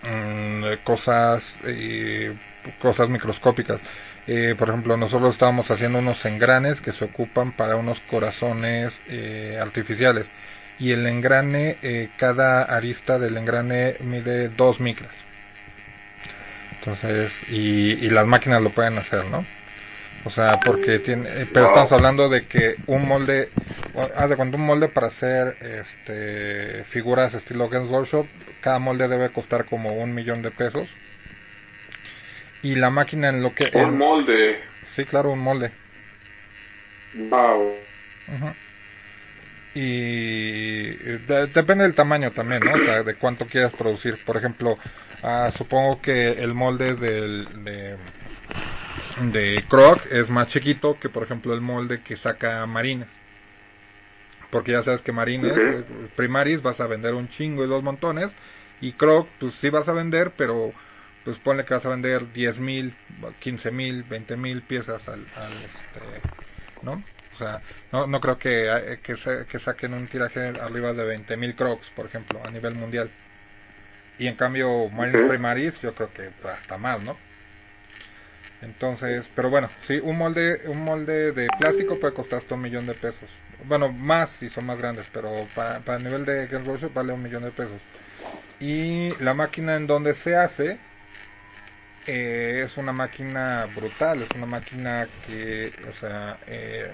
mm, cosas eh, cosas microscópicas eh, por ejemplo, nosotros estábamos haciendo unos engranes que se ocupan para unos corazones eh, artificiales. Y el engrane, eh, cada arista del engrane mide 2 micras. Entonces, y, y, las máquinas lo pueden hacer, ¿no? O sea, porque tiene, pero estamos hablando de que un molde, haz de cuando un molde para hacer este, figuras estilo Games Workshop, cada molde debe costar como un millón de pesos y la máquina en lo que... Un molde. Sí, claro, un molde. Wow. Y depende del tamaño también, ¿no? O sea, de cuánto quieras producir. Por ejemplo, ah, supongo que el molde del, de, de Croc es más chiquito que, por ejemplo, el molde que saca Marines. Porque ya sabes que Marines, Primaris, vas a vender un chingo y dos montones. Y Croc, pues sí vas a vender, pero pues pone que vas a vender 10 mil, 15 mil, 20 mil piezas al, al este, ¿no? O sea, no, no creo que, eh, que, que saquen un tiraje arriba de 20 mil crocs, por ejemplo, a nivel mundial. Y en cambio, Marines Primaris, yo creo que hasta más, ¿no? Entonces, pero bueno, sí, un molde, un molde de plástico puede costar hasta un millón de pesos. Bueno, más si son más grandes, pero para, para el nivel de Game vale un millón de pesos. Y la máquina en donde se hace, eh, es una máquina brutal, es una máquina que, o sea, eh,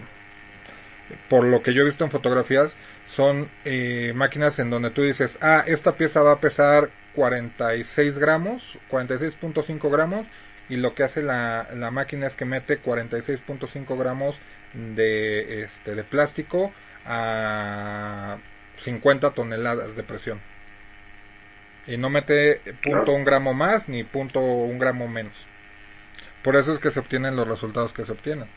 por lo que yo he visto en fotografías, son eh, máquinas en donde tú dices, ah, esta pieza va a pesar 46 gramos, 46.5 gramos, y lo que hace la, la máquina es que mete 46.5 gramos de, este, de plástico a 50 toneladas de presión y no mete punto un gramo más ni punto un gramo menos. Por eso es que se obtienen los resultados que se obtienen.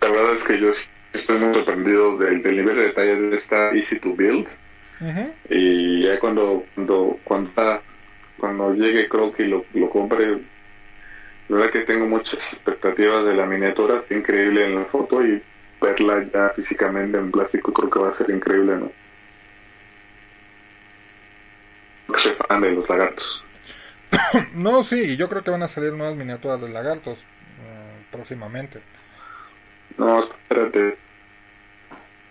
La verdad es que yo estoy muy sorprendido del, nivel de detalle de esta Easy to Build. Y ya cuando cuando cuando, cuando llegue creo que lo, lo compre La verdad que tengo muchas expectativas de la miniatura, está increíble en la foto y verla ya físicamente en plástico creo que va a ser increíble, ¿no? Soy fan de los lagartos. no, sí, y yo creo que van a salir nuevas miniaturas de lagartos uh, próximamente. No, espérate.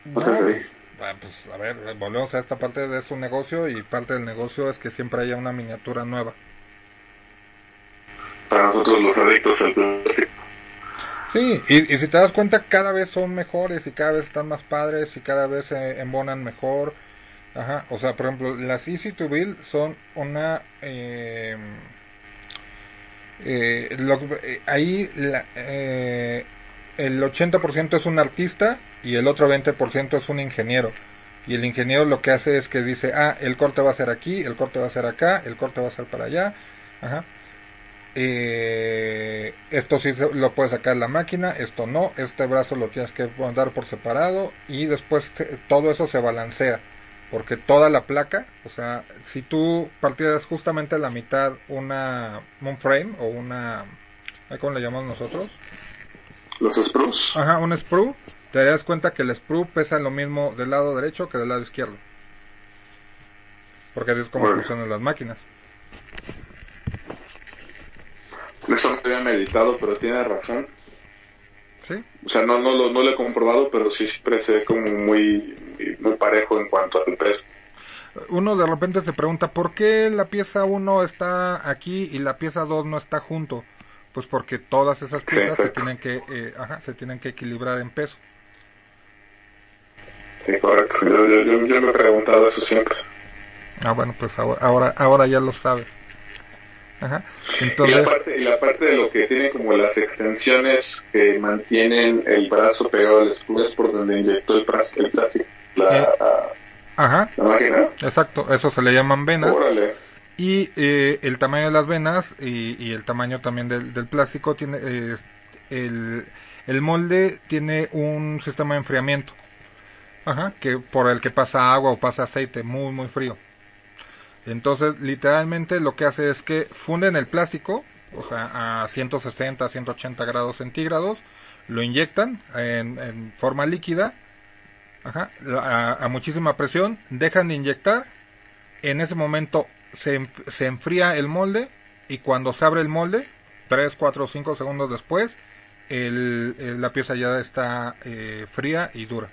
No, no sé. Ah, pues a ver, volvemos a esta parte de su negocio y parte del negocio es que siempre haya una miniatura nueva. Para nosotros los adictos al plástico. Sí, y, y, si te das cuenta cada vez son mejores y cada vez están más padres y cada vez se embonan mejor. Ajá, o sea, por ejemplo, las Easy to Build son una... Eh, eh, lo, eh, ahí la, eh, el 80% es un artista y el otro 20% es un ingeniero. Y el ingeniero lo que hace es que dice, ah, el corte va a ser aquí, el corte va a ser acá, el corte va a ser para allá. Ajá. Eh, esto sí lo puede sacar la máquina, esto no, este brazo lo tienes que mandar por separado y después todo eso se balancea. Porque toda la placa, o sea, si tú partieras justamente a la mitad una, un frame o una, ¿cómo le llamamos nosotros? Los sprues. Ajá, un sprue. Te das cuenta que el sprue pesa lo mismo del lado derecho que del lado izquierdo. Porque así es como bueno. funcionan las máquinas. Eso no había meditado, pero tiene razón. ¿Sí? O sea, no, no, lo, no lo he comprobado, pero sí siempre se ve como muy, muy parejo en cuanto al peso. Uno de repente se pregunta, ¿por qué la pieza 1 está aquí y la pieza 2 no está junto? Pues porque todas esas piezas sí, se tienen que eh, ajá, se tienen que equilibrar en peso. Sí, correcto. Yo, yo, yo, yo me he preguntado eso siempre. Ah, bueno, pues ahora, ahora, ahora ya lo sabes. Ajá. Entonces... Y, la parte, y la parte de lo que tiene como las extensiones que mantienen el brazo pegado al escudo es por donde inyectó el, el plástico. La, eh, ajá. la máquina. Exacto, eso se le llaman venas. Órale. Y eh, el tamaño de las venas y, el tamaño también del, plástico tiene eh, el, el molde tiene un sistema de enfriamiento. Ajá, que por el que pasa agua o pasa aceite muy muy frío. Entonces, literalmente lo que hace es que funden el plástico, o sea, a 160, 180 grados centígrados, lo inyectan en, en forma líquida, ajá, a, a, muchísima presión, dejan de inyectar, en ese momento se, se enfría el molde y cuando se abre el molde, 3, 4 o 5 segundos después, el, la pieza ya está eh, fría y dura.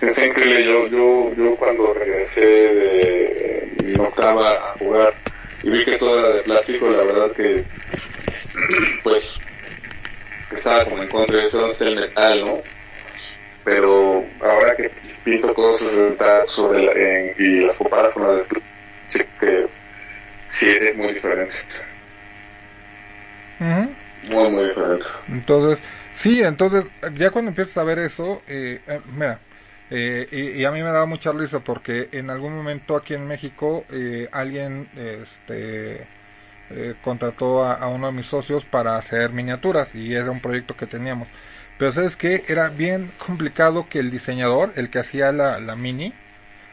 es increíble. Yo, yo, yo cuando regresé de mi octava a jugar y vi que todo era de plástico, la verdad que, pues, estaba como en contra de eso, no el metal, ¿no? Pero ahora que pinto cosas sobre la, en, y las comparas con las de plástico, que sí es muy diferente. Uh -huh. Muy, muy diferente. Entonces, sí, entonces, ya cuando empiezas a ver eso, eh, eh, mira, eh, y, y, a mí me daba mucha risa porque en algún momento aquí en México eh, alguien este, eh, contrató a, a, uno de mis socios para hacer miniaturas y era un proyecto que teníamos. Pero sabes que era bien complicado que el diseñador, el que hacía la, la mini,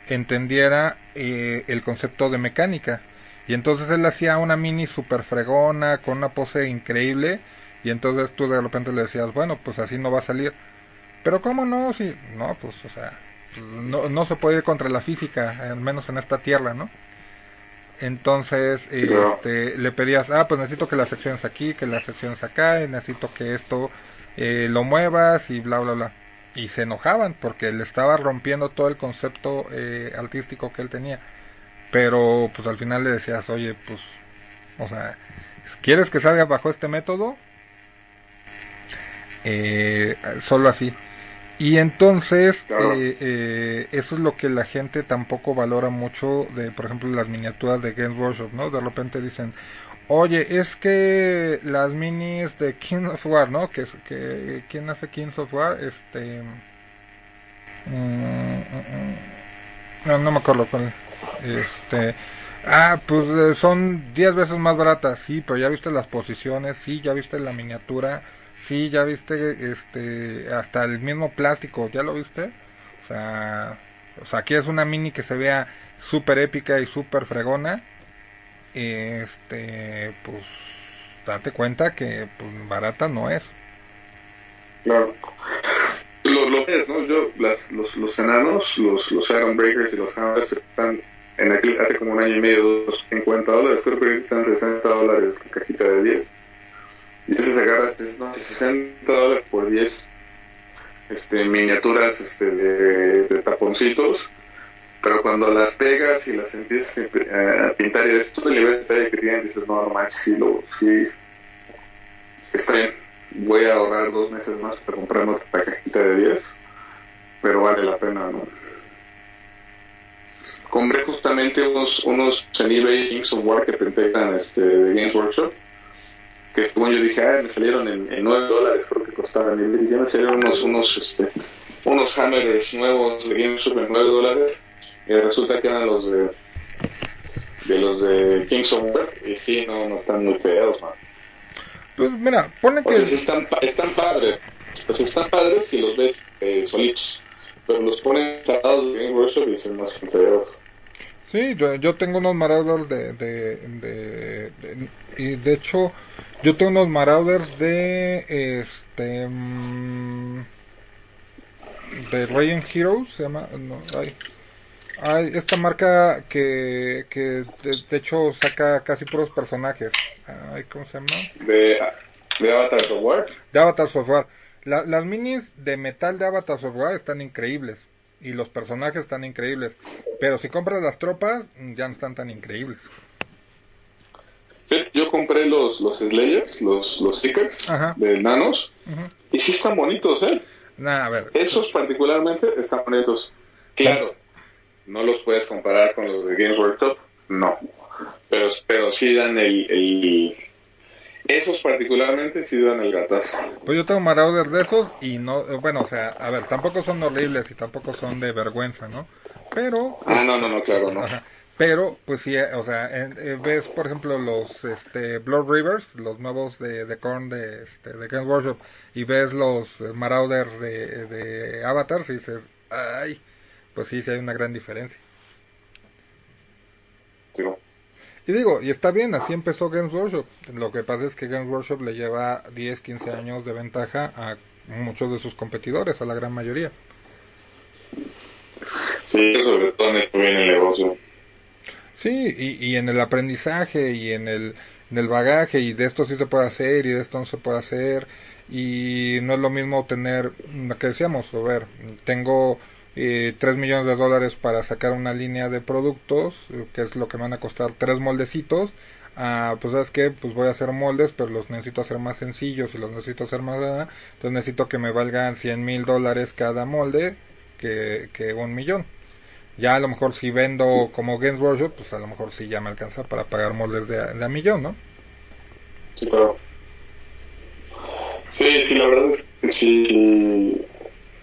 entendiera el concepto de mecánica. Y entonces él hacía una mini super fregona, con una pose increíble, y entonces tú de repente le decías, bueno, pues así no va a salir pero ¿cómo no? Si, no, pues, o sea, no, no se puede ir contra la física, al menos en esta tierra, ¿no? Entonces, este, le pedías, ah, pues necesito que la sección es aquí, que la sección es acá, y necesito que esto eh, lo muevas y bla, bla, bla. Y se enojaban porque le estaba rompiendo todo el concepto eh, artístico que él tenía. Pero, pues al final le decías, oye, pues, o sea, ¿quieres que salga bajo este método? Eh, solo así. Y entonces, claro. eh, eh, eso es lo que la gente tampoco valora mucho de, por ejemplo, las miniaturas de Games Workshop, ¿no? De repente dicen, oye, es que las minis de King of War, ¿no? Que, que ¿Quién hace Kings of War? Este... Mm, no, no me acuerdo cuál. Este... Ah, pues eh, son 10 veces más baratas, sí, pero ya viste las posiciones, sí, ya viste la miniatura, Sí, ya viste, este, hasta el mismo plástico, ¿ya lo viste? O sea, o sea, aquí es una mini que se vea súper épica y súper fregona. Este, pues, date cuenta que pues, barata no es. Claro. Lo, ¿no? Yo, las, los, los enanos, los, los Iron Breakers y los Hammers están en aquel, hace como un año y medio, 50 dólares, creo que están 60 dólares la cajita de 10. Y ese se agarra no, 60 dólares por 10 este, miniaturas este, de, de taponcitos pero cuando las pegas y las empiezas a pintar y ves todo el nivel de detalle que tienen, dices, no, no sí, lo, sí, está voy a ahorrar dos meses más para comprarme otra cajita de 10, pero vale la pena, ¿no? Compré justamente unos, unos en eBay Kings of War que pensé eran este, de Games Workshop, que según yo dije, ah, me salieron en, en 9 dólares, creo que costaban, y ya me salieron unos, unos, este, unos hammers nuevos de Games Workshop en 9 dólares, y resulta que eran los de de los de Kings of War y sí no no están muy feos man. Pues mira, pone que... o sea sí están, están padres pues están padres si los ves eh, solitos pero los ponen cerrados de Game Workshop y son más feos Sí, yo, yo tengo unos Marauders de, de, de, de, y de hecho yo tengo unos Marauders de este mm, de Ryan Heroes se llama no, ay, hay esta marca que, que de, de, hecho saca casi puros personajes. Ay, ¿Cómo se llama? De, de Avatar Software. De Avatar Software. La, las minis de metal de Avatar Software están increíbles. Y los personajes están increíbles. Pero si compras las tropas, ya no están tan increíbles. Yo compré los, los Slayers, los, los Seekers Ajá. de Nanos. Ujú. Y sí están bonitos, ¿eh? Nah, a ver. Esos particularmente están bonitos. Claro, no los puedes comparar con los de Games Workshop, no. Pero, pero sí dan el, el... Esos particularmente sí dan el gatazo. Pues yo tengo Marauder de esos y no, bueno, o sea, a ver, tampoco son horribles y tampoco son de vergüenza, ¿no? Pero... Ah, no, no, no, claro, no. Ajá. Pero, pues sí, o sea, en- eh, ves, por ejemplo, los este, Blood Rivers, los nuevos de, de Korn de, este, de Games Workshop, y ves los eh, Marauders de, de Avatar, y dices, ay, pues sí, sí hay una gran diferencia. Sí. Y digo, y está bien, así empezó Games Workshop. Lo que pasa es que Games Workshop le lleva 10, 15 años de ventaja a muchos de sus competidores, a la gran mayoría. Sí, sobre todo en el negocio. Sí, y, y en el aprendizaje y en el, en el bagaje y de esto sí se puede hacer y de esto no se puede hacer y no es lo mismo tener, lo que decíamos, a ver, tengo eh, 3 millones de dólares para sacar una línea de productos, eh, que es lo que me van a costar tres moldecitos, ah, pues sabes que pues voy a hacer moldes, pero los necesito hacer más sencillos y los necesito hacer más, ah, entonces necesito que me valgan 100 mil dólares cada molde que, que un millón. Ya a lo mejor si vendo como Games Workshop, pues a lo mejor sí ya me alcanza para pagar moldes de, de a millón, ¿no? Sí, claro. Sí, sí, la verdad es que sí, sí,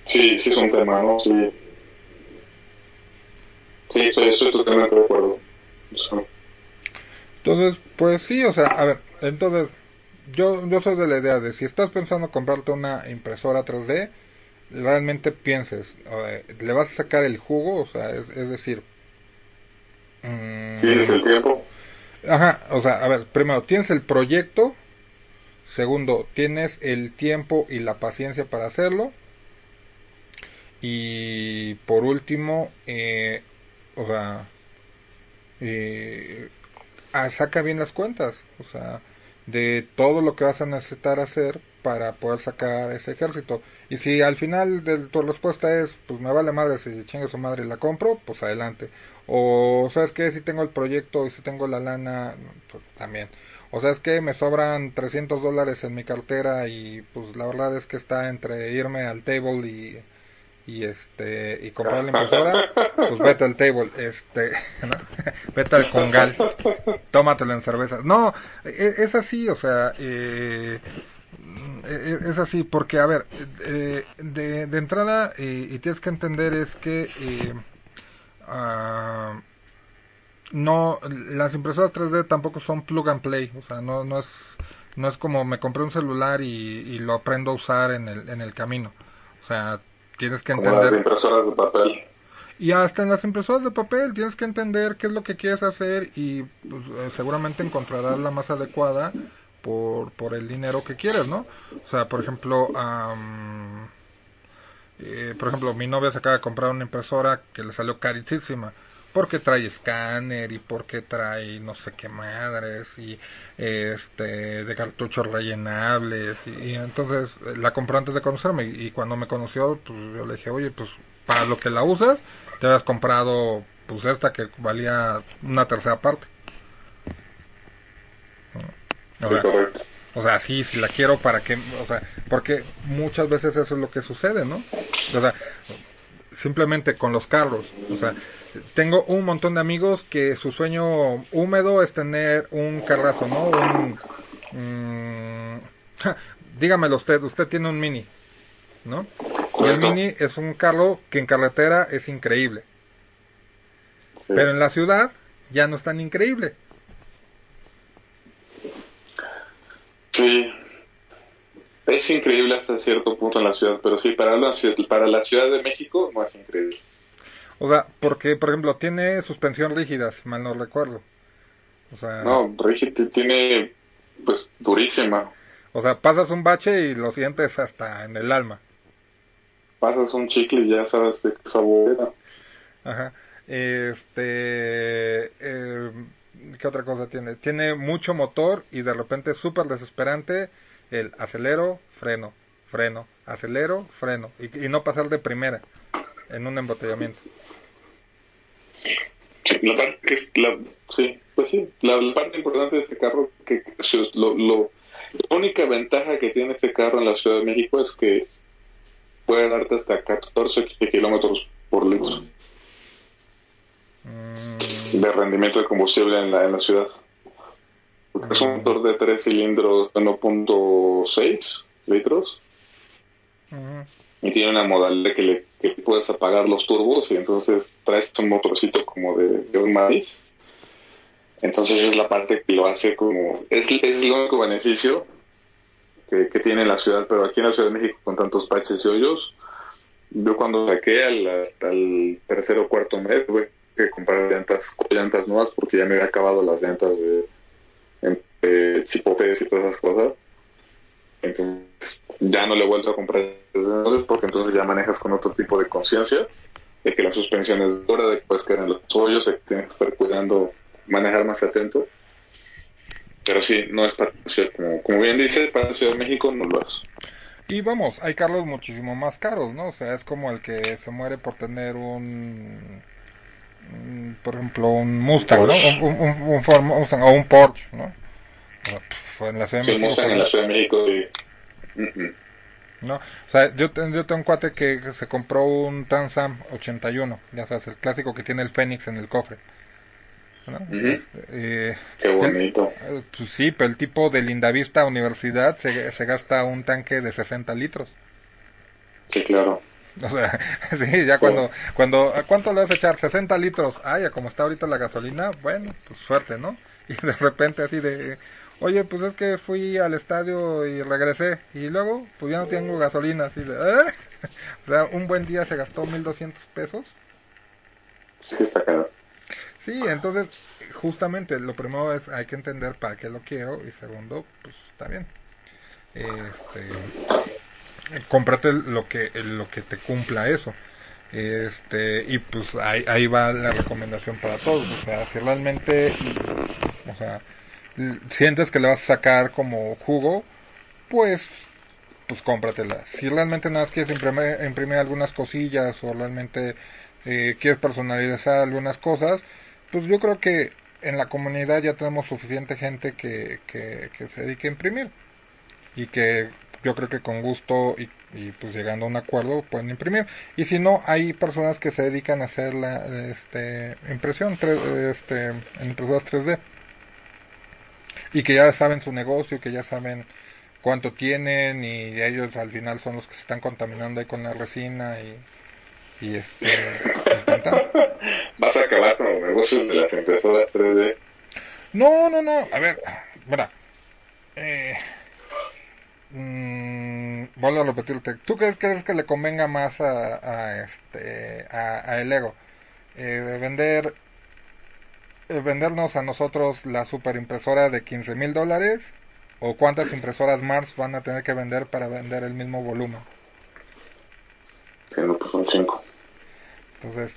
sí, sí es un tema, ¿no? Sí. Sí, estoy, estoy totalmente de acuerdo. Entonces, pues sí, o sea, a ver, entonces, yo, yo soy de la idea de si estás pensando comprarte una impresora 3D, realmente pienses, eh, le vas a sacar el jugo, o sea, es, es decir, mm, ¿Tienes el tiempo? Ajá, o sea, a ver, primero, tienes el proyecto, segundo, tienes el tiempo y la paciencia para hacerlo, y por último, eh, o sea, eh, saca bien las cuentas, o sea, de todo lo que vas a necesitar hacer para poder sacar ese ejército. Y si al final de tu respuesta es, pues me vale madre si chingue su madre y la compro, pues adelante. O sabes que si tengo el proyecto y si tengo la lana, pues también. O sabes que me sobran 300 dólares en mi cartera y pues la verdad es que está entre irme al table y y este y comprar la impresora pues vete al table este ¿no? vete al congal tómatelo en cervezas no e- es así o sea eh, e- e- es así porque a ver eh, de, de entrada eh, y tienes que entender es que eh, ah, no las impresoras 3D tampoco son plug and play o sea no no es no es como me compré un celular y, y lo aprendo a usar en el en el camino o sea tienes que Como las entender impresoras de papel. Y hasta en las impresoras de papel tienes que entender qué es lo que quieres hacer y pues, eh, seguramente encontrarás la más adecuada por, por el dinero que quieres, ¿no? O sea, por ejemplo, eh, por ejemplo, mi novia se acaba de comprar una impresora que le salió carísima porque trae escáner y porque trae no sé qué madres y este de cartuchos rellenables y, y entonces eh, la compró antes de conocerme y, y cuando me conoció pues yo le dije oye pues para lo que la usas te habías comprado pues esta que valía una tercera parte sea, o sea, sí, si la quiero para que, o sea, porque muchas veces eso es lo que sucede, ¿no? O sea, simplemente con los carros, o sea, tengo un montón de amigos que su sueño húmedo es tener un carrazo, ¿no? Un, mm, dígamelo usted, usted tiene un mini, ¿no? Y el mini es un carro que en carretera es increíble, Sí. pero en la ciudad ya no es tan increíble. Sí. Es increíble hasta cierto punto en la ciudad, pero sí, para la, ciudad- para la Ciudad de México no es increíble. O sea, porque, por ejemplo, tiene suspensión rígida, si mal no recuerdo. O sea, No, Rigid tiene, pues, durísima. o sea, pasas un bache y lo sientes hasta en el alma. Pasas un chicle y ya sabes de qué sabor era. Ajá. Este, eh, ¿qué otra cosa tiene? Tiene mucho motor y de repente es súper desesperante el acelero, freno, freno, acelero, freno y, y no pasar de primera en un embotellamiento. Sí, la parte que es la, sí, pues sí, la, la parte importante de este carro, que que lo, lo, la única ventaja que tiene este carro en la Ciudad de México es que puede darte hasta 14 kilómetros por litro Mm, de rendimiento de combustible en la, en la ciudad. Porque es un motor de 3 cilindros de 1.6 litros y tiene una modalidad que le que puedes apagar los turbos y entonces traes un motorcito como de, de un maíz. Entonces es la parte que lo hace como... Es, es el único beneficio que, que tiene la ciudad, pero aquí en la Ciudad de México con tantos baches y hoyos, yo cuando saqué al, al tercer o cuarto mes tuve que comprar llantas, llantas nuevas porque ya me había acabado las llantas de, de chipopes y todas esas cosas. Entonces ya no le he vuelto a comprar desde entonces porque entonces ya manejas con otro tipo de conciencia de que la suspensión es dura, de que puedes caer en los hoyos, de que tienes que estar cuidando, manejar más atento. Pero sí, no es para como, como bien dices, para la Ciudad de México no lo es. Y vamos, hay carros muchísimo más caros, ¿no? O sea, es como el que se muere por tener un, por ejemplo, un Mustang, ¿no? Un, un, un Ford Mustang o un Porsche, ¿no? Pf, en la Ciudad de Sí, México, Mustang en la Ciudad de México y... ¿no? O sea, yo, yo tengo un cuate que se compró un Trans Am 81, ya sabes, el clásico que tiene el Fénix en el cofre. ¿no? Ujú. Eh, Qué bonito. eh, pues sí, pero el tipo de Lindavista Universidad se, se gasta un tanque de 60 litros. Sí, claro. O sea, sí, ya cuando, cuando, ¿a cuánto le vas a echar? 60 litros. Ah, ya como está ahorita la gasolina, bueno, pues suerte, ¿no? Y de repente así de, oye, pues es que fui al estadio y regresé. Y luego, pues ya no tengo gasolina, así de, ¿eh? O sea, un buen día se gastó 1200 pesos. Sí, está caro. Sí, entonces, justamente, lo primero es, hay que entender para qué lo quiero. Y segundo, pues está bien. Este, cómprate lo que, lo que te cumpla eso. Este, y pues ahí, ahí va la recomendación para todos. O sea, si realmente, o sea, sientes que le vas a sacar como jugo, pues, pues cómpratela. Si realmente nada más quieres imprimir, imprimir algunas cosillas o realmente eh, quieres personalizar algunas cosas, pues yo creo que en la comunidad ya tenemos suficiente gente que, que, que se dedique a imprimir y que yo creo que con gusto y, y, pues llegando a un acuerdo pueden imprimir y si no hay personas que se dedican a hacer la este impresión tres- este en impresoras 3D y que ya saben su negocio que ya saben cuánto tienen y ellos al final son los que se están contaminando ahí con la resina y y este. Vas a acabar con los negocios de las impresoras 3D. No, no, no. A ver, mira. Eh, mm, vuelvo a repetirte. ¿Tú qué crees que le convenga más a, a este a, a el ego? eh, de vender eh, vendernos a nosotros la superimpresora de 15 mil dólares o cuántas impresoras Mars van a tener que vender para vender el mismo volumen. Sí, no, pues son cinco. Entonces,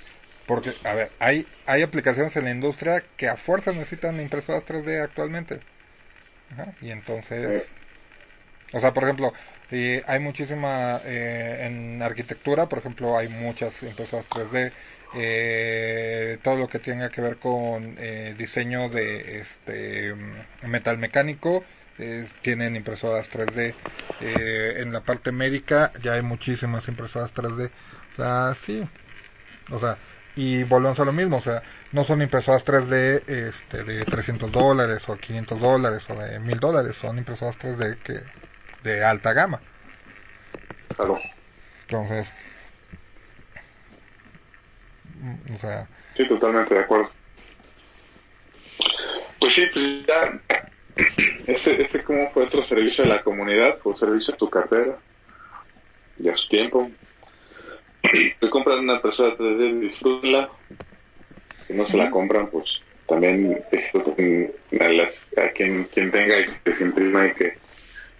porque, a ver, hay, hay aplicaciones en la industria que a fuerza necesitan impresoras 3D actualmente. Ajá, y entonces, o sea, por ejemplo, hay muchísima eh, en arquitectura, por ejemplo, hay muchas impresoras 3D. Eh, todo lo que tenga que ver con eh, diseño de este metal mecánico tienen impresoras 3D. Eh, en la parte médica ya hay muchísimas impresoras 3D. O sea, sí. O sea, y volvemos a lo mismo. O sea, no son impresoras 3D este, de 300 dólares o 500 dólares o de 1000 dólares. Son impresoras 3D que de alta gama. Claro. Entonces, mm, o sea, Sí, totalmente de acuerdo. Pues sí, pues ya. Este, este como fue otro servicio de la comunidad, fue servicio a tu cartera y a su tiempo. Te compran una persona 3D, disfrútenla. Si no se la compran, pues también disfruten a, las, a quien, quien tenga y que se imprima y que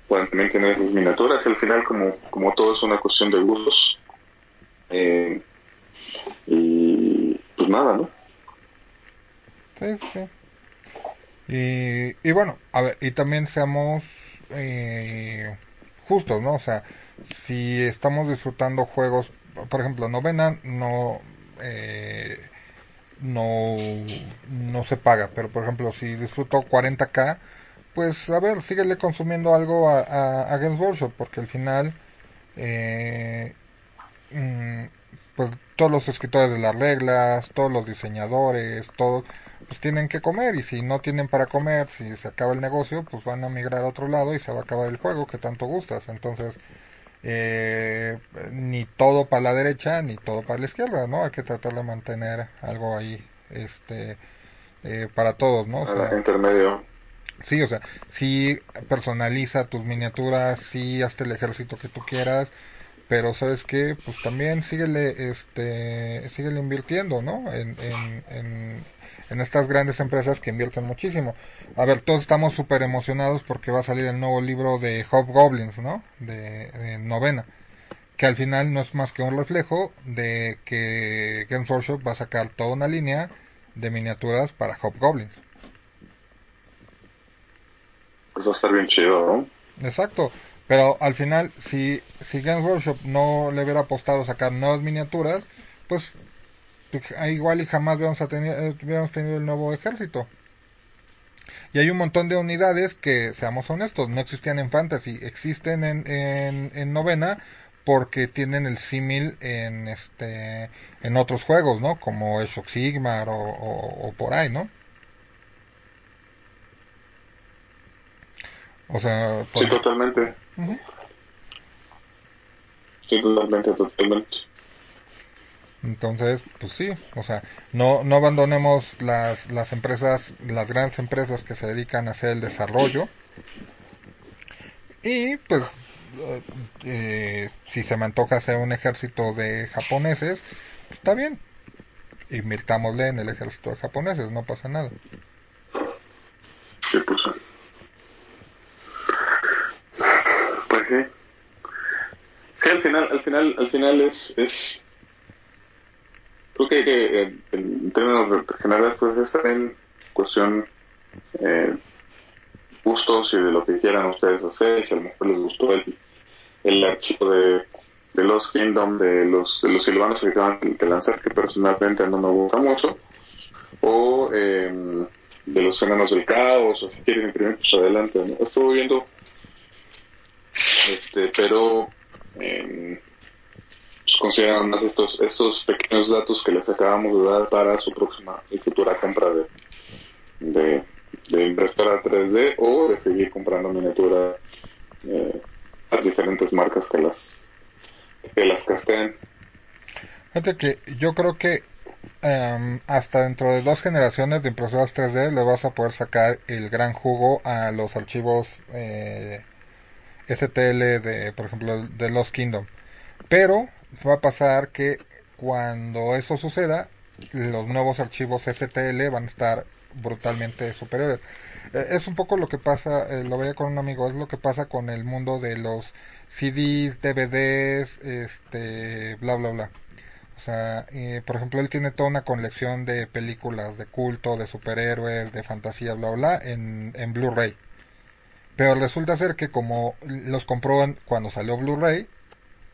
puedan también tener sus miniaturas. Al final, como, como todo es una cuestión de gustos. Eh, y pues nada, ¿no? Sí, sí. Y, y bueno, a ver, y también seamos eh, justos, ¿no? O sea, si estamos disfrutando juegos, por ejemplo, novena no eh, no no se paga, pero por ejemplo, si disfruto 40k, pues a ver, síguele consumiendo algo a, a, a Games Workshop, porque al final eh, mm, pues todos los escritores de las reglas, todos los diseñadores, todos pues tienen que comer y si no tienen para comer, si se acaba el negocio, pues van a migrar a otro lado y se va a acabar el juego que tanto gustas. Entonces, eh, ni todo para la derecha ni todo para la izquierda, ¿no? Hay que tratar de mantener algo ahí, este, eh, para todos, ¿no? O sea, intermedio. Sí, o sea, sí personaliza tus miniaturas, sí hazte el ejército que tú quieras, pero sabes que pues también síguele, este, síguele invirtiendo, ¿no? En, en, en, en estas grandes empresas que invierten muchísimo. A ver, todos estamos súper emocionados porque va a salir el nuevo libro de Hobgoblins, ¿no? De, de novena. Que al final no es más que un reflejo de que Games Workshop va a sacar toda una línea de miniaturas para Hobgoblins. Pues va a estar bien chido, ¿no? Exacto. Pero al final, si, si Games Workshop no le hubiera apostado sacar nuevas miniaturas, pues igual y jamás hubiéramos tenido, hubiéramos tenido el nuevo ejército. Y hay un montón de unidades que, seamos honestos, no existían en Fantasy, existen en, en, en novena porque tienen el símil en este en otros juegos, ¿no? Como of Sigmar o por ahí, ¿no? O sea, por- Sí, totalmente. Ujú. Sí, totalmente, totalmente. Entonces, pues sí, o sea, no, no abandonemos las, las empresas, las grandes empresas que se dedican a hacer el desarrollo. Y pues, eh, eh, si se me antoja hacer un ejército de japoneses, pues, está bien. Invirtámosle en el ejército de japoneses, no pasa nada. Sí, pues. Sí. Al final, al final, al final es, es creo que, que, eh, en términos generales pues es también cuestión eh, gustos y de lo que quieran ustedes hacer, si a lo mejor les gustó el, el archivo de, de los Kingdom, de los, de los silvanos que acaban de lanzar, que personalmente no me gusta mucho, o eh, de los enanos del caos, o si quieren imprimir, pues adelante. ¿no? Viendo, este, pero eh, consideran más estos, estos pequeños datos que les acabamos de dar para su próxima y futura compra de, de, de impresora 3D o de seguir comprando miniatura eh, las diferentes marcas que las que las casteen. Fíjate que yo creo que em, hasta dentro de dos generaciones de impresoras 3D le vas a poder sacar el gran jugo a los archivos eh, STL de, por ejemplo, de Lost Kingdom. Pero va a pasar que cuando eso suceda, los nuevos archivos STL van a estar brutalmente superiores. Eh, es un poco lo que pasa, eh, lo veía con un amigo, es lo que pasa con el mundo de los CDs, DVDs, este, bla, bla, bla. O sea, eh, por ejemplo, él tiene toda una colección de películas de culto, de superhéroes, de fantasía, bla, bla, en, en Blu-ray. Pero resulta ser que como los compró cuando salió Blu-ray,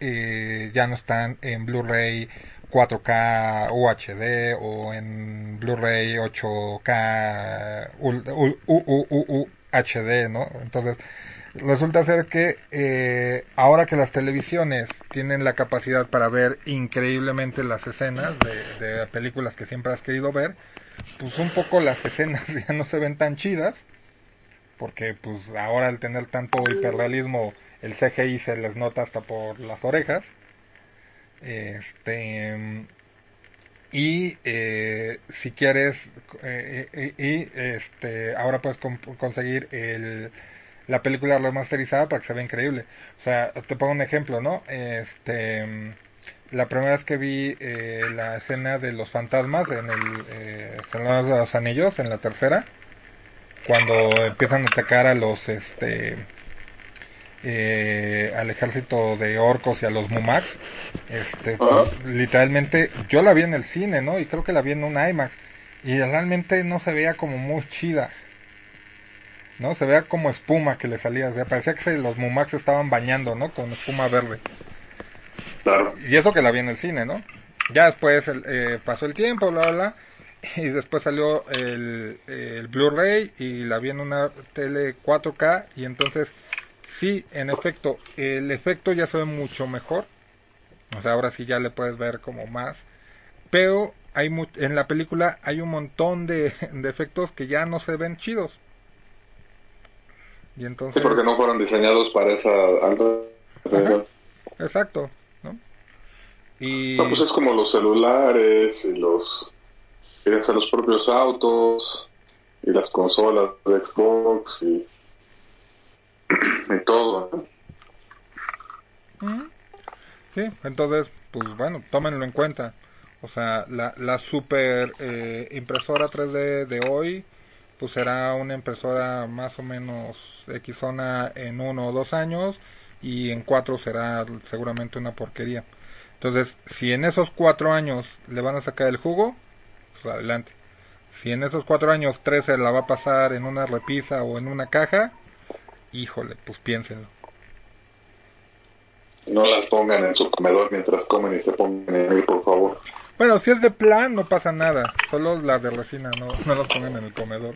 eh, ya no están en Blu-ray 4K UHD o en Blu-ray 8K UHD, ¿no? Entonces, resulta ser que eh, ahora que las televisiones tienen la capacidad para ver increíblemente las escenas de, de películas que siempre has querido ver, pues un poco las escenas ya no se ven tan chidas, porque pues ahora al tener tanto hiperrealismo el CGI se les nota hasta por las orejas. Este y eh, si quieres eh, y este ahora puedes conseguir el la película remasterizada para que se vea increíble. O sea, te pongo un ejemplo, ¿no? Este la primera vez que vi eh, la escena de los fantasmas en el eh, Señor de los Anillos, en la tercera, cuando empiezan a atacar a los este eh, al ejército de orcos y a los mumax este pues, literalmente yo la vi en el cine no y creo que la vi en un IMAX y realmente no se veía como muy chida no se veía como espuma que le salía o sea parecía que los mumax estaban bañando no con espuma verde. Claro. y eso que la vi en el cine no ya después eh, pasó el tiempo bla bla bla y después salió el, el Blu-ray y la vi en una tele 4K y entonces sí, en efecto, el efecto ya se ve mucho mejor. O sea, ahora sí ya le puedes ver como más. Pero hay en la película hay un montón de, de efectos que ya no se ven chidos. Y entonces... Sí, porque no fueron diseñados para esa alta Ajá, Exacto, ¿no? Y... No, pues es como los celulares y los... Y hasta los propios autos y las consolas de Xbox y de todo. Sí, entonces, pues bueno, tómenlo en cuenta. O sea, la, la super eh, impresora 3D de hoy, pues será una impresora más o menos X zona en uno o dos años y en cuatro será seguramente una porquería. Entonces, si en esos cuatro años le van a sacar el jugo, pues adelante. Si en esos cuatro años tres se la va a pasar en una repisa o en una caja, híjole, pues piénsenlo. No las pongan en su comedor mientras comen y se pongan en él, por favor. Bueno, si es de plan, no pasa nada. Solo las de resina, no, no las pongan en el comedor.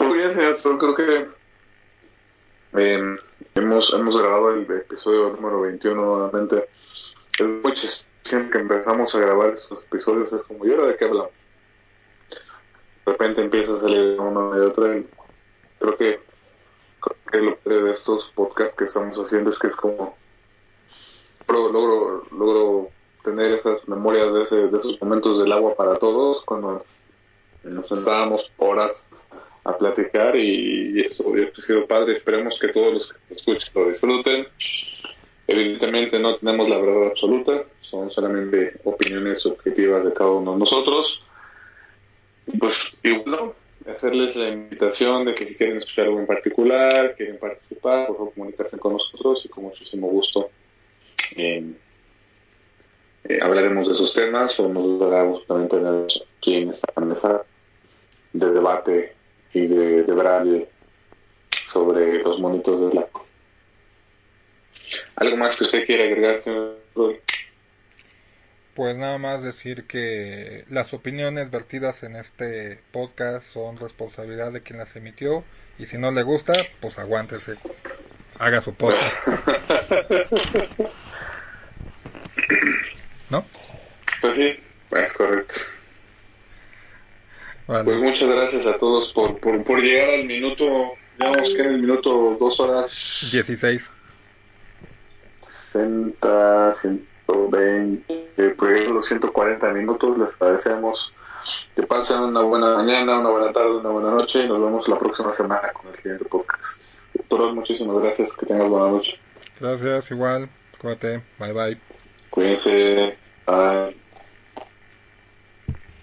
Muy bien, señor, creo que eh, hemos, hemos grabado el episodio número 21 nuevamente. Es siempre que empezamos a grabar estos episodios es como, ¿y ahora de qué hablamos? De repente empieza a salir uno y otro. Y creo que, creo que lo de estos podcasts que estamos haciendo es que es como logro, logro, logro tener esas memorias de, ese, de esos momentos del agua para todos cuando nos sentábamos horas a platicar y, eso hubiera sido padre. Esperemos que todos los que escuchen lo disfruten. Evidentemente no tenemos la verdad absoluta, son solamente opiniones subjetivas de cada uno de nosotros. Pues igual, hacerles la invitación de que si quieren escuchar algo en particular, quieren participar, por favor comunicarse con nosotros y con muchísimo gusto eh, eh, hablaremos de esos temas o nos daremos también tener aquí en esta mesa de debate y de, de sobre los monitos del lago. ¿Algo más que usted quiera agregar, señor? Pues nada más decir que las opiniones vertidas en este podcast son responsabilidad de quien las emitió y si no le gusta, pues aguántese, haga su podcast. ¿No? Pues sí, es correcto. Vale. Pues muchas gracias a todos por, por, por llegar al minuto, digamos que en el minuto dos horas 16. 60, 120, pues los 140 minutos. Les agradecemos que pasen una buena mañana, una buena tarde, una buena noche y nos vemos la próxima semana con el siguiente podcast. Doctor, muchísimas gracias. Que tengas buena noche. Gracias, igual. Cuídate. Bye bye. Cuídense. Bye.